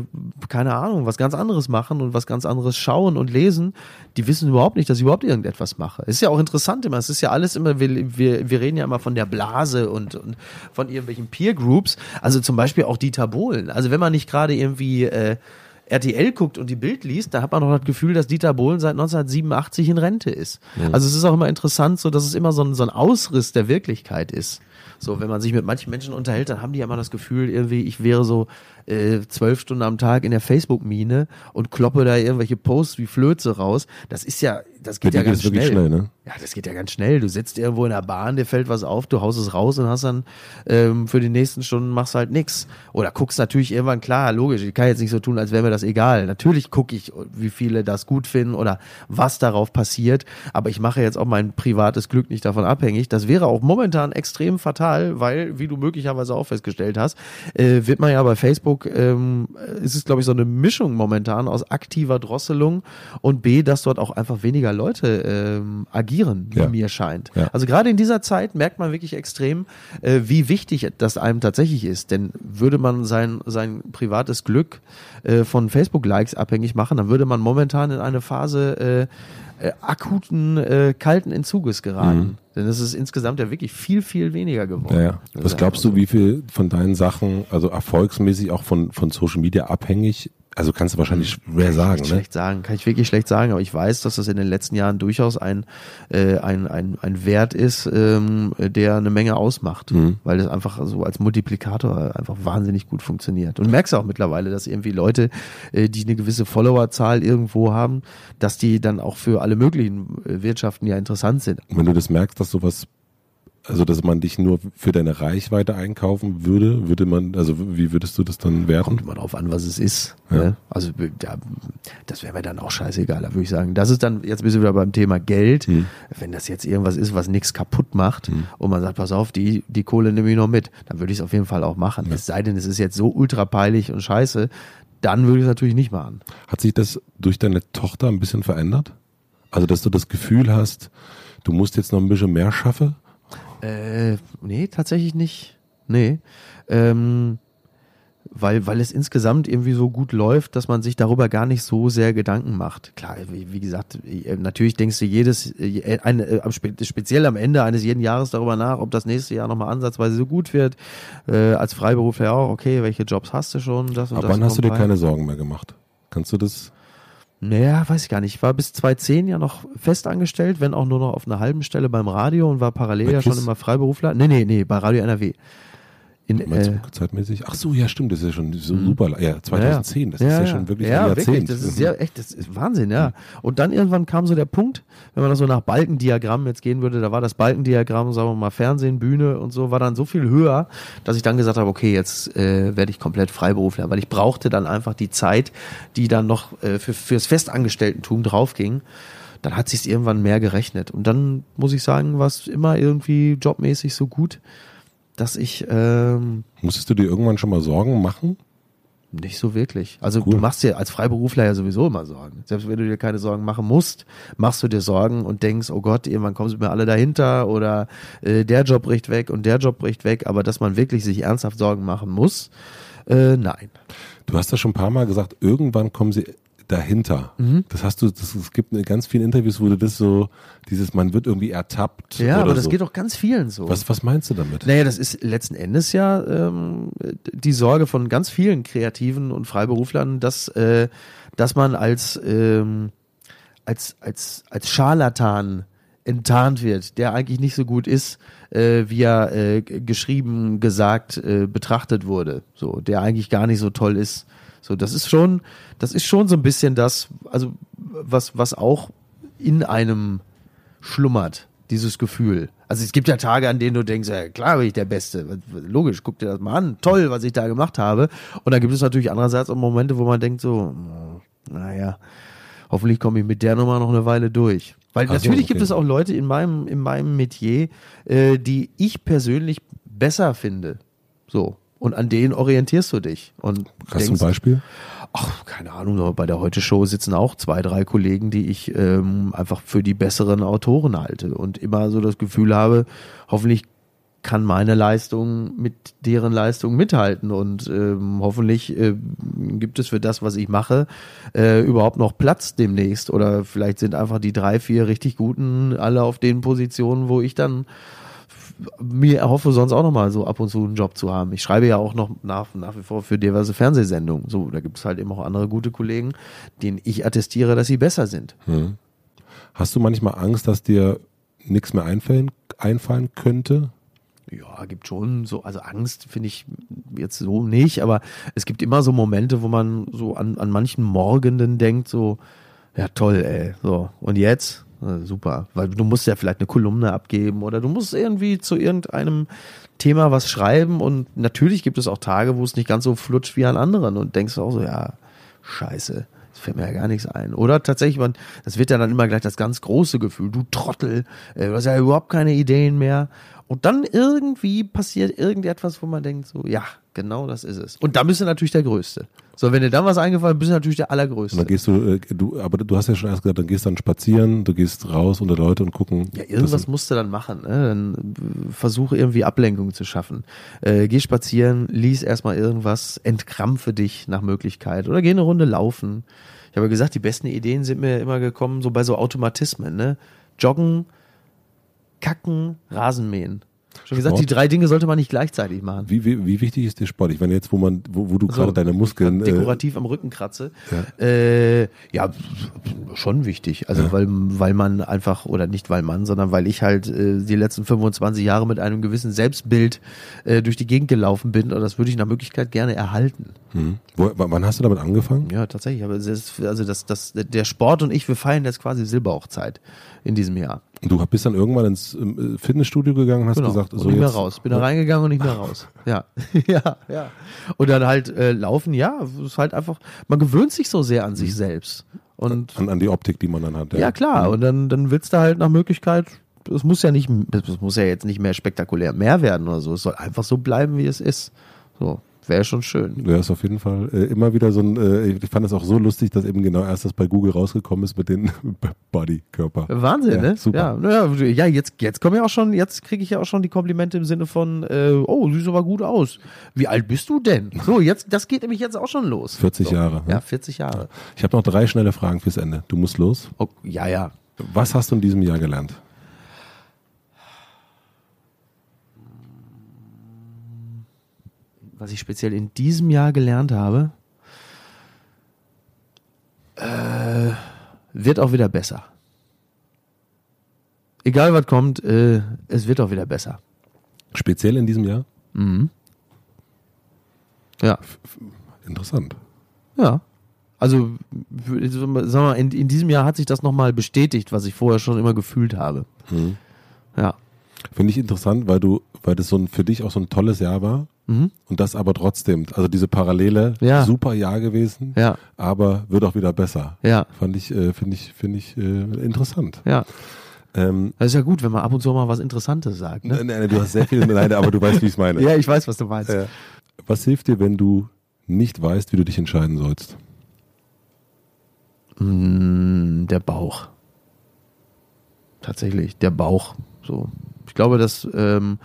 keine Ahnung, was ganz anderes machen und was ganz anderes schauen und lesen, die wissen überhaupt nicht, dass ich überhaupt irgendetwas mache. Ist ja auch interessant immer. Es ist ja alles immer, wir, wir, wir reden ja immer von der Blase und, und von irgendwelchen Peer Groups. Also zum Beispiel auch Dieter Bohlen. Also wenn man nicht gerade irgendwie äh, RTL guckt und die Bild liest, da hat man doch das Gefühl, dass Dieter Bohlen seit 1987 in Rente ist. Also es ist auch immer interessant, so dass es immer so ein, so ein Ausriss der Wirklichkeit ist. So, wenn man sich mit manchen Menschen unterhält, dann haben die ja immer das Gefühl, irgendwie, ich wäre so äh, zwölf Stunden am Tag in der Facebook-Mine und kloppe da irgendwelche Posts wie Flöze raus. Das ist ja, das geht Bei ja ganz geht schnell. wirklich schnell, ne? Ja, das geht ja ganz schnell. Du sitzt irgendwo in der Bahn, dir fällt was auf, du haust es raus und hast dann ähm, für die nächsten Stunden machst halt nix. Oder guckst natürlich irgendwann, klar, logisch, ich kann jetzt nicht so tun, als wäre mir das egal. Natürlich gucke ich, wie viele das gut finden oder was darauf passiert, aber ich mache jetzt auch mein privates Glück nicht davon abhängig. Das wäre auch momentan extrem fatal, weil, wie du möglicherweise auch festgestellt hast, äh, wird man ja bei Facebook, ähm, ist es glaube ich so eine Mischung momentan aus aktiver Drosselung und B, dass dort auch einfach weniger Leute ähm, agieren, wie Ja. mir scheint. Ja. Also gerade in dieser Zeit merkt man wirklich extrem, äh, wie wichtig das einem tatsächlich ist. Denn würde man sein, sein privates Glück äh, von Facebook-Likes abhängig machen, dann würde man momentan in eine Phase äh, äh, akuten, äh, kalten Entzuges geraten. Denn es ist insgesamt ja wirklich viel, viel weniger geworden. Ja, ja. Was glaubst du, wie viel von deinen Sachen, also erfolgsmäßig auch von, von Social Media abhängig? Also kannst du wahrscheinlich schwer sagen, Kann ich ne? schlecht sagen, kann ich wirklich schlecht sagen, aber ich weiß, dass das in den letzten Jahren durchaus ein, äh, ein, ein, ein Wert ist, ähm, der eine Menge ausmacht, Mhm. weil das einfach so als Multiplikator einfach wahnsinnig gut funktioniert. Und merkst auch mittlerweile, dass irgendwie Leute, äh, die eine gewisse Followerzahl irgendwo haben, dass die dann auch für alle möglichen äh, Wirtschaften ja interessant sind. Und wenn du das merkst, dass sowas, also dass man dich nur für deine Reichweite einkaufen würde, würde man, also wie würdest du das dann werten? Kommt immer drauf an, was es ist. Ja. Ne? Also ja, das wäre mir dann auch scheißegal. Da würde ich sagen, das ist dann, jetzt bist du wieder beim Thema Geld. Hm. Wenn das jetzt irgendwas ist, was nichts kaputt macht und man sagt, pass auf, die, die Kohle nehme ich noch mit, dann würde ich es auf jeden Fall auch machen. Es sei denn, es ist jetzt so ultra peinlich und scheiße, dann würde ich es natürlich nicht machen. Hat sich das durch deine Tochter ein bisschen verändert? Also, dass du das Gefühl hast, du musst jetzt noch ein bisschen mehr schaffen? Äh, nee, tatsächlich nicht. Nee. Ähm, weil, weil es insgesamt irgendwie so gut läuft, dass man sich darüber gar nicht so sehr Gedanken macht. Klar, wie, wie gesagt, äh, natürlich denkst du jedes, äh, eine, äh, speziell am Ende eines jeden Jahres darüber nach, ob das nächste Jahr nochmal ansatzweise so gut wird. Äh, als Freiberufler auch, okay, welche Jobs hast du schon? Das und Aber das wann hast du dir keine Sorgen mehr gemacht? Kannst du das? Naja, weiß ich gar nicht. Ich war bis 2010 ja noch fest angestellt, wenn auch nur noch auf einer halben Stelle beim Radio und war parallel Bei ja schon immer Freiberufler. Nee, nee, nee, bei Radio NRW. In, Meinst äh, zeitmäßig? Ach so, ja, stimmt, das ist ja schon so super. Ja, 2010, das ist ja, schon wirklich ja, ein Jahrzehnt. Wirklich, das ist ja echt, das ist Wahnsinn, ja. Und dann irgendwann kam so der Punkt, wenn man das so nach Balkendiagramm jetzt gehen würde, da war das Balkendiagramm, sagen wir mal, Fernsehen, Bühne und so, war dann so viel höher, dass ich dann gesagt habe, okay, jetzt äh, werde ich komplett Freiberufler, weil ich brauchte dann einfach die Zeit, die dann noch äh, für, fürs Festangestelltentum draufging. Dann hat sich irgendwann mehr gerechnet. Und dann muss ich sagen, war es immer irgendwie jobmäßig so gut, dass ich ähm, Musstest du dir irgendwann schon mal Sorgen machen? nicht so wirklich. Also Cool. du machst dir als Freiberufler ja sowieso immer Sorgen. Selbst wenn du dir keine Sorgen machen musst, machst du dir Sorgen und denkst, oh Gott, irgendwann kommen sie mir alle dahinter oder äh, der Job bricht weg und der Job bricht weg. Aber dass man wirklich sich ernsthaft Sorgen machen muss, äh, nein. Du hast ja schon ein paar Mal gesagt, irgendwann kommen sie dahinter. Mhm. Das hast du, das, es gibt in ganz vielen Interviews, wo du das so, dieses, man wird irgendwie ertappt. Ja, aber das so. geht doch ganz vielen so. Was, was meinst du damit? Naja, das ist letzten Endes ja ähm, die Sorge von ganz vielen Kreativen und Freiberuflern, dass, äh, dass man als, ähm, als, als, als Scharlatan enttarnt wird, der eigentlich nicht so gut ist, äh, wie er äh, geschrieben, gesagt, äh, betrachtet wurde. So, der eigentlich gar nicht so toll ist. So, das ist schon, das ist schon so ein bisschen das, also was, was auch in einem schlummert, dieses Gefühl. Also es gibt ja Tage, an denen du denkst, ja, klar bin ich der Beste. Logisch, guck dir das mal an. Toll, was ich da gemacht habe. Und dann gibt es natürlich andererseits auch Momente, wo man denkt so, hm, naja, hoffentlich komme ich mit der Nummer noch eine Weile durch. Weil Ach so, natürlich gibt okay. es auch Leute in meinem, in meinem Metier, äh, die ich persönlich besser finde. So. Und an denen orientierst du dich. Und Hast du ein Beispiel? ach, keine Ahnung, bei der Heute-Show sitzen auch zwei, drei Kollegen, die ich ähm, einfach für die besseren Autoren halte und immer so das Gefühl habe, hoffentlich kann meine Leistung mit deren Leistung mithalten und ähm, hoffentlich äh, gibt es für das, was ich mache, äh, überhaupt noch Platz demnächst oder vielleicht sind einfach die drei, vier richtig guten alle auf den Positionen, wo ich dann mir erhoffe, sonst auch noch mal so ab und zu einen Job zu haben. Ich schreibe ja auch noch nach, nach wie vor für diverse Fernsehsendungen. So, da gibt es halt eben auch andere gute Kollegen, denen ich attestiere, dass sie besser sind. Hm. Hast du manchmal Angst, dass dir nichts mehr einfallen, einfallen könnte? Ja, gibt schon so, also Angst finde ich jetzt so nicht, aber es gibt immer so Momente, wo man so an, an manchen Morgenden denkt, so, ja toll, ey, so, und jetzt? Äh, super, weil du musst ja vielleicht eine Kolumne abgeben oder du musst irgendwie zu irgendeinem Thema was schreiben und natürlich gibt es auch Tage, wo es nicht ganz so flutscht wie an anderen und denkst auch so, ja, scheiße, es fällt mir ja gar nichts ein. Oder tatsächlich, man, das wird ja dann immer gleich das ganz große Gefühl, du Trottel, äh, du hast ja überhaupt keine Ideen mehr. Und dann irgendwie passiert irgendetwas, wo man denkt, so, ja, genau das ist es. Und dann bist du natürlich der Größte. So, wenn dir dann was eingefallen ist, bist du natürlich der Und Allergrößte. dann gehst du, äh, du, aber du hast ja schon erst gesagt, dann gehst du dann spazieren, du gehst raus unter Leute und gucken. Ja, irgendwas musst du dann machen. Ne? Dann äh, versuche irgendwie Ablenkung zu schaffen. Äh, geh spazieren, lies erstmal irgendwas, entkrampfe dich nach Möglichkeit oder geh eine Runde laufen. Ich habe ja gesagt, die besten Ideen sind mir immer gekommen, so bei so Automatismen. Ne? Joggen, kacken, Rasenmähen. Schon gesagt, Sport? die drei Dinge sollte man nicht gleichzeitig machen. Wie, wie, wie wichtig ist dir Sport? Ich meine, jetzt, wo man, wo, wo du So, gerade deine Muskeln. Äh, dekorativ am Rücken kratze. Ja, äh, ja schon wichtig. Also weil, weil man einfach, oder nicht weil man, sondern weil ich halt äh, die letzten 25 Jahre mit einem gewissen Selbstbild äh, durch die Gegend gelaufen bin und das würde ich nach Möglichkeit gerne erhalten. hm. wo, wann hast du damit angefangen? Ja, tatsächlich. Aber ist, also das, das, der Sport und ich, wir feiern jetzt quasi Silberhochzeit in diesem Jahr. Du bist dann irgendwann ins ähm, Fitnessstudio gegangen und hast Genau. gesagt, und so nicht mehr raus. Bin da reingegangen und nicht mehr raus. Ja, ja, ja. Und dann halt äh, laufen, ja, ist halt einfach, man gewöhnt sich so sehr an sich selbst. Und an, an die Optik, die man dann hat. ja, klar. Und dann, dann willst du halt nach Möglichkeit, es muss ja nicht, es muss ja jetzt nicht mehr spektakulär mehr werden oder so. Es soll einfach so bleiben, wie es ist. So, wäre schon schön. Ja, ist auf jeden Fall äh, immer wieder so ein, äh, ich fand es auch so lustig, dass eben genau erst das bei Google rausgekommen ist mit den Bodykörper. Wahnsinn, Ja, ne? super. Ja, ja, jetzt, jetzt kommen ja auch schon, jetzt kriege ich ja auch schon die Komplimente im Sinne von, äh, oh, siehst aber gut aus. Wie alt bist du denn? So, jetzt, das geht nämlich jetzt auch schon los. 40 so. Jahre. Ja, 40 Jahre. Ich habe noch drei schnelle Fragen fürs Ende. Du musst los. Oh, ja, ja. Was hast du in diesem Jahr gelernt? Was ich speziell in diesem Jahr gelernt habe, äh, wird auch wieder besser. Egal was kommt, äh, es wird auch wieder besser. Speziell in diesem Jahr? Ja. Interessant. Ja. Also, sag mal, in, in diesem Jahr hat sich das nochmal bestätigt, was ich vorher schon immer gefühlt habe. Mhm. Ja. Finde ich interessant, weil du, weil das so ein, für dich auch so ein tolles Jahr war. Und das aber trotzdem, also diese Parallele, Mhm. Ja. super Jahr gewesen, Ja. aber wird auch wieder besser. Ja. Fand ich, äh, finde ich, finde ich äh, interessant. Ja. Ähm, Das ist ja gut, wenn man ab und zu mal was Interessantes sagt. Ne? nein, nein, du hast sehr viel, nein, aber du weißt, wie ich es meine. Ja, ich weiß, was du meinst. Äh, was hilft dir, wenn du nicht weißt, wie du dich entscheiden sollst? Mm, Der Bauch. Tatsächlich, der Bauch. So. Ich glaube, dass ähm,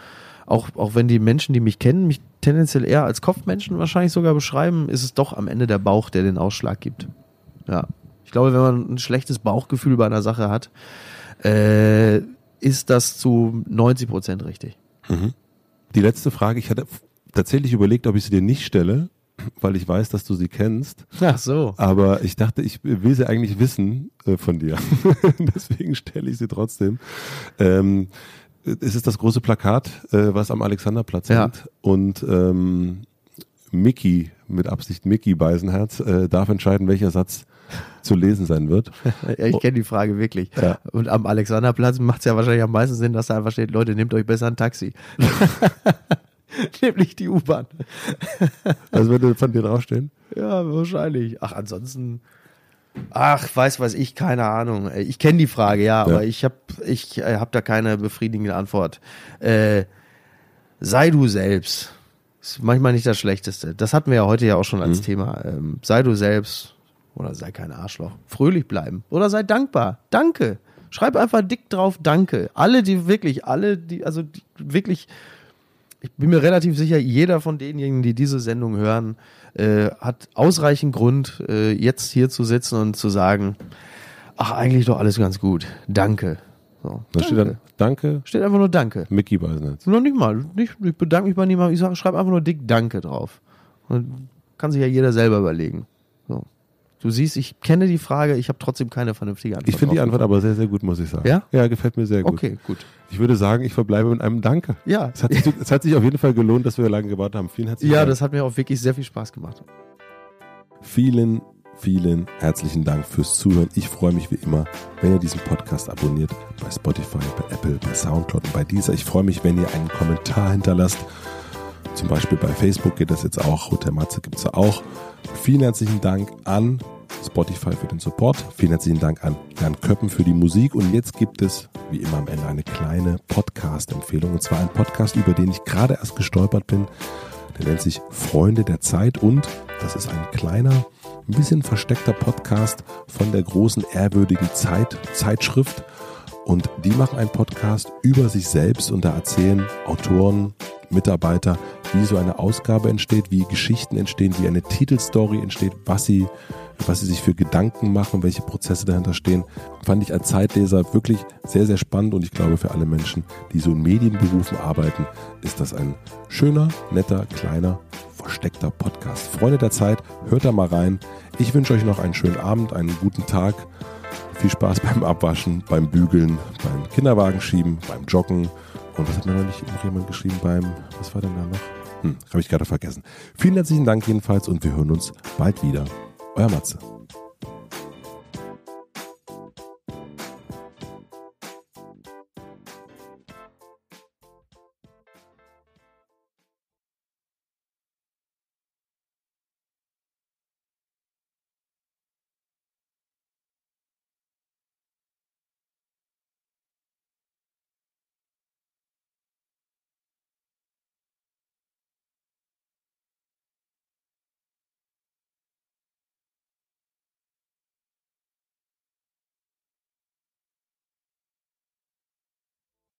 auch, auch wenn die Menschen, die mich kennen, mich tendenziell eher als Kopfmenschen wahrscheinlich sogar beschreiben, ist es doch am Ende der Bauch, der den Ausschlag gibt. Ja. Ich glaube, wenn man ein schlechtes Bauchgefühl bei einer Sache hat, äh, ist das zu 90 Prozent richtig. Die letzte Frage, ich hatte tatsächlich überlegt, ob ich sie dir nicht stelle, weil ich weiß, dass du sie kennst. Ach so. Aber ich dachte, ich will sie eigentlich wissen äh, von dir. Deswegen stelle ich sie trotzdem. Ähm, es ist das große Plakat, äh, was am Alexanderplatz Ja. hängt. Und ähm, Mickey, mit Absicht Mickey Beisenherz, äh, darf entscheiden, welcher Satz zu lesen sein wird. Ja, ich kenne die Frage wirklich. Ja. Und am Alexanderplatz macht es ja wahrscheinlich am meisten Sinn, dass da einfach steht, Leute, nehmt euch besser ein Taxi. Nämlich die U-Bahn. Also würde von dir draufstehen. Ja, wahrscheinlich. Ach, ansonsten, Ach, weiß was ich, keine Ahnung. Äh, Ich kenne die Frage, ja, Ja. aber ich habe ich äh, hab da keine befriedigende Antwort. Äh, sei du selbst. Ist manchmal nicht das Schlechteste. Das hatten wir ja heute ja auch schon Mhm. als Thema. Ähm, sei du selbst oder sei kein Arschloch. Fröhlich bleiben oder sei dankbar. Danke. Schreib einfach dick drauf Danke. Alle, die wirklich, alle, die, also die, wirklich, ich bin mir relativ sicher, jeder von denjenigen, die diese Sendung hören, äh, hat ausreichend Grund, äh, jetzt hier zu sitzen und zu sagen, ach, eigentlich doch alles ganz gut. Danke. So, Da steht dann, danke, steht einfach nur Danke. Mickey Beisenetz. Noch nicht mal. Nicht, ich bedanke mich bei niemandem. Ich sage, schreib einfach nur dick Danke drauf. Und kann sich ja jeder selber überlegen. Du siehst, ich kenne die Frage, ich habe trotzdem keine vernünftige Antwort. Ich finde die Antwort aber sehr, sehr gut, muss ich sagen. Ja? Ja, gefällt mir sehr gut. Okay, gut. Ich würde sagen, ich verbleibe mit einem Danke. Ja. Es hat, sich, es hat sich auf jeden Fall gelohnt, dass wir lange gewartet haben. Vielen herzlichen Ja, Dank. das hat mir auch wirklich sehr viel Spaß gemacht. Vielen, vielen herzlichen Dank fürs Zuhören. Ich freue mich wie immer, wenn ihr diesen Podcast abonniert bei Spotify, bei Apple, bei Soundcloud und bei dieser. Ich freue mich, wenn ihr einen Kommentar hinterlasst. Zum Beispiel bei Facebook geht das jetzt auch. Hotel Matze gibt es ja auch. Vielen herzlichen Dank an Spotify für den Support. Vielen herzlichen Dank an Jan Köppen für die Musik. Und jetzt gibt es, wie immer am Ende, eine kleine Podcast-Empfehlung. Und zwar ein Podcast, über den ich gerade erst gestolpert bin. Der nennt sich Freunde der Zeit und das ist ein kleiner, ein bisschen versteckter Podcast von der großen ehrwürdigen Zeit, Zeitschrift. Und die machen einen Podcast über sich selbst und da erzählen Autoren, Mitarbeiter, wie so eine Ausgabe entsteht, wie Geschichten entstehen, wie eine Titelstory entsteht, was sie, was sie sich für Gedanken machen, welche Prozesse dahinter stehen. Fand ich als Zeitleser wirklich sehr, sehr spannend und ich glaube für alle Menschen, die so in Medienberufen arbeiten, ist das ein schöner, netter, kleiner, versteckter Podcast. Freunde der Zeit, hört da mal rein. Ich wünsche euch noch einen schönen Abend, einen guten Tag. Viel Spaß beim Abwaschen, beim Bügeln, beim Kinderwagen schieben, beim Joggen. Und was hat mir noch nicht noch jemand geschrieben beim, was war denn da noch? Hm, habe ich gerade vergessen. Vielen herzlichen Dank jedenfalls und wir hören uns bald wieder. Euer Matze.